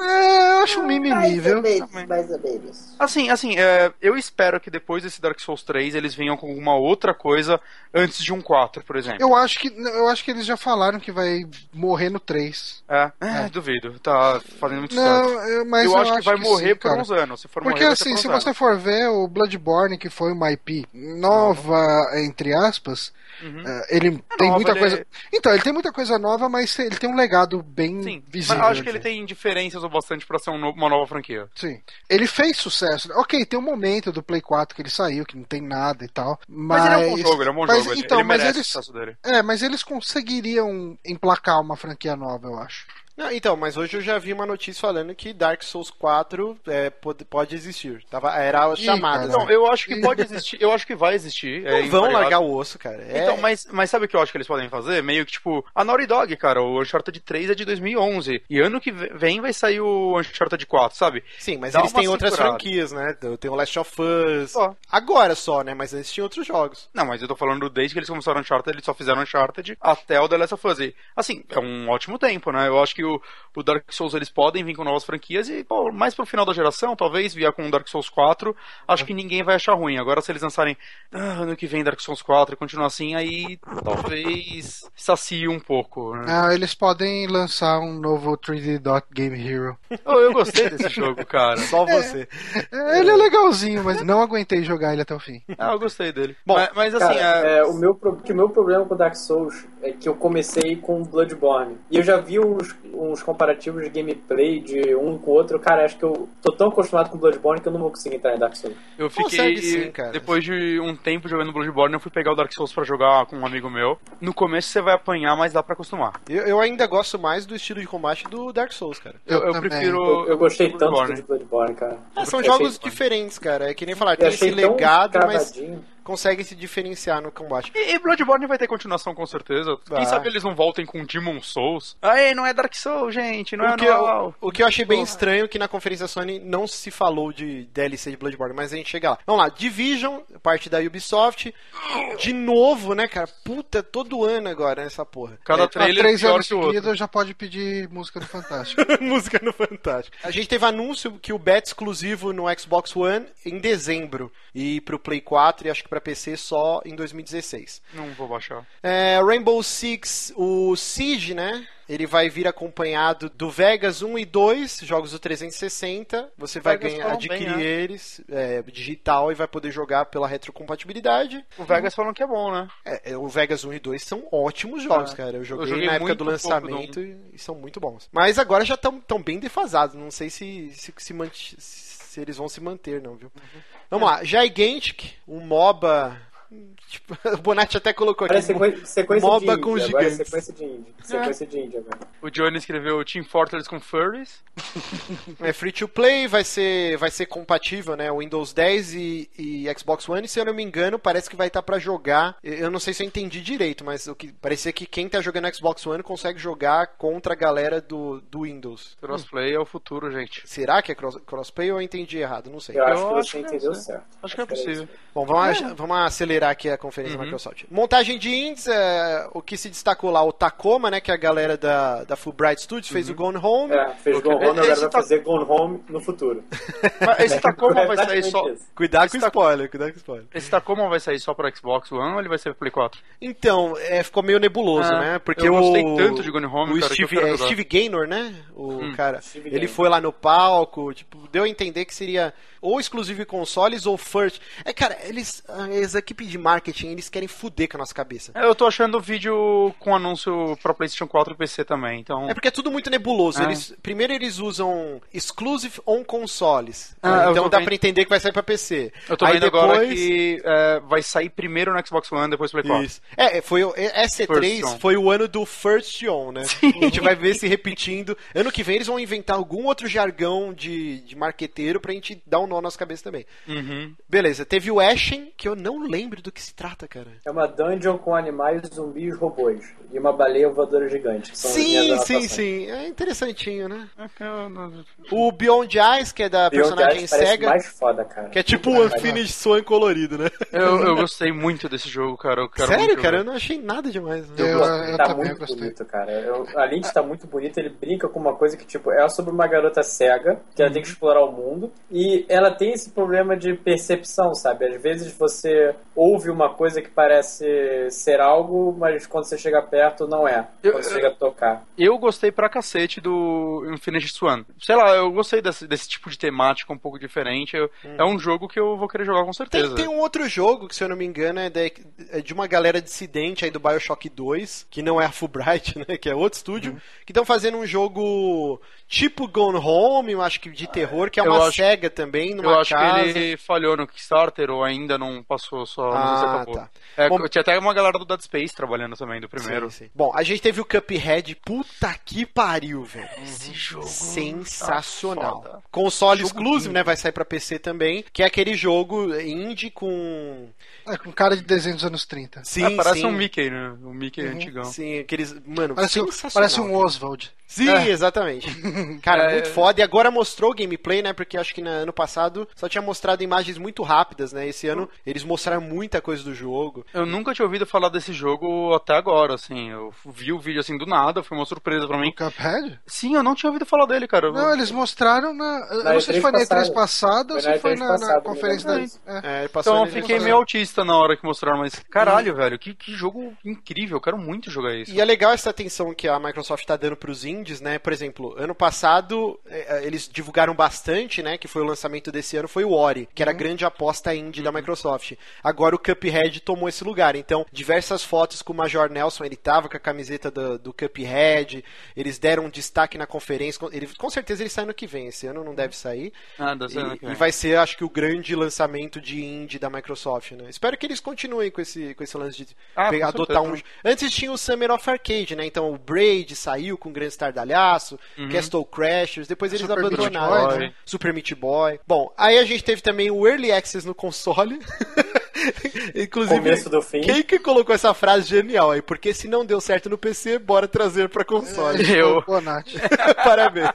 Speaker 1: É, eu acho um mimimi, viu?
Speaker 4: mais ou menos.
Speaker 3: Assim, assim, é, eu espero que depois desse Dark Souls 3 eles venham com alguma outra coisa antes de um 4, por exemplo.
Speaker 1: Eu acho que eu acho que eles já falaram que vai morrer no 3.
Speaker 3: É, é, duvido. Tá fazendo muito
Speaker 1: Não, eu- mas
Speaker 3: eu, acho que vai morrer
Speaker 1: sim,
Speaker 3: por
Speaker 1: cara.
Speaker 3: uns anos. Se for
Speaker 1: Porque
Speaker 3: morrer,
Speaker 1: assim,
Speaker 3: por
Speaker 1: se
Speaker 3: uns
Speaker 1: você
Speaker 3: anos.
Speaker 1: for ver o Bloodborne, que foi uma IP nova, entre aspas, eh, ele tem
Speaker 3: nova,
Speaker 1: muita
Speaker 3: ele
Speaker 1: coisa.
Speaker 3: é-
Speaker 1: Então, ele tem muita coisa nova, mas ele tem um legado bem
Speaker 3: Sim, mas
Speaker 1: visível.
Speaker 3: eu acho que ele
Speaker 1: assim.
Speaker 3: tem diferenças o bastante pra ser um no- uma nova franquia.
Speaker 1: Sim. Ele fez sucesso. Ok, tem um momento do Play 4 que ele saiu, que não tem nada e tal.
Speaker 3: Mas,
Speaker 1: Mas,
Speaker 3: ele é um bom jogo, ele é um bom
Speaker 1: mas,
Speaker 3: jogo.
Speaker 1: Então,
Speaker 3: ele
Speaker 1: mas eles. É, mas eles conseguiriam emplacar uma franquia nova, eu acho.
Speaker 2: Não, então, mas hoje eu já vi uma notícia falando que Dark Souls 4 é, pode, pode existir. Tava, era chamada.
Speaker 3: Não, eu acho que pode existir, eu acho que vai existir. é
Speaker 2: Não vão
Speaker 3: invariável.
Speaker 2: largar o osso, cara. É-
Speaker 3: Então, mas, mas sabe o que eu acho que eles podem fazer? Meio que, tipo, a Naughty Dog, cara, o Uncharted 3 é de 2011. E ano que vem vai sair o Uncharted 4, sabe?
Speaker 2: Sim, mas
Speaker 3: Dá
Speaker 2: eles têm outras franquias, né? Tem o Last of Us.
Speaker 3: Só.
Speaker 2: Agora só, né? Mas eles tinham outros jogos.
Speaker 3: Não, mas eu tô falando desde que eles começaram Uncharted, eles só fizeram Uncharted até o The Last of Us. E, assim, é um ótimo tempo, né? Eu acho que o, o Dark Souls eles podem vir com novas franquias e, pô, mais pro final da geração, talvez vier com o Dark Souls 4, acho que ninguém vai achar ruim. Agora, se eles lançarem ah, ano que vem Dark Souls 4 e continuar assim, aí talvez sacie um pouco, né?
Speaker 1: Ah, eles podem lançar um novo 3D Dot Game Hero.
Speaker 3: Oh, eu gostei desse jogo, cara.
Speaker 2: Só você.
Speaker 1: É, Ele é legalzinho, mas não aguentei jogar ele até o fim.
Speaker 3: Ah, eu gostei dele.
Speaker 2: Bom,
Speaker 3: mas, mas, assim,
Speaker 4: Cara,
Speaker 3: é...
Speaker 4: é, o, meu, pro- que o meu problema com Dark Souls é que eu comecei com Bloodborne. E eu já vi uns, uns comparativos de gameplay de um com o outro. Cara, acho que eu tô tão acostumado com Bloodborne que eu não vou conseguir entrar em Dark Souls.
Speaker 3: Eu
Speaker 2: Consegue
Speaker 3: fiquei.
Speaker 2: sim, cara.
Speaker 3: Depois de um tempo jogando Bloodborne, eu fui pegar o Dark Souls pra jogar com um amigo meu. No começo você vai apanhar, mas dá pra acostumar.
Speaker 2: Eu, eu ainda gosto mais do estilo de combate do Dark Souls, cara.
Speaker 3: Eu, eu prefiro.
Speaker 4: Eu, eu gostei
Speaker 3: prefiro
Speaker 4: tanto de Bloodborne, cara.
Speaker 2: Ah, são
Speaker 4: Eu
Speaker 2: jogos diferentes, cara. É que nem falar,
Speaker 4: Eu
Speaker 2: tem esse legado, mas. Conseguem se diferenciar no combate.
Speaker 3: E, e Bloodborne vai ter continuação com certeza.
Speaker 2: Vai.
Speaker 3: Quem sabe eles não voltem com Demon Souls. Aê, não é Dark Souls, gente, não é
Speaker 2: O que, eu, o que eu achei bem estranho é que na conferência Sony não se falou de DLC de Bloodborne, mas a gente chega lá. Vamos lá, Division, parte da Ubisoft. De novo, né, cara? Puta, todo ano agora nessa porra.
Speaker 3: Cada
Speaker 2: É,
Speaker 3: trailer
Speaker 1: três
Speaker 3: pior
Speaker 1: anos seguidos já pode pedir música do Fantástico.
Speaker 2: música no Fantástico. A gente teve anúncio que o bet exclusivo no Xbox One em dezembro e pro Play 4 e acho que pra PC só em 2016.
Speaker 3: Não vou baixar.
Speaker 2: É, Rainbow Six, o Siege, né? Ele vai vir acompanhado do Vegas 1 e 2, jogos do 360. Você vai ganhar, adquirir
Speaker 3: bem, né?
Speaker 2: eles é, digital e vai poder jogar pela retrocompatibilidade.
Speaker 3: O Vegas falando que é bom, né?
Speaker 2: É, é, o Vegas 1 e 2 são ótimos jogos,
Speaker 3: Ah,
Speaker 2: cara. Eu joguei,
Speaker 3: joguei
Speaker 2: na época do lançamento e, e são muito bons. Mas agora já estão tão bem defasados. Não sei se, se, se, manti- se eles vão se manter, não, viu? Vamos lá. Gigantic, um MOBA. Tipo, o Bonatti até colocou aqui.
Speaker 4: É sequ... sequência
Speaker 2: MOBA
Speaker 4: de indie.
Speaker 2: com
Speaker 4: agora é
Speaker 2: gigantes.
Speaker 4: sequência de indie. Sequência de indie agora.
Speaker 3: O Johnny escreveu Team Fortress com Furries.
Speaker 2: É free to play, vai ser, vai ser compatível, né? Windows 10 e, e Xbox One. E se eu não me engano, parece que vai estar pra jogar. Eu não sei se eu entendi direito, mas o que parecia que quem tá jogando Xbox One consegue jogar contra a galera do, do Windows.
Speaker 3: Crossplay é o futuro, gente.
Speaker 2: Será que é cross, crossplay ou eu entendi errado? Não sei.
Speaker 4: Eu, acho que
Speaker 3: acho
Speaker 4: você
Speaker 3: que é
Speaker 4: entendeu
Speaker 3: isso,
Speaker 4: certo.
Speaker 3: Acho que é possível.
Speaker 2: Bom, vamos, vamos acelerar aqui a conferência da Microsoft. Montagem de indies, é, o que se destacou lá, o Tacoma, né? Que é a galera da, da Fulbright Studios fez o Gone Home.
Speaker 4: É, fez
Speaker 3: Ok.
Speaker 4: Gone Home, agora vai
Speaker 3: tá-
Speaker 4: fazer Gone Home no futuro.
Speaker 3: Mas esse Tacoma vai sair só.
Speaker 4: Isso.
Speaker 2: Cuidado com spoiler, cuidado com spoiler.
Speaker 3: Esse Tacoma vai sair só pro Xbox One ou ele vai ser pro Play 4?
Speaker 2: Então, é, ficou meio nebuloso,
Speaker 3: Ah,
Speaker 2: né? Porque
Speaker 3: eu
Speaker 2: o,
Speaker 3: gostei tanto de Gone Home,
Speaker 2: o
Speaker 3: cara, que eu
Speaker 2: Steve, é. Steve Gaynor, né? O
Speaker 3: Hum.
Speaker 2: cara,
Speaker 4: Steve
Speaker 2: ele
Speaker 4: Gaynor.
Speaker 2: foi lá no palco, tipo, deu a entender que seria ou exclusivo em consoles ou first. É, cara, eles, as equipes de marketing, eles querem fuder com a nossa cabeça.
Speaker 3: É, Eu tô achando o vídeo com anúncio pra PlayStation 4 e PC também, então.
Speaker 2: É porque é tudo muito nebuloso.
Speaker 3: Ah.
Speaker 2: Eles, primeiro eles usam exclusive on consoles.
Speaker 3: Ah,
Speaker 2: então dá
Speaker 3: vendo.
Speaker 2: pra entender que vai sair pra PC.
Speaker 3: Eu tô
Speaker 2: Aí
Speaker 3: vendo
Speaker 2: depois...
Speaker 3: agora que é, vai sair primeiro no Xbox One, depois Play 4.
Speaker 2: Isso. É, foi o SC3
Speaker 3: First on.
Speaker 2: foi o ano do First On, né? A gente vai ver se repetindo. Ano que vem eles vão inventar algum outro jargão de, de marqueteiro pra gente dar um nó na nossa cabeça também.
Speaker 3: Uhum.
Speaker 2: Beleza, teve o Ashen, que eu não lembro do que se trata, cara.
Speaker 4: É uma dungeon com animais, zumbis, robôs. E uma baleia voadora gigante. que são as
Speaker 2: Sim, sim, sim. É interessantinho, né?
Speaker 3: É eu
Speaker 2: O Beyond Eyes, que é da
Speaker 4: Beyond
Speaker 2: personagem
Speaker 4: Eyes
Speaker 2: cega,
Speaker 4: mais foda, cara.
Speaker 2: que é tipo um
Speaker 4: pariu.
Speaker 2: Unfinished Swan colorido, né?
Speaker 3: Eu, eu gostei muito desse jogo, cara. Eu quero
Speaker 2: Sério,
Speaker 3: muito
Speaker 2: cara? Eu não achei nada demais. né?
Speaker 1: Eu, eu
Speaker 4: tá
Speaker 1: também
Speaker 4: muito
Speaker 1: gostei.
Speaker 4: bonito, cara. Eu- a Lynch tá muito bonita, ele brinca com uma coisa que, tipo, é sobre uma garota cega, que ela tem que explorar o mundo, e ela tem esse problema de percepção, sabe? Às vezes você ouve uma coisa que parece ser algo, mas quando você chega perto, não é.
Speaker 3: Eu-
Speaker 4: Quando você chega a tocar.
Speaker 3: Eu gostei pra cacete do Infinite Swan. Sei lá, eu gostei desse, desse tipo de temática um pouco diferente. Eu- É um jogo que eu vou querer jogar com certeza.
Speaker 2: Tem, tem um outro jogo que, se eu não me engano, é, da- é de uma galera dissidente aí do Bioshock 2, que não é a Fulbright, né? Que é outro estúdio,
Speaker 3: Uhum.
Speaker 2: que estão fazendo um jogo tipo Gone Home, eu acho que de terror, que é
Speaker 3: Eu
Speaker 2: uma
Speaker 3: acho-
Speaker 2: SEGA também, numa
Speaker 3: Eu acho
Speaker 2: casa.
Speaker 3: que ele falhou no Kickstarter ou ainda não passou só, não sei se
Speaker 2: Ah,
Speaker 3: acabou.
Speaker 2: tá.
Speaker 3: É,
Speaker 2: Bom-
Speaker 3: tinha até uma galera do Dead Space trabalhando também, do primeiro.
Speaker 2: Sim, sim. Bom, a gente teve o Cuphead. Puta que pariu, velho.
Speaker 3: Esse jogo
Speaker 2: Sensacional.
Speaker 3: tá.
Speaker 2: Console
Speaker 3: Jogo
Speaker 2: exclusive,
Speaker 3: lindo.
Speaker 2: né? Vai sair pra PC também. Que é aquele jogo indie com.
Speaker 1: É, com cara de desenho dos anos 30.
Speaker 2: Sim,
Speaker 3: É, parece
Speaker 2: sim.
Speaker 3: um Mickey, né? Um Mickey antigão.
Speaker 2: Sim, aqueles. Mano,
Speaker 1: Parece, um- parece um Oswald.
Speaker 2: Sim,
Speaker 1: É.
Speaker 2: exatamente. Cara,
Speaker 3: É.
Speaker 2: muito foda. E agora mostrou o gameplay, né? Porque acho que no ano passado só tinha mostrado imagens muito rápidas, né? Esse ano eles mostraram muita coisa do jogo.
Speaker 3: Eu nunca tinha ouvido falar desse jogo até agora, assim. Eu vi o vídeo assim do nada, foi uma surpresa pra mim.
Speaker 1: O Cuphead?
Speaker 3: Sim, eu não tinha ouvido falar dele, cara.
Speaker 1: Não, eles mostraram na. Eu não sei se
Speaker 4: E3
Speaker 1: foi na E3
Speaker 4: passada.
Speaker 1: ou
Speaker 4: Foi na
Speaker 1: se foi
Speaker 4: E3
Speaker 1: na, na conferência da.
Speaker 4: lembro
Speaker 1: é.
Speaker 2: É, passou
Speaker 3: Então eu fiquei meio autista na hora que mostraram, mas caralho, velho, que, que jogo incrível, eu quero muito jogar isso.
Speaker 2: E é legal essa atenção que a Microsoft tá dando pros indies, né? Por exemplo, ano passado eh, eh, eles divulgaram bastante, né? Que foi o lançamento desse ano, foi o Ori, que era a grande aposta indie da Microsoft. Agora o Cuphead tomou esse lugar. Então, diversas fotos com o Major Nelson, ele tava com a camiseta do, do Cuphead, eles deram um destaque na conferência. com- Ele, com certeza ele sai no que vem, esse ano não deve sair.
Speaker 3: Ah,
Speaker 2: E, e vai ser, acho que, o grande lançamento de indie da Microsoft, né? Espero que eles continuem com esse, com esse lance de
Speaker 3: Ah,
Speaker 2: pegar- adotar um.
Speaker 3: certeza.
Speaker 2: Antes tinha o Summer of Arcade, né? Então o Braid saiu com o Grande Estardalhaço, Castle Crashers, depois eles
Speaker 1: Super Meat
Speaker 2: abandonaram.
Speaker 1: Boy,
Speaker 2: né? Super Meat Boy. Bom, aí a gente teve também o Early Access no console. Inclusive,
Speaker 4: Começo do fim.
Speaker 2: quem que colocou essa frase genial aí? Porque se não deu certo no PC, bora trazer pra console.
Speaker 3: Eu.
Speaker 1: Boa, Nath.
Speaker 2: Parabéns.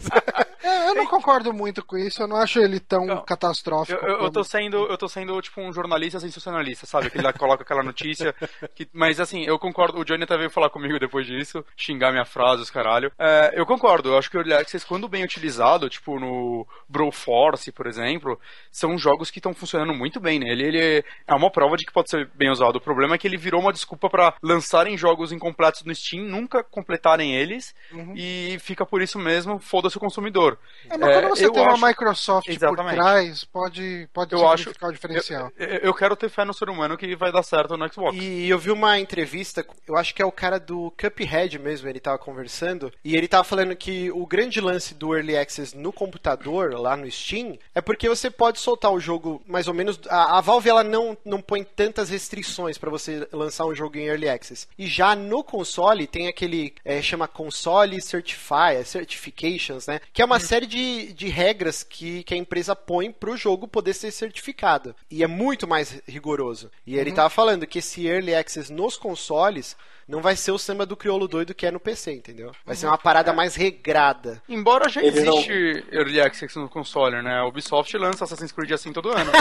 Speaker 1: É, eu não concordo muito com isso, eu não acho ele tão
Speaker 3: Não.
Speaker 1: catastrófico.
Speaker 3: Eu, eu, eu tô
Speaker 1: como-
Speaker 3: sendo, eu tô sendo tipo um jornalista sensacionalista, sabe? Que ele lá coloca aquela notícia. que- mas assim, eu concordo. O Johnny até veio falar comigo depois disso, xingar minha frase, os caralho. É, eu concordo. Eu acho que o Early Access, quando bem utilizado, tipo no Broforce, por exemplo, são jogos que estão funcionando muito bem nele. Ele é uma prova de que pode ser bem usado. O problema é que ele virou uma desculpa pra lançarem jogos incompletos no Steam, nunca completarem eles e fica por isso mesmo, foda-se o consumidor.
Speaker 1: É, mas quando você
Speaker 3: eu
Speaker 1: tem
Speaker 3: acho-
Speaker 1: uma Microsoft
Speaker 3: Exatamente.
Speaker 1: por trás, pode, pode
Speaker 3: Eu
Speaker 1: significar
Speaker 3: acho-
Speaker 1: o diferencial.
Speaker 3: Eu, eu- eu quero ter fé no ser humano que vai dar certo no Xbox.
Speaker 2: E eu vi uma entrevista, eu acho que é o cara do Cuphead mesmo, ele tava conversando, e ele tava falando que o grande lance do Early Access no computador, lá no Steam, é porque você pode soltar o jogo mais ou menos. A, a Valve ela não, não põe tantas restrições pra você lançar um jogo em Early Access. E já no console tem aquele. é, chama Console Certify, Certifications, né? Que é uma série de, de regras que, que a empresa põe pro jogo poder ser certificado. E é muito mais rigoroso. E ele tava falando que esse Early Access nos consoles não vai ser o samba do crioulo doido que é no PC, entendeu? Vai ser uma parada mais regrada.
Speaker 3: Embora já
Speaker 4: Ele não-
Speaker 3: existe Early Access no console, né? A Ubisoft lança Assassin's Creed assim todo ano.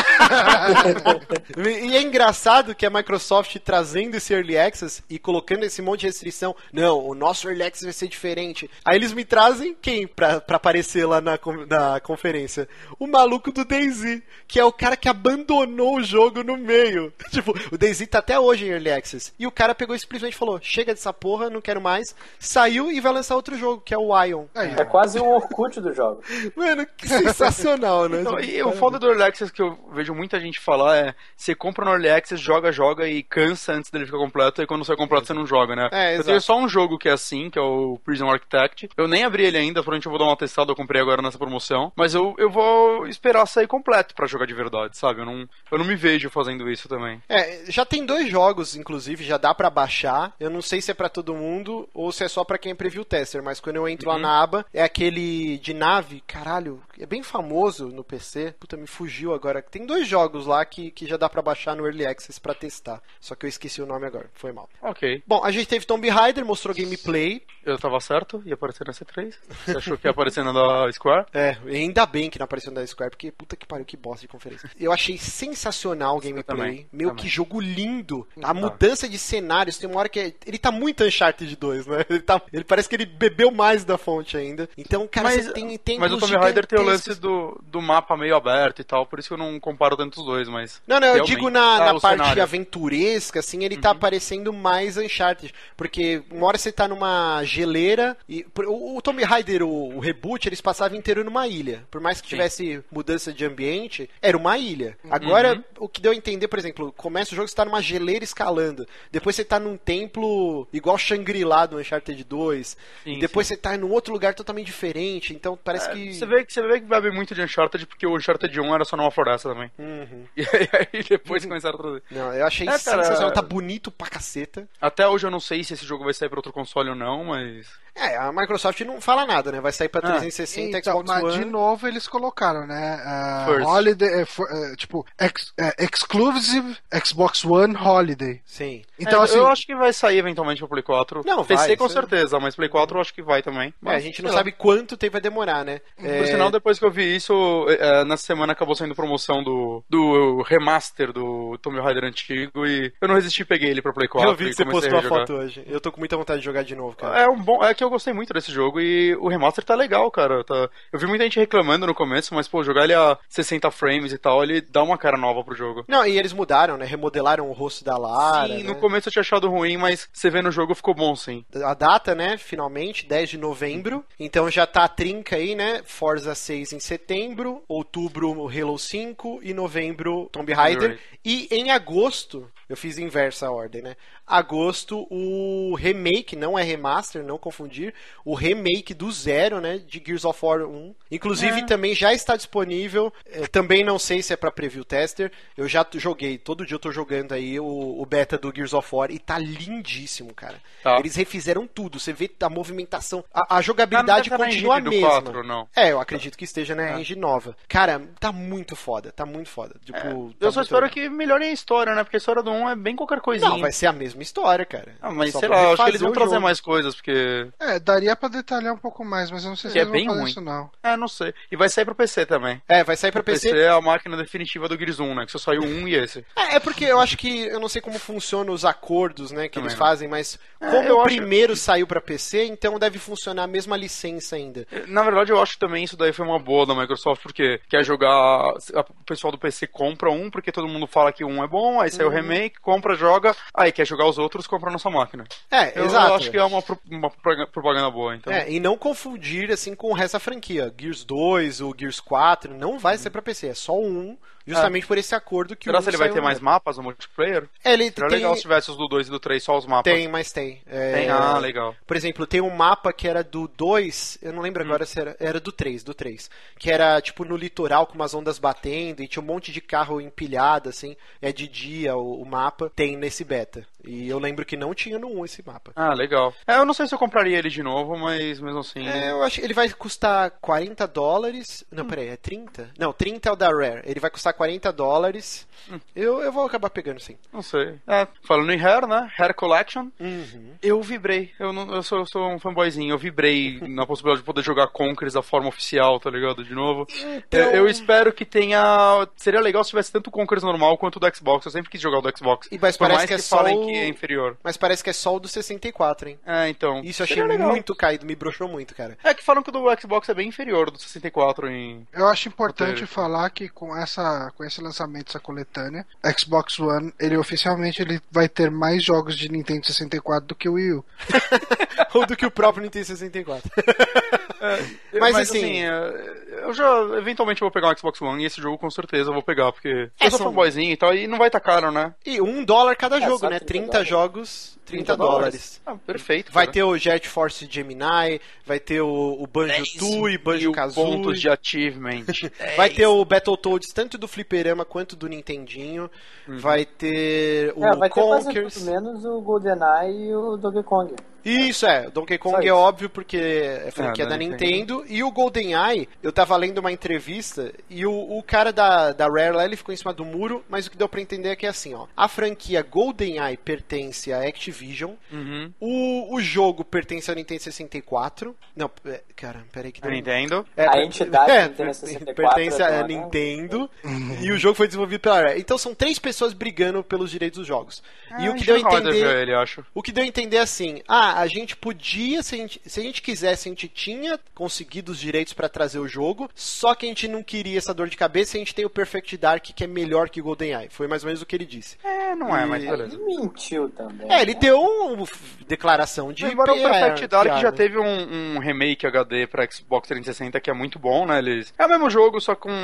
Speaker 2: E é engraçado que a Microsoft trazendo esse Early Access e colocando esse monte de restrição. Não, o nosso Early Access vai ser diferente. Aí eles me trazem quem pra, pra aparecer lá na, na conferência? O maluco do DayZ, que é o cara que abandonou o jogo no meio. tipo, o DayZ tá até hoje em Early Access. E o cara pegou e simplesmente falou: chega dessa porra, não quero mais. Saiu e vai lançar outro jogo, que é o Ion.
Speaker 1: Aí,
Speaker 4: É quase um Orkut do jogo.
Speaker 2: Mano, que sensacional, né?
Speaker 3: Não, e o foda do Early Access que eu vejo muita gente falar é: você compra no Early Access, joga, joga e cansa antes dele ficar completo, e quando sai completo você não joga, né?
Speaker 2: É,
Speaker 3: eu tenho só um jogo que é assim, que é o Prison Architect. Eu nem abri ele ainda, provavelmente eu vou dar uma testada, eu comprei agora nessa promoção. Mas eu, eu vou esperar sair completo pra jogar de verdade, sabe? Eu não, eu não me vejo fazendo isso também.
Speaker 2: É, já tem dois jogos, inclusive, já dá pra baixar. Eu não sei se é pra todo mundo ou se é só pra quem é preview tester, mas quando eu entro lá na aba, é aquele de nave, caralho, é bem famoso no PC. Puta, me fugiu agora. Tem dois jogos lá que, que já dá pra baixar no Early Access pra testar. Só que eu esqueci o nome agora, foi mal.
Speaker 3: Ok.
Speaker 2: Bom, a gente teve Tomb Raider, mostrou gameplay.
Speaker 3: Eu tava certo, ia aparecer na C3. Você achou que ia aparecer na Square?
Speaker 2: É, ainda bem que não apareceu na Square, porque puta que pariu, que bosta de conferência. Eu achei sensacional o gameplay.
Speaker 3: também,
Speaker 2: Meu,
Speaker 3: também.
Speaker 2: que jogo lindo. A mudança de cenários, tem uma hora que é- ele tá muito Uncharted 2, né? Ele, tá, ele parece que ele bebeu mais da fonte ainda. Então, cara,
Speaker 3: Mas,
Speaker 2: você tem, tem
Speaker 3: mas o Tomb Raider tem o lance do, do mapa meio aberto e tal, por isso que eu não comparo tanto os dois, mas.
Speaker 2: Não, não, eu digo na,
Speaker 3: Ah,
Speaker 2: na parte
Speaker 3: cenário. Uhum.
Speaker 2: aventuresca, assim, ele tá aparecendo mais Uncharted. Porque uma hora você tá numa geleira e. O, o Tomb Raider, o, o reboot, ele eles passavam inteiro numa ilha. Por mais que tivesse mudança de ambiente, era uma ilha. Agora,
Speaker 3: Uhum.
Speaker 2: o que deu a entender, por exemplo, começa o jogo, você tá numa geleira escalando. Depois você tá num templo igual Shangri-La do Uncharted 2.
Speaker 3: Sim,
Speaker 2: depois você tá num outro lugar totalmente diferente. Então parece que.
Speaker 3: É, Você vê, que- você vê que bebe muito de Uncharted porque o Uncharted 1 era só numa floresta também.
Speaker 2: Uhum.
Speaker 3: E aí depois começaram a trazer.
Speaker 2: Não, eu achei
Speaker 3: É, cara,
Speaker 2: sensacional. Tá bonito pra caceta.
Speaker 3: Até hoje eu não sei se esse jogo vai sair pra outro console ou não, mas.
Speaker 2: É, a Microsoft não fala nada, né? Vai sair pra
Speaker 3: Ah,
Speaker 2: 360,
Speaker 1: Então,
Speaker 2: Xbox
Speaker 1: mas
Speaker 2: One.
Speaker 1: de novo eles colocaram, né? ah,
Speaker 3: First.
Speaker 1: holiday, é, for- é, tipo, ex- é, exclusive Xbox One Holiday.
Speaker 2: Sim.
Speaker 1: Então,
Speaker 3: É,
Speaker 1: assim,
Speaker 3: eu acho que vai sair eventualmente pro Play 4.
Speaker 2: Não,
Speaker 3: PC
Speaker 2: vai,
Speaker 3: com certeza, mas Play 4 eu acho que vai também.
Speaker 2: É,
Speaker 3: Mas,
Speaker 2: a gente não sabe quanto tempo vai demorar, né?
Speaker 3: Por
Speaker 2: É,
Speaker 3: sinal, depois que eu vi isso, é, nessa semana acabou saindo promoção do, do remaster do Tomb Raider antigo e eu não resisti e peguei ele pra Play 4.
Speaker 2: eu vi que você postou a
Speaker 3: rejogar.
Speaker 2: foto hoje. Eu tô com muita vontade de jogar de novo, cara.
Speaker 3: É um bom, é que eu gostei muito desse jogo e o remaster tá legal, cara. Tá, eu vi muita gente reclamando no começo, mas pô, jogar ele a 60 frames e tal, ele dá uma cara nova pro jogo.
Speaker 2: Não, e eles mudaram, né? Remodelaram o rosto da Lara.
Speaker 3: sim,
Speaker 2: né?
Speaker 3: no começo eu tinha achado ruim, mas você vê no jogo ficou bom sim.
Speaker 2: A data, né? Finalmente, 10 de novembro. Então já tá a trinca aí, né? Forza 6 em setembro, outubro Halo 5 e novembro Tomb Raider.
Speaker 3: Raider.
Speaker 2: E em agosto, eu fiz inversa a ordem, né? Agosto, o remake, não é remaster, não confundir, o remake do zero, né? De Gears of War 1. Inclusive
Speaker 3: É.
Speaker 2: também já está disponível. eh, também não sei se é pra preview tester. Eu já joguei, todo dia eu tô jogando aí o, o beta do Gears of War e tá lindíssimo, cara.
Speaker 3: Tá.
Speaker 2: Eles refizeram tudo. Você vê a movimentação, a, a jogabilidade
Speaker 3: Tá na
Speaker 2: continua a mesma.
Speaker 3: 4, não?
Speaker 2: É, eu acredito que esteja na
Speaker 3: É.
Speaker 2: engine nova. Cara, tá muito foda, tá muito foda. Tipo, tá
Speaker 3: eu só espero
Speaker 2: legal.
Speaker 3: que melhorem a história, né? Porque a história do 1 é bem qualquer coisinha.
Speaker 2: Não, vai ser a mesma história, cara.
Speaker 3: Ah, mas
Speaker 2: Só
Speaker 3: sei lá, acho que eles vão
Speaker 2: o
Speaker 3: trazer
Speaker 2: jogo.
Speaker 3: mais coisas, porque.
Speaker 1: É, daria pra detalhar um pouco mais, mas eu não sei se
Speaker 3: é
Speaker 1: eles
Speaker 3: bem
Speaker 1: vão fazer
Speaker 3: ruim.
Speaker 1: isso, não.
Speaker 3: É, não sei. E vai sair pro PC também.
Speaker 2: É, vai sair pra
Speaker 3: O
Speaker 2: PC.
Speaker 3: PC é a máquina definitiva do Gears 1, né? Que só saiu um e esse.
Speaker 2: É, é porque eu acho que eu não sei como funcionam os acordos, né, que
Speaker 3: Também
Speaker 2: eles
Speaker 3: não.
Speaker 2: fazem, mas
Speaker 3: É,
Speaker 2: como o
Speaker 3: acho-
Speaker 2: primeiro saiu pra PC, então deve funcionar a mesma licença ainda.
Speaker 3: Na verdade, eu acho que também isso daí foi uma boa da Microsoft, porque quer jogar. O pessoal do PC compra um, porque todo mundo fala que um é bom, aí
Speaker 2: Uhum.
Speaker 3: sai o remake, compra, joga, aí quer jogar os outros, compra a nossa máquina.
Speaker 2: É,
Speaker 3: Eu,
Speaker 2: exato.
Speaker 3: eu acho que é uma, uma propaga- propaganda boa, então.
Speaker 2: É, e não confundir assim com o resto da franquia. Gears 2 ou Gears 4 não vai ser pra PC, é só um, justamente por esse acordo que
Speaker 3: Será
Speaker 2: o
Speaker 3: se ele vai ter mais mapas no multiplayer?
Speaker 2: É, ele
Speaker 3: Seria
Speaker 2: tem,
Speaker 3: legal se tivesse os do 2 e do 3, só os mapas.
Speaker 2: tem, mas tem. É,
Speaker 3: Tem? Ah, legal.
Speaker 2: Por exemplo, tem um mapa que era do 2, eu não lembro
Speaker 3: Hum.
Speaker 2: agora se era, era do 3, do 3, que era tipo no litoral com umas ondas batendo e tinha um monte de carro empilhado assim, é de dia o, o mapa, tem nesse beta. E eu lembro que não tinha no 1 esse mapa.
Speaker 3: Ah, legal. É, eu não sei se eu compraria ele de novo, mas mesmo assim.
Speaker 2: É, eu acho que ele vai custar 40 dólares.
Speaker 3: Hum.
Speaker 2: Não, peraí, é 30? Não, 30 é o da Rare. Ele vai custar 40 dólares.
Speaker 3: Hum.
Speaker 2: Eu, eu vou acabar pegando sim.
Speaker 3: Não sei. É, falando em Hair, né? Hair Collection.
Speaker 2: Uhum.
Speaker 3: Eu vibrei. Eu, não, eu, sou, eu sou um fanboyzinho. Eu vibrei na possibilidade de poder jogar Conquers da forma oficial, tá ligado? De novo.
Speaker 2: Então-
Speaker 3: Eu, eu espero que tenha. Seria legal se tivesse tanto Conquers normal quanto o do Xbox. Eu sempre quis jogar o do Xbox.
Speaker 2: E mas
Speaker 3: Por
Speaker 2: parece
Speaker 3: mais
Speaker 2: que
Speaker 3: que,
Speaker 2: é só
Speaker 3: falem
Speaker 2: o-
Speaker 3: que é inferior.
Speaker 2: Mas parece que é só o do 64, hein?
Speaker 3: É, então.
Speaker 2: Isso eu achei
Speaker 3: legal.
Speaker 2: muito caído, me broxou muito, cara.
Speaker 3: É que falam que o do Xbox é bem inferior do 64 em.
Speaker 1: Eu acho importante falar que com essa com esse lançamento dessa coletânea, Xbox One, ele oficialmente ele vai ter mais jogos de Nintendo 64 do que o Wii U.
Speaker 2: Ou do que o próprio Nintendo 64. Mas, assim-
Speaker 3: é, eu já eventualmente vou pegar um Xbox One e esse jogo com certeza eu vou pegar, porque
Speaker 2: É,
Speaker 3: eu sou
Speaker 2: são-
Speaker 3: fanboyzinho e tal, e não vai estar caro, né?
Speaker 2: E um dólar cada
Speaker 4: É,
Speaker 2: jogo, né?
Speaker 4: 30
Speaker 2: 30
Speaker 4: dólares.
Speaker 2: jogos, 30,
Speaker 4: 30
Speaker 2: dólares.
Speaker 3: Ah, perfeito.
Speaker 2: Vai
Speaker 3: cara.
Speaker 2: ter o Jet Force Gemini, vai ter o, o Banjo
Speaker 3: 10
Speaker 2: Tooie, Banjo Kazooie.
Speaker 3: pontos de achievement.
Speaker 2: Vai ter o Battletoads tanto do Fliperama quanto do Nintendinho. Vai ter o
Speaker 4: É, vai ter quase
Speaker 2: Conkers.
Speaker 4: tudo menos o GoldenEye e o Donkey Kong.
Speaker 2: Isso, é. Donkey Kong é óbvio porque é franquia
Speaker 3: É,
Speaker 2: da
Speaker 3: da
Speaker 2: Nintendo. E o GoldenEye, eu tava lendo uma entrevista e o, o cara da, da Rare lá, ele ficou em cima do muro, mas o que deu pra entender é que é assim, ó. A franquia GoldenEye pertence à Activision.
Speaker 3: Uhum.
Speaker 2: O, o jogo pertence ao Nintendo 64. Não, é, cara, peraí que deu-
Speaker 3: Nintendo.
Speaker 2: É,
Speaker 4: A entidade
Speaker 2: é,
Speaker 4: Nintendo
Speaker 2: per-
Speaker 4: 64
Speaker 2: pertence à
Speaker 4: é dona.
Speaker 2: Nintendo e o jogo foi desenvolvido pela Rare. Então são três pessoas brigando pelos direitos dos jogos. e o que deu a entender,
Speaker 3: ele, acho.
Speaker 2: o que deu a entender é assim: ah, a gente podia, se a gente, se a gente quisesse, a gente tinha conseguido os direitos pra trazer o jogo, só que a gente não queria essa dor de cabeça e a gente tem o Perfect Dark que é melhor que o GoldenEye. Foi mais ou menos o que ele disse.
Speaker 3: É, não é, mas beleza.
Speaker 4: Ele mentiu também.
Speaker 2: É, ele
Speaker 4: né?
Speaker 2: deu uma declaração de
Speaker 3: Embora o Perfect Dark já
Speaker 2: né?
Speaker 3: teve um, um remake HD pra Xbox 360 que é muito bom, né? Eles... É o mesmo jogo, só com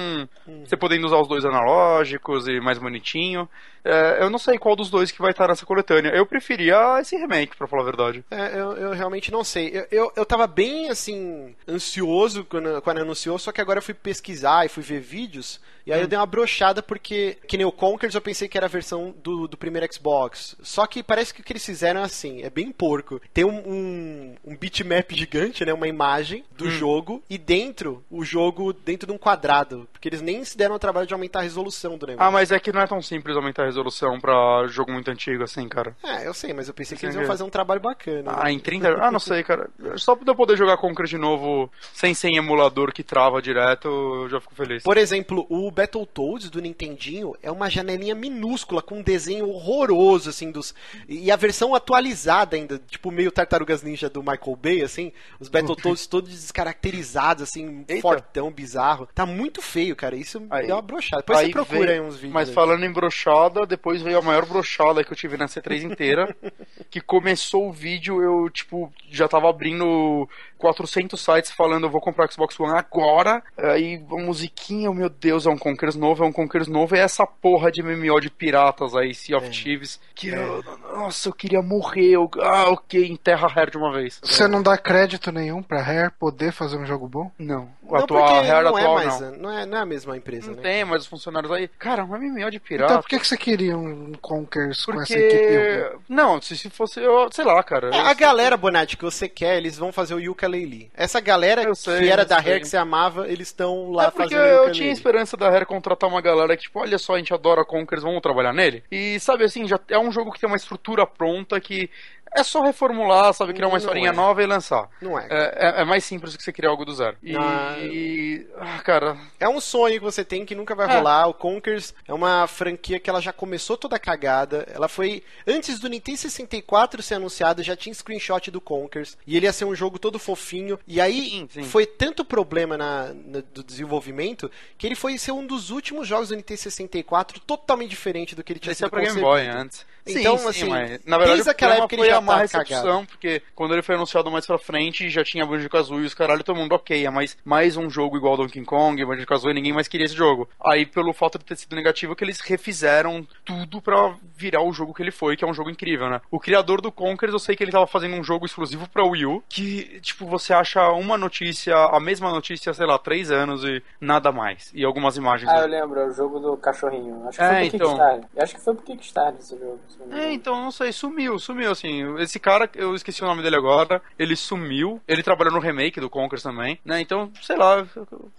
Speaker 2: Hum.
Speaker 3: você podendo usar os dois analógicos e mais bonitinho. É, eu não sei qual dos dois que vai estar nessa coletânea. Eu preferia esse remake, pra falar a verdade.
Speaker 2: É, eu, eu realmente não sei. Eu, eu, eu tava bem, assim, ansioso quando, quando anunciou, só que agora eu fui pesquisar e fui ver vídeos, e aí eu dei uma brochada porque, que nem o Conkers, eu pensei que era a versão do, do primeiro Xbox. Só que parece que o que eles fizeram é assim, é bem porco. Tem um, um, um bitmap gigante, né, uma imagem do jogo, e dentro, o jogo dentro de um quadrado, porque eles nem se deram o trabalho de aumentar a resolução do negócio.
Speaker 3: Ah, mas é que não é tão simples aumentar a resolução pra jogo muito antigo assim, cara.
Speaker 2: É, eu sei, mas eu pensei que eles iam fazer um trabalho bacana. né?
Speaker 3: Ah, em 30. Ah, não sei, cara. Só pra eu poder jogar Conquer de novo sem sem emulador que trava direto, eu já fico feliz.
Speaker 2: Por exemplo, o Battletoads do Nintendinho é uma janelinha minúscula com um desenho horroroso, assim, dos. E a versão atualizada ainda, tipo meio Tartarugas Ninja do Michael Bay, assim, os Battletoads todos descaracterizados, assim,
Speaker 3: Eita.
Speaker 2: fortão, bizarro. Tá muito feio, cara. Isso
Speaker 3: Aí-
Speaker 2: deu uma brochada. Depois você procura
Speaker 3: veio-
Speaker 2: aí uns vídeos.
Speaker 3: Mas
Speaker 2: aí.
Speaker 3: falando em brochada, depois veio a maior brochada que eu tive na C3 inteira. que começou o vídeo, eu, tipo, já tava abrindo 400 sites falando eu vou comprar o Xbox One agora. Aí a musiquinha, meu Deus, é um Conquers novo, é um Conquers novo. E essa porra de MMO de piratas aí, Sea of
Speaker 2: É.
Speaker 3: Thieves. Que, eu- nossa, eu queria morrer. Eu, ah, ok, enterra a Rare de uma vez.
Speaker 1: Você não dá crédito nenhum pra Rare poder fazer um jogo bom?
Speaker 3: Não. O
Speaker 2: Não,
Speaker 3: atual,
Speaker 2: porque
Speaker 3: a Rare
Speaker 2: não é
Speaker 3: atual
Speaker 2: mais,
Speaker 3: não.
Speaker 2: não é, não é a mesma empresa,
Speaker 3: Não
Speaker 2: né?
Speaker 3: tem, mas os funcionários aí. Cara, um MMO de pirata.
Speaker 1: Então por que, que você queria um Conkers com essa equipe?
Speaker 3: Porque. Não, se, se fosse. Eu, sei lá, cara.
Speaker 2: É, a galera, Bonatti, que você quer, eles vão fazer o Ukulele. Essa galera
Speaker 3: sei,
Speaker 2: que era da
Speaker 3: sei.
Speaker 2: Rare que você amava, eles estão lá
Speaker 3: É porque
Speaker 2: fazendo
Speaker 3: eu tinha esperança da Rare contratar uma galera que, tipo, olha só, a gente adora Conkers, vamos trabalhar nele. E, sabe assim, já é um jogo que tem uma estrutura pronta que é só reformular, sabe, criar uma
Speaker 2: Não
Speaker 3: historinha
Speaker 2: é.
Speaker 3: nova e lançar.
Speaker 2: Não é.
Speaker 3: É, é- é mais simples do que você criar algo do zero. E.
Speaker 2: Ah.
Speaker 3: e- ah, cara.
Speaker 2: É um sonho que você tem que nunca vai
Speaker 3: É.
Speaker 2: rolar. O Conkers é uma franquia que ela já começou toda cagada. Ela foi. Antes do Nintendo 64 ser anunciado, já tinha screenshot do Conkers. E ele ia ser um jogo todo fofinho. E aí
Speaker 3: Sim, sim.
Speaker 2: foi tanto problema na, na- do desenvolvimento que ele foi ser um dos últimos jogos do Nintendo 64 totalmente diferente do que ele tinha
Speaker 3: Esse é
Speaker 2: sido
Speaker 3: pra Game. Boy antes.
Speaker 2: Então,
Speaker 3: Sim, sim,
Speaker 2: assim,
Speaker 3: mas, na verdade,
Speaker 2: desde aquela época ele já
Speaker 3: má
Speaker 2: tá
Speaker 3: recepção, porque quando ele foi anunciado mais pra frente, já tinha Banjo Kazooie e os caralho, todo mundo, ok, é mais, mais um jogo igual Donkey Kong, Banjo Kazooie, ninguém mais queria esse jogo. Aí, pelo fato de ter sido negativo, que eles refizeram tudo pra virar o jogo que ele foi, que é um jogo incrível, né? O criador do Conkers, eu sei que ele tava fazendo um jogo exclusivo pra Wii U, que, tipo, você acha uma notícia, a mesma notícia, sei lá, três anos e nada mais. E algumas imagens.
Speaker 4: Ah,
Speaker 3: do-
Speaker 4: eu lembro, é o jogo do cachorrinho. Acho que
Speaker 3: É,
Speaker 4: foi pro
Speaker 3: então.
Speaker 4: Kickstarter. Acho que foi pro Kickstarter esse jogo.
Speaker 3: É, então, não sei, sumiu, sumiu, assim. Esse cara, eu esqueci o nome dele agora, ele sumiu. Ele trabalhou no remake do Conkers também, né? Então, sei lá,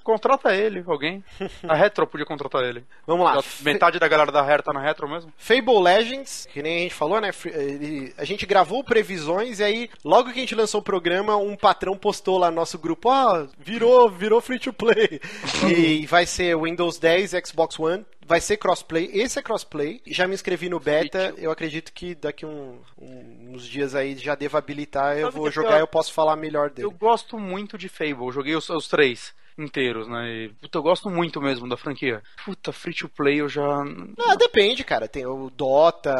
Speaker 3: contrata ele, alguém. A Retro podia contratar ele.
Speaker 2: Vamos lá.
Speaker 3: Metade da galera da Retro tá na Retro mesmo?
Speaker 2: Fable Legends, que nem a gente falou, né? A gente gravou previsões e aí, logo que a gente lançou o programa, um patrão postou lá no nosso grupo: Ó, virou, virou free to play. e vai ser Windows 10 e Xbox One. Vai ser crossplay, esse é crossplay. Já me inscrevi no beta. Eu acredito que daqui um- um- uns dias aí já devo habilitar. Eu
Speaker 3: Sabe
Speaker 2: vou
Speaker 3: é
Speaker 2: jogar
Speaker 3: pior?
Speaker 2: e eu posso falar melhor dele.
Speaker 3: Eu gosto muito de Fable, eu joguei os, os três inteiros, né? E, puta, eu gosto muito mesmo da franquia. Puta, free to play eu já.
Speaker 2: Ah, depende, cara. Tem o Dota,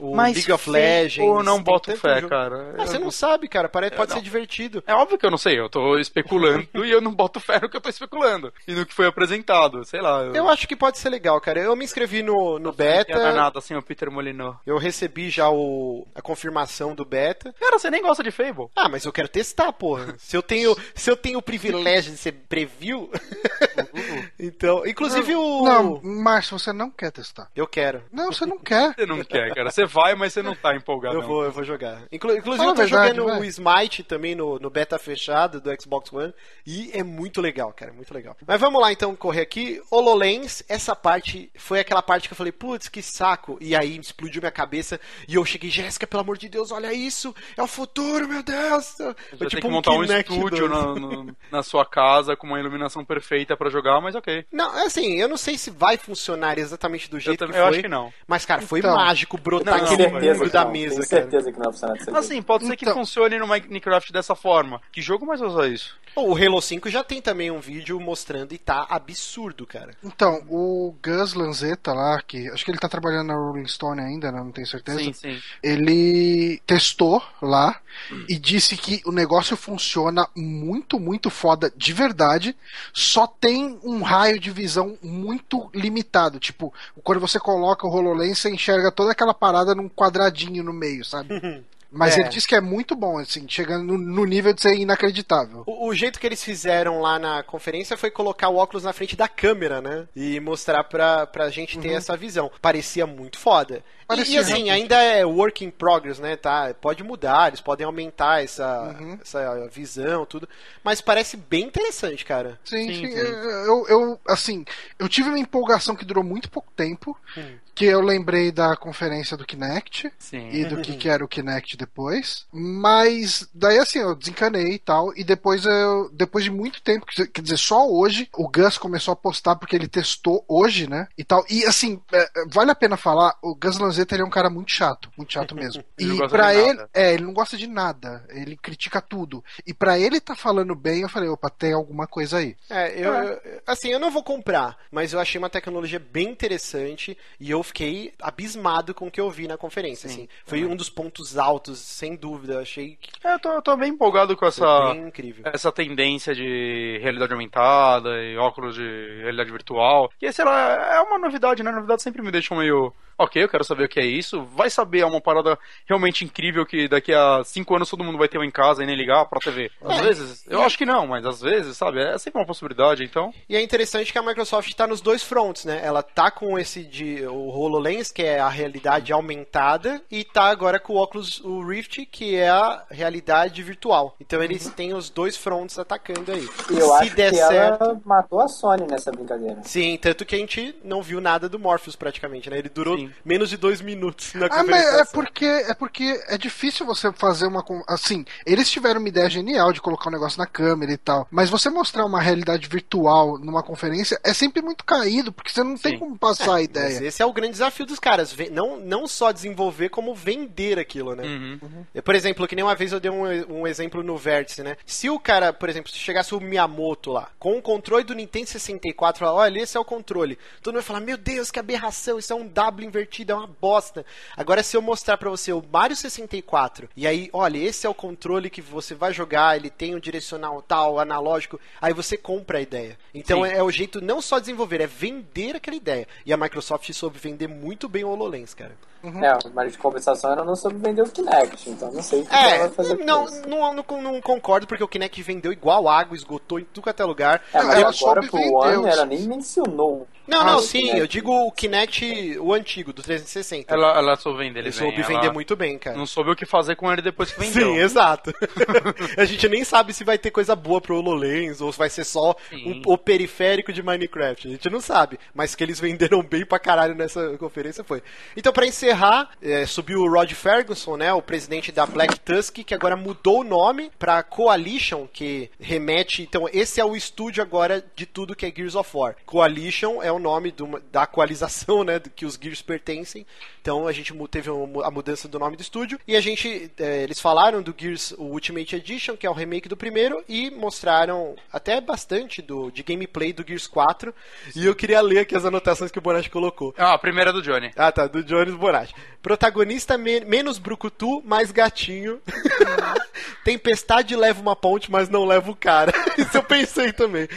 Speaker 2: o
Speaker 3: Mas
Speaker 2: League of Legends.
Speaker 3: Eu não boto fé,
Speaker 2: jogo.
Speaker 3: cara.
Speaker 2: Ah,
Speaker 3: Eu
Speaker 2: você não sabe, cara. Parece, pode
Speaker 3: não.
Speaker 2: ser divertido.
Speaker 3: É óbvio que eu não sei, eu tô especulando e eu não boto fé no que eu tô especulando. E no que foi apresentado, sei lá.
Speaker 2: Eu acho que pode ser legal, cara. Eu me inscrevi no, no
Speaker 3: Não é
Speaker 2: beta.
Speaker 3: nada assim, o Peter Molyneux.
Speaker 2: Eu recebi já o, a confirmação do beta.
Speaker 3: Cara, você nem gosta de Fable.
Speaker 2: Ah, mas eu quero testar, porra. Se eu tenho, se eu tenho o privilégio de ser preview, então, inclusive o
Speaker 1: Não, Márcio, você não quer testar.
Speaker 2: eu quero.
Speaker 1: Não, você não quer.
Speaker 3: Você não quer, cara. Você vai, mas você não tá empolgado.
Speaker 2: Eu
Speaker 3: não.
Speaker 2: vou, eu vou jogar. Inclu- inclusive,
Speaker 1: Fala
Speaker 2: eu tô
Speaker 1: verdade,
Speaker 2: jogando
Speaker 1: vai.
Speaker 2: o Smite também no, no beta fechado do Xbox One. E é muito legal, cara. Muito legal. Mas vamos lá então correr aqui. HoloLens, essa parte foi aquela parte que eu falei, putz, que saco. E aí explodiu minha cabeça. E eu cheguei, Jéssica, pelo amor de Deus, olha isso. É o futuro, meu Deus.
Speaker 3: Você
Speaker 2: Foi
Speaker 3: tem que montar um
Speaker 2: Kinect
Speaker 3: estúdio
Speaker 2: 2.
Speaker 3: na, no- na sua casa com uma iluminação perfeita pra jogar, mas ok.
Speaker 2: Não, é assim, eu não sei se vai funcionar exatamente do
Speaker 3: Eu,
Speaker 2: jeito
Speaker 3: também,
Speaker 2: que
Speaker 3: eu
Speaker 2: foi.
Speaker 3: acho que não.
Speaker 2: Mas, cara, foi
Speaker 1: Então.
Speaker 2: mágico brotar
Speaker 3: Não,
Speaker 2: aquele mundo
Speaker 4: que
Speaker 2: da
Speaker 4: não,
Speaker 2: mesa,
Speaker 4: tenho
Speaker 2: cara.
Speaker 4: certeza que não vai funcionar dessa
Speaker 3: Assim, pode ser que
Speaker 1: Então.
Speaker 3: funcione no Minecraft dessa forma. Que jogo mais usar isso?
Speaker 2: O Halo 5 já tem também um vídeo mostrando e tá absurdo, cara.
Speaker 1: Então, o Gus Lanzetta lá, que acho que ele tá trabalhando na Rolling Stone ainda, né, não tenho certeza.
Speaker 3: Sim, sim.
Speaker 1: Ele testou lá e disse que o negócio funciona muito, muito foda de verdade. Só tem um raio de visão muito limitado. Tipo, quando você coloca o HoloLens, você enxerga toda aquela parada num quadradinho no meio, sabe? Mas
Speaker 2: É.
Speaker 1: ele disse que é muito bom, assim, chegando no, no nível de ser inacreditável.
Speaker 2: O, o jeito que eles fizeram lá na conferência foi colocar o óculos na frente da câmera, né? E mostrar pra, pra gente ter essa visão. Parecia muito foda. E- E,
Speaker 1: Parecia
Speaker 2: assim,
Speaker 1: realmente.
Speaker 2: ainda é work in progress, né? Tá, pode mudar, eles podem aumentar essa, essa visão, tudo. Mas parece bem interessante, cara.
Speaker 1: Sim,
Speaker 3: Sim,
Speaker 1: sim.
Speaker 3: sim.
Speaker 1: Eu, eu, assim, eu tive uma empolgação que durou muito pouco tempo,
Speaker 2: Hum.
Speaker 1: Que eu lembrei da conferência do Kinect
Speaker 3: Sim.
Speaker 1: e do que, que era o Kinect depois, mas daí assim, eu desencanei e tal, e depois eu, depois de muito tempo, quer dizer- só hoje, o Gus começou a postar porque ele testou hoje, né, e tal, e assim, é, é, vale a pena falar, o Gus Lanzetta ele é um cara muito chato, muito chato mesmo,
Speaker 3: Ele
Speaker 1: e
Speaker 3: de
Speaker 1: ele,
Speaker 3: nada.
Speaker 1: é, ele não gosta de nada, ele critica tudo, e pra ele tá falando bem, eu falei, opa, tem alguma coisa aí.
Speaker 2: É, eu, eu- assim, eu não vou comprar, mas eu achei uma tecnologia bem interessante e eu fiquei abismado com o que eu vi na conferência, assim. Foi um dos pontos altos, sem dúvida. Achei que
Speaker 3: É, Eu tô, eu tô bem empolgado com
Speaker 2: foi
Speaker 3: essa,
Speaker 2: bem incrível.
Speaker 3: essa tendência de realidade aumentada e óculos de realidade virtual. Que, sei lá, é uma novidade, né? Novidade sempre me deixa meio. Ok, eu quero saber o que é isso. Vai saber, é uma parada realmente incrível que daqui a cinco anos todo mundo vai ter um em casa e nem ligar pra TV. Às vezes, eu acho que não, mas às vezes, sabe? É sempre uma possibilidade, então.
Speaker 2: E é interessante que a Microsoft está nos dois fronts, né? Ela tá com esse de o HoloLens, que é a realidade aumentada, e tá agora com o óculos o Rift, que é a realidade virtual. Então eles têm os dois fronts atacando aí.
Speaker 4: E eu
Speaker 2: Se
Speaker 4: acho
Speaker 2: der
Speaker 4: que
Speaker 2: certo,
Speaker 4: ela matou a Sony nessa brincadeira.
Speaker 2: Sim, tanto que a gente não viu nada do Morpheus praticamente, né? Ele durou
Speaker 3: Sim.
Speaker 2: Menos de dois minutos na
Speaker 1: Ah, mas é porque, é porque é difícil você fazer uma. Assim, eles tiveram uma ideia genial de colocar um negócio na câmera e tal. Mas você mostrar uma realidade virtual numa conferência é sempre muito caído, porque você não tem
Speaker 3: Sim.
Speaker 1: como passar a
Speaker 2: Mas
Speaker 1: ideia.
Speaker 2: esse é o grande desafio dos caras. Não, não só desenvolver, como vender aquilo, né?
Speaker 3: Uhum.
Speaker 2: É, Por exemplo, que nem uma vez eu dei um, um exemplo no Vértice, né? Se o cara, por exemplo, se chegasse o Miyamoto lá, com o controle do Nintendo 64, falar, olha, esse é o controle. Todo mundo vai falar, meu Deus, que aberração, isso é um W invertido, é uma bosta. Agora, se eu mostrar pra você o Mario 64, e aí, olha, esse é o controle que você vai jogar, ele tem um direcional tal, analógico, aí você compra a ideia. Então é, é o jeito não só de desenvolver, é vender aquela ideia. E a Microsoft soube vender muito bem o HoloLens, cara.
Speaker 4: É, mas de compensação ela não soube vender o Kinect, então não sei o que ela
Speaker 2: É,
Speaker 4: vai fazer com
Speaker 2: não,
Speaker 4: isso.
Speaker 2: não, não, não concordo, porque o Kinect vendeu igual água, esgotou em tudo quanto é lugar.
Speaker 4: É, mas
Speaker 1: Ela
Speaker 4: agora
Speaker 1: soube
Speaker 4: pro One ela nem mencionou.
Speaker 2: Não,
Speaker 1: Ah,
Speaker 2: não,
Speaker 1: o
Speaker 2: sim,
Speaker 4: Kinect.
Speaker 2: eu digo o Kinect, o antigo, do 360.
Speaker 3: Ela, ela soube vender ele
Speaker 2: soube
Speaker 3: bem,
Speaker 2: vender
Speaker 3: ela
Speaker 2: muito bem, cara.
Speaker 3: Não soube o que fazer com ele depois que vendeu.
Speaker 2: Sim, exato. a gente nem sabe se vai ter coisa boa pro HoloLens ou se vai ser só um- o periférico de Minecraft. A gente não sabe. Mas que eles venderam bem pra caralho nessa conferência foi. Então, pra encerrar, é, subiu o Rod Ferguson, né, o presidente da Black Tusk, que agora mudou o nome pra Coalition, que remete. Então, esse é o estúdio agora de tudo que é Gears of War. Coalition é o nome do- da coalização, né, que os Gears pertencem. Então, a gente teve a mudança do nome do estúdio. E a gente. é, eles falaram do Gears o Ultimate Edition, que é o remake do primeiro, e mostraram até bastante do, de gameplay do Gears 4. E eu queria ler aqui as anotações que o Bonatti colocou.
Speaker 3: Ah, a primeira é do Johnny.
Speaker 2: Ah, tá, do Jones Bonatti. Protagonista me- menos brucutu, mais gatinho. Tempestade leva uma ponte, mas não leva o cara. Isso eu pensei também.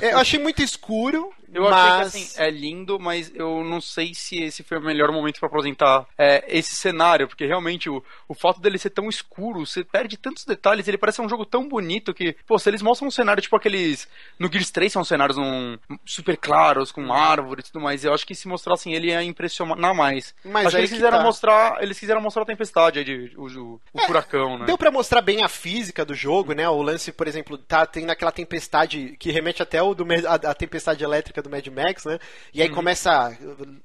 Speaker 2: É, eu achei muito escuro,
Speaker 3: Eu
Speaker 2: mas...
Speaker 3: achei que assim, é lindo, mas eu não sei se esse foi o melhor momento pra apresentar é, esse cenário, porque realmente o, o fato dele ser tão escuro, você perde tantos detalhes, ele parece um jogo tão bonito que, pô, se eles mostram um cenário tipo aqueles. No Gears 3 são cenários um, super claros, com árvores e tudo mais, eu acho que se mostrassem ele ia impressionar mais.
Speaker 2: Mas
Speaker 3: acho que eles
Speaker 2: que
Speaker 3: quiseram
Speaker 2: tá.
Speaker 3: mostrar. Eles quiseram mostrar a tempestade de, o, o, o furacão, né?
Speaker 2: Deu pra mostrar bem a física do jogo, né? O lance, por exemplo, tá tendo aquela tempestade que remete até o do a, a tempestade elétrica época do Mad Max, né? E aí começa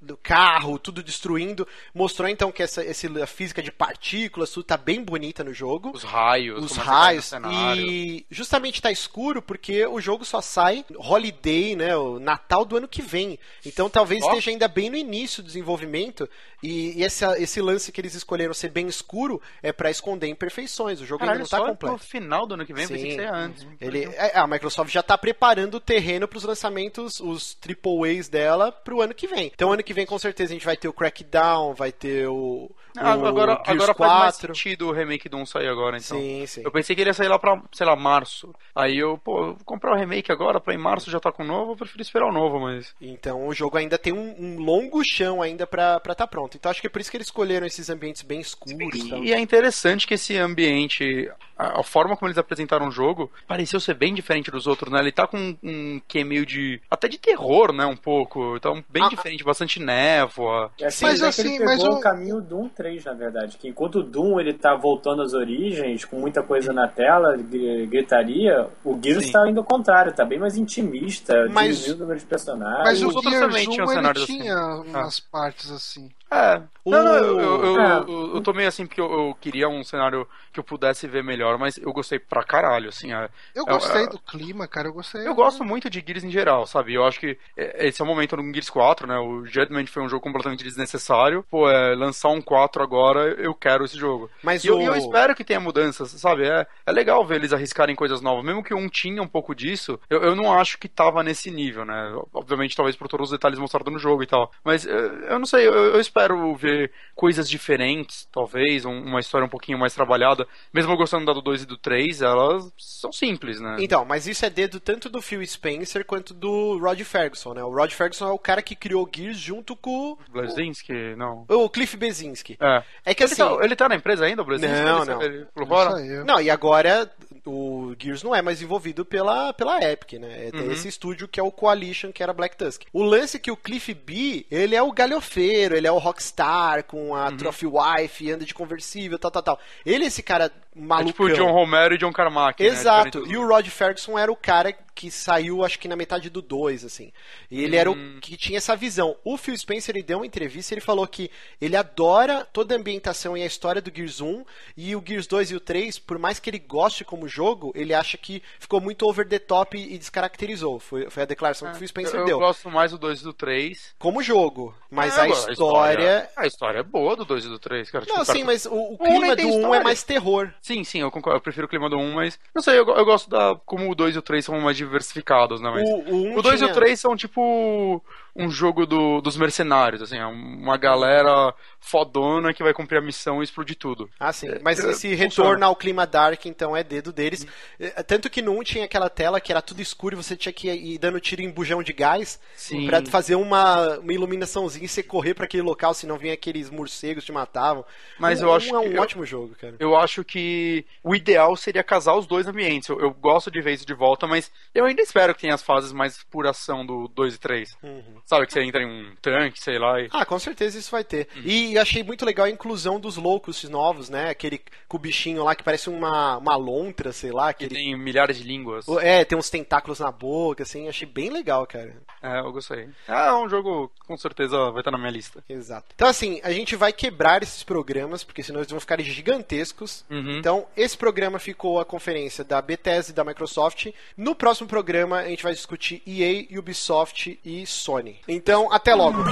Speaker 2: o carro, tudo destruindo. Mostrou então que essa, esse, a física de partículas, tudo tá bem bonita no jogo.
Speaker 3: Os raios.
Speaker 2: Os
Speaker 3: que tá
Speaker 2: raios. E justamente tá escuro porque o jogo só sai holiday, né? O Natal do ano que vem. Então talvez
Speaker 3: Ó.
Speaker 2: esteja ainda bem no início do desenvolvimento. E, e essa- esse lance que eles escolheram ser bem escuro é pra esconder imperfeições. O jogo
Speaker 3: Caralho,
Speaker 2: ainda não tá
Speaker 3: só
Speaker 2: completo.
Speaker 3: no final do ano que vem, pensei que
Speaker 2: Sim.
Speaker 3: ser antes.
Speaker 2: Ele, é, a Microsoft já tá preparando o terreno para os lançamentos, os triple A's dela pro ano que vem. Então ano que vem com certeza a gente vai ter o Crackdown, vai ter o, o
Speaker 3: Ah, agora
Speaker 2: Gears
Speaker 3: agora faz mais
Speaker 2: 4.
Speaker 3: sentido o remake do 1 sair agora, então.
Speaker 2: Sim, sim.
Speaker 3: Eu pensei que ele ia sair lá pra, sei lá, março. Aí eu, pô, eu vou comprar o remake agora, pra em março já tá com o novo, eu prefiro esperar o novo, mas.
Speaker 2: Então o jogo ainda tem um, um longo chão ainda pra estar tá pronto. Então acho que é por isso que eles escolheram esses ambientes bem escuros. e tal.
Speaker 3: E é interessante que esse ambiente, a, a forma como eles apresentaram o jogo, pareceu ser bem diferente dos outros, né? Ele tá com um que meio de. até de terror, né? Um pouco. Então, bem
Speaker 2: Ah,
Speaker 3: diferente, bastante névoa.
Speaker 4: É assim,
Speaker 1: Mas
Speaker 4: mas
Speaker 1: assim,
Speaker 4: ele pegou
Speaker 1: mas o-
Speaker 4: o caminho Doom 3, na verdade. Que enquanto o Doom ele tá voltando às origens, com muita coisa na tela, gr- gritaria, o Gears
Speaker 3: Sim.
Speaker 4: tá indo ao contrário, tá bem mais intimista,
Speaker 2: Mas-
Speaker 4: diminuiu o número de personagens.
Speaker 1: Mas
Speaker 3: os
Speaker 1: o
Speaker 3: outros
Speaker 1: Gears
Speaker 3: também
Speaker 1: 1
Speaker 3: tinham
Speaker 1: ele
Speaker 3: cenários assim.
Speaker 1: tinha umas partes assim.
Speaker 3: É.
Speaker 2: O-
Speaker 3: Não, não, eu, eu, eu,
Speaker 4: É.
Speaker 3: eu- eu tô meio assim porque eu, eu queria um cenário que eu pudesse ver melhor, mas eu gostei pra caralho, assim. é-
Speaker 1: Eu
Speaker 3: é-
Speaker 1: gostei
Speaker 3: é-
Speaker 1: do clima, cara, eu gostei.
Speaker 3: Eu gosto muito de Gears em geral, sabe? Eu acho que é, esse é o momento no Gears 4, né? O Judgment foi um jogo completamente desnecessário. Pô, é, lançar um 4 agora, eu quero esse jogo.
Speaker 2: Mas
Speaker 3: E eu,
Speaker 2: o-
Speaker 3: eu espero que tenha mudanças, sabe? É, é legal ver eles arriscarem coisas novas. Mesmo que um tinha um pouco disso, eu, eu não acho que tava nesse nível, né? Obviamente, talvez por todos os detalhes mostrados no jogo e tal. Mas eh, eu não sei, eu, eu espero ver coisas diferentes, talvez, um- uma história um pouquinho mais trabalhada. Mesmo eu gostando da do 2 e do 3, elas são simples, né?
Speaker 2: Então, mas isso é dedo tanto do Phil Spencer quanto do Rod Ferguson, né? O Rod Ferguson é o cara que criou Gears junto com
Speaker 3: Blazinski, não.
Speaker 2: o Cliff Bezinski.
Speaker 3: É.
Speaker 2: É que
Speaker 3: Ele,
Speaker 2: assim.
Speaker 3: tá, ele tá na empresa ainda, o Blazinski?
Speaker 2: Não,
Speaker 3: Ele-
Speaker 2: não.
Speaker 3: Ele
Speaker 1: saiu.
Speaker 2: Não, e agora o Gears não é mais envolvido pela, pela Epic, né? É
Speaker 3: Uhum.
Speaker 2: esse estúdio que é o Coalition, que era Black Tusk. O lance é que o Cliff B, ele é o galhofeiro, ele é o rockstar com
Speaker 3: Uhum.
Speaker 2: a Trophy Wife, anda de conversível, tal, tal, tal. Ele é esse cara
Speaker 3: É
Speaker 2: malucão.
Speaker 3: tipo o John Romero e John Carmack. né?
Speaker 2: Exato.
Speaker 3: Diferente
Speaker 2: E o Rod Ferguson era o cara que saiu, acho que na metade do 2, assim. E ele era
Speaker 3: Hum.
Speaker 2: o que tinha essa visão. O Phil Spencer, ele deu uma entrevista e ele falou que ele adora toda a ambientação e a história do Gears 1 e o Gears 2 e o 3, por mais que ele goste como jogo, ele acha que ficou muito over the top e descaracterizou. Foi, foi a declaração que o Phil Spencer
Speaker 3: eu,
Speaker 2: deu.
Speaker 3: eu gosto mais do 2 e do 3.
Speaker 2: Como jogo. Mas
Speaker 3: É,
Speaker 2: a,
Speaker 3: agora,
Speaker 2: história...
Speaker 3: A história é boa do 2 e do 3, cara. Tipo,
Speaker 2: Não,
Speaker 3: cara,
Speaker 2: sim, mas o, o
Speaker 3: Um
Speaker 2: clima
Speaker 3: nem
Speaker 2: do
Speaker 3: tem
Speaker 2: 1 é
Speaker 3: história.
Speaker 2: mais terror.
Speaker 3: Sim, sim, eu concordo. Eu prefiro o clima do 1, mas. Não sei, eu, eu gosto da. Como o 2 e o 3 são mais diversificados, né? Mas.
Speaker 2: O, o, um
Speaker 3: O 2 e
Speaker 2: tinha-
Speaker 3: o 3 são tipo um jogo do, dos mercenários, assim, é uma galera fodona que vai cumprir a missão e explodir tudo.
Speaker 2: Ah, sim. Mas
Speaker 3: é,
Speaker 2: esse
Speaker 3: funciona.
Speaker 2: retorno ao clima dark, então, é dedo deles. É, Tanto que no 1 tinha aquela tela que era tudo escuro e você tinha que ir dando tiro em bujão de gás
Speaker 3: Sim.
Speaker 2: pra fazer uma, uma iluminaçãozinha e você correr pra aquele local, senão vinha aqueles morcegos te matavam.
Speaker 3: Mas
Speaker 2: Um-
Speaker 3: eu acho
Speaker 2: um é um
Speaker 3: que eu-
Speaker 2: ótimo jogo, cara.
Speaker 3: Eu acho que o ideal seria casar os dois ambientes. Eu, eu gosto de ver isso de volta, mas eu ainda espero que tenha as fases mais puração do 2 e 3.
Speaker 2: Uhum.
Speaker 3: Sabe, que você entra em um tanque, sei lá, e...
Speaker 2: Ah, com certeza isso vai ter.
Speaker 3: Uhum.
Speaker 2: E achei muito legal a inclusão dos loucos novos, né? Aquele com o bichinho lá que parece uma, uma lontra, sei lá.
Speaker 3: que
Speaker 2: Aquele...
Speaker 3: tem milhares de línguas.
Speaker 2: É, tem uns tentáculos na boca, assim. Achei bem legal, cara.
Speaker 3: É, eu gostei. É um jogo que com certeza vai estar na minha lista.
Speaker 2: Exato. Então, assim, a gente vai quebrar esses programas, porque senão eles vão ficar gigantescos.
Speaker 3: Uhum.
Speaker 2: Então, esse programa ficou a conferência da Bethesda e da Microsoft. No próximo programa, a gente vai discutir EA, Ubisoft e Sony. Então, até logo.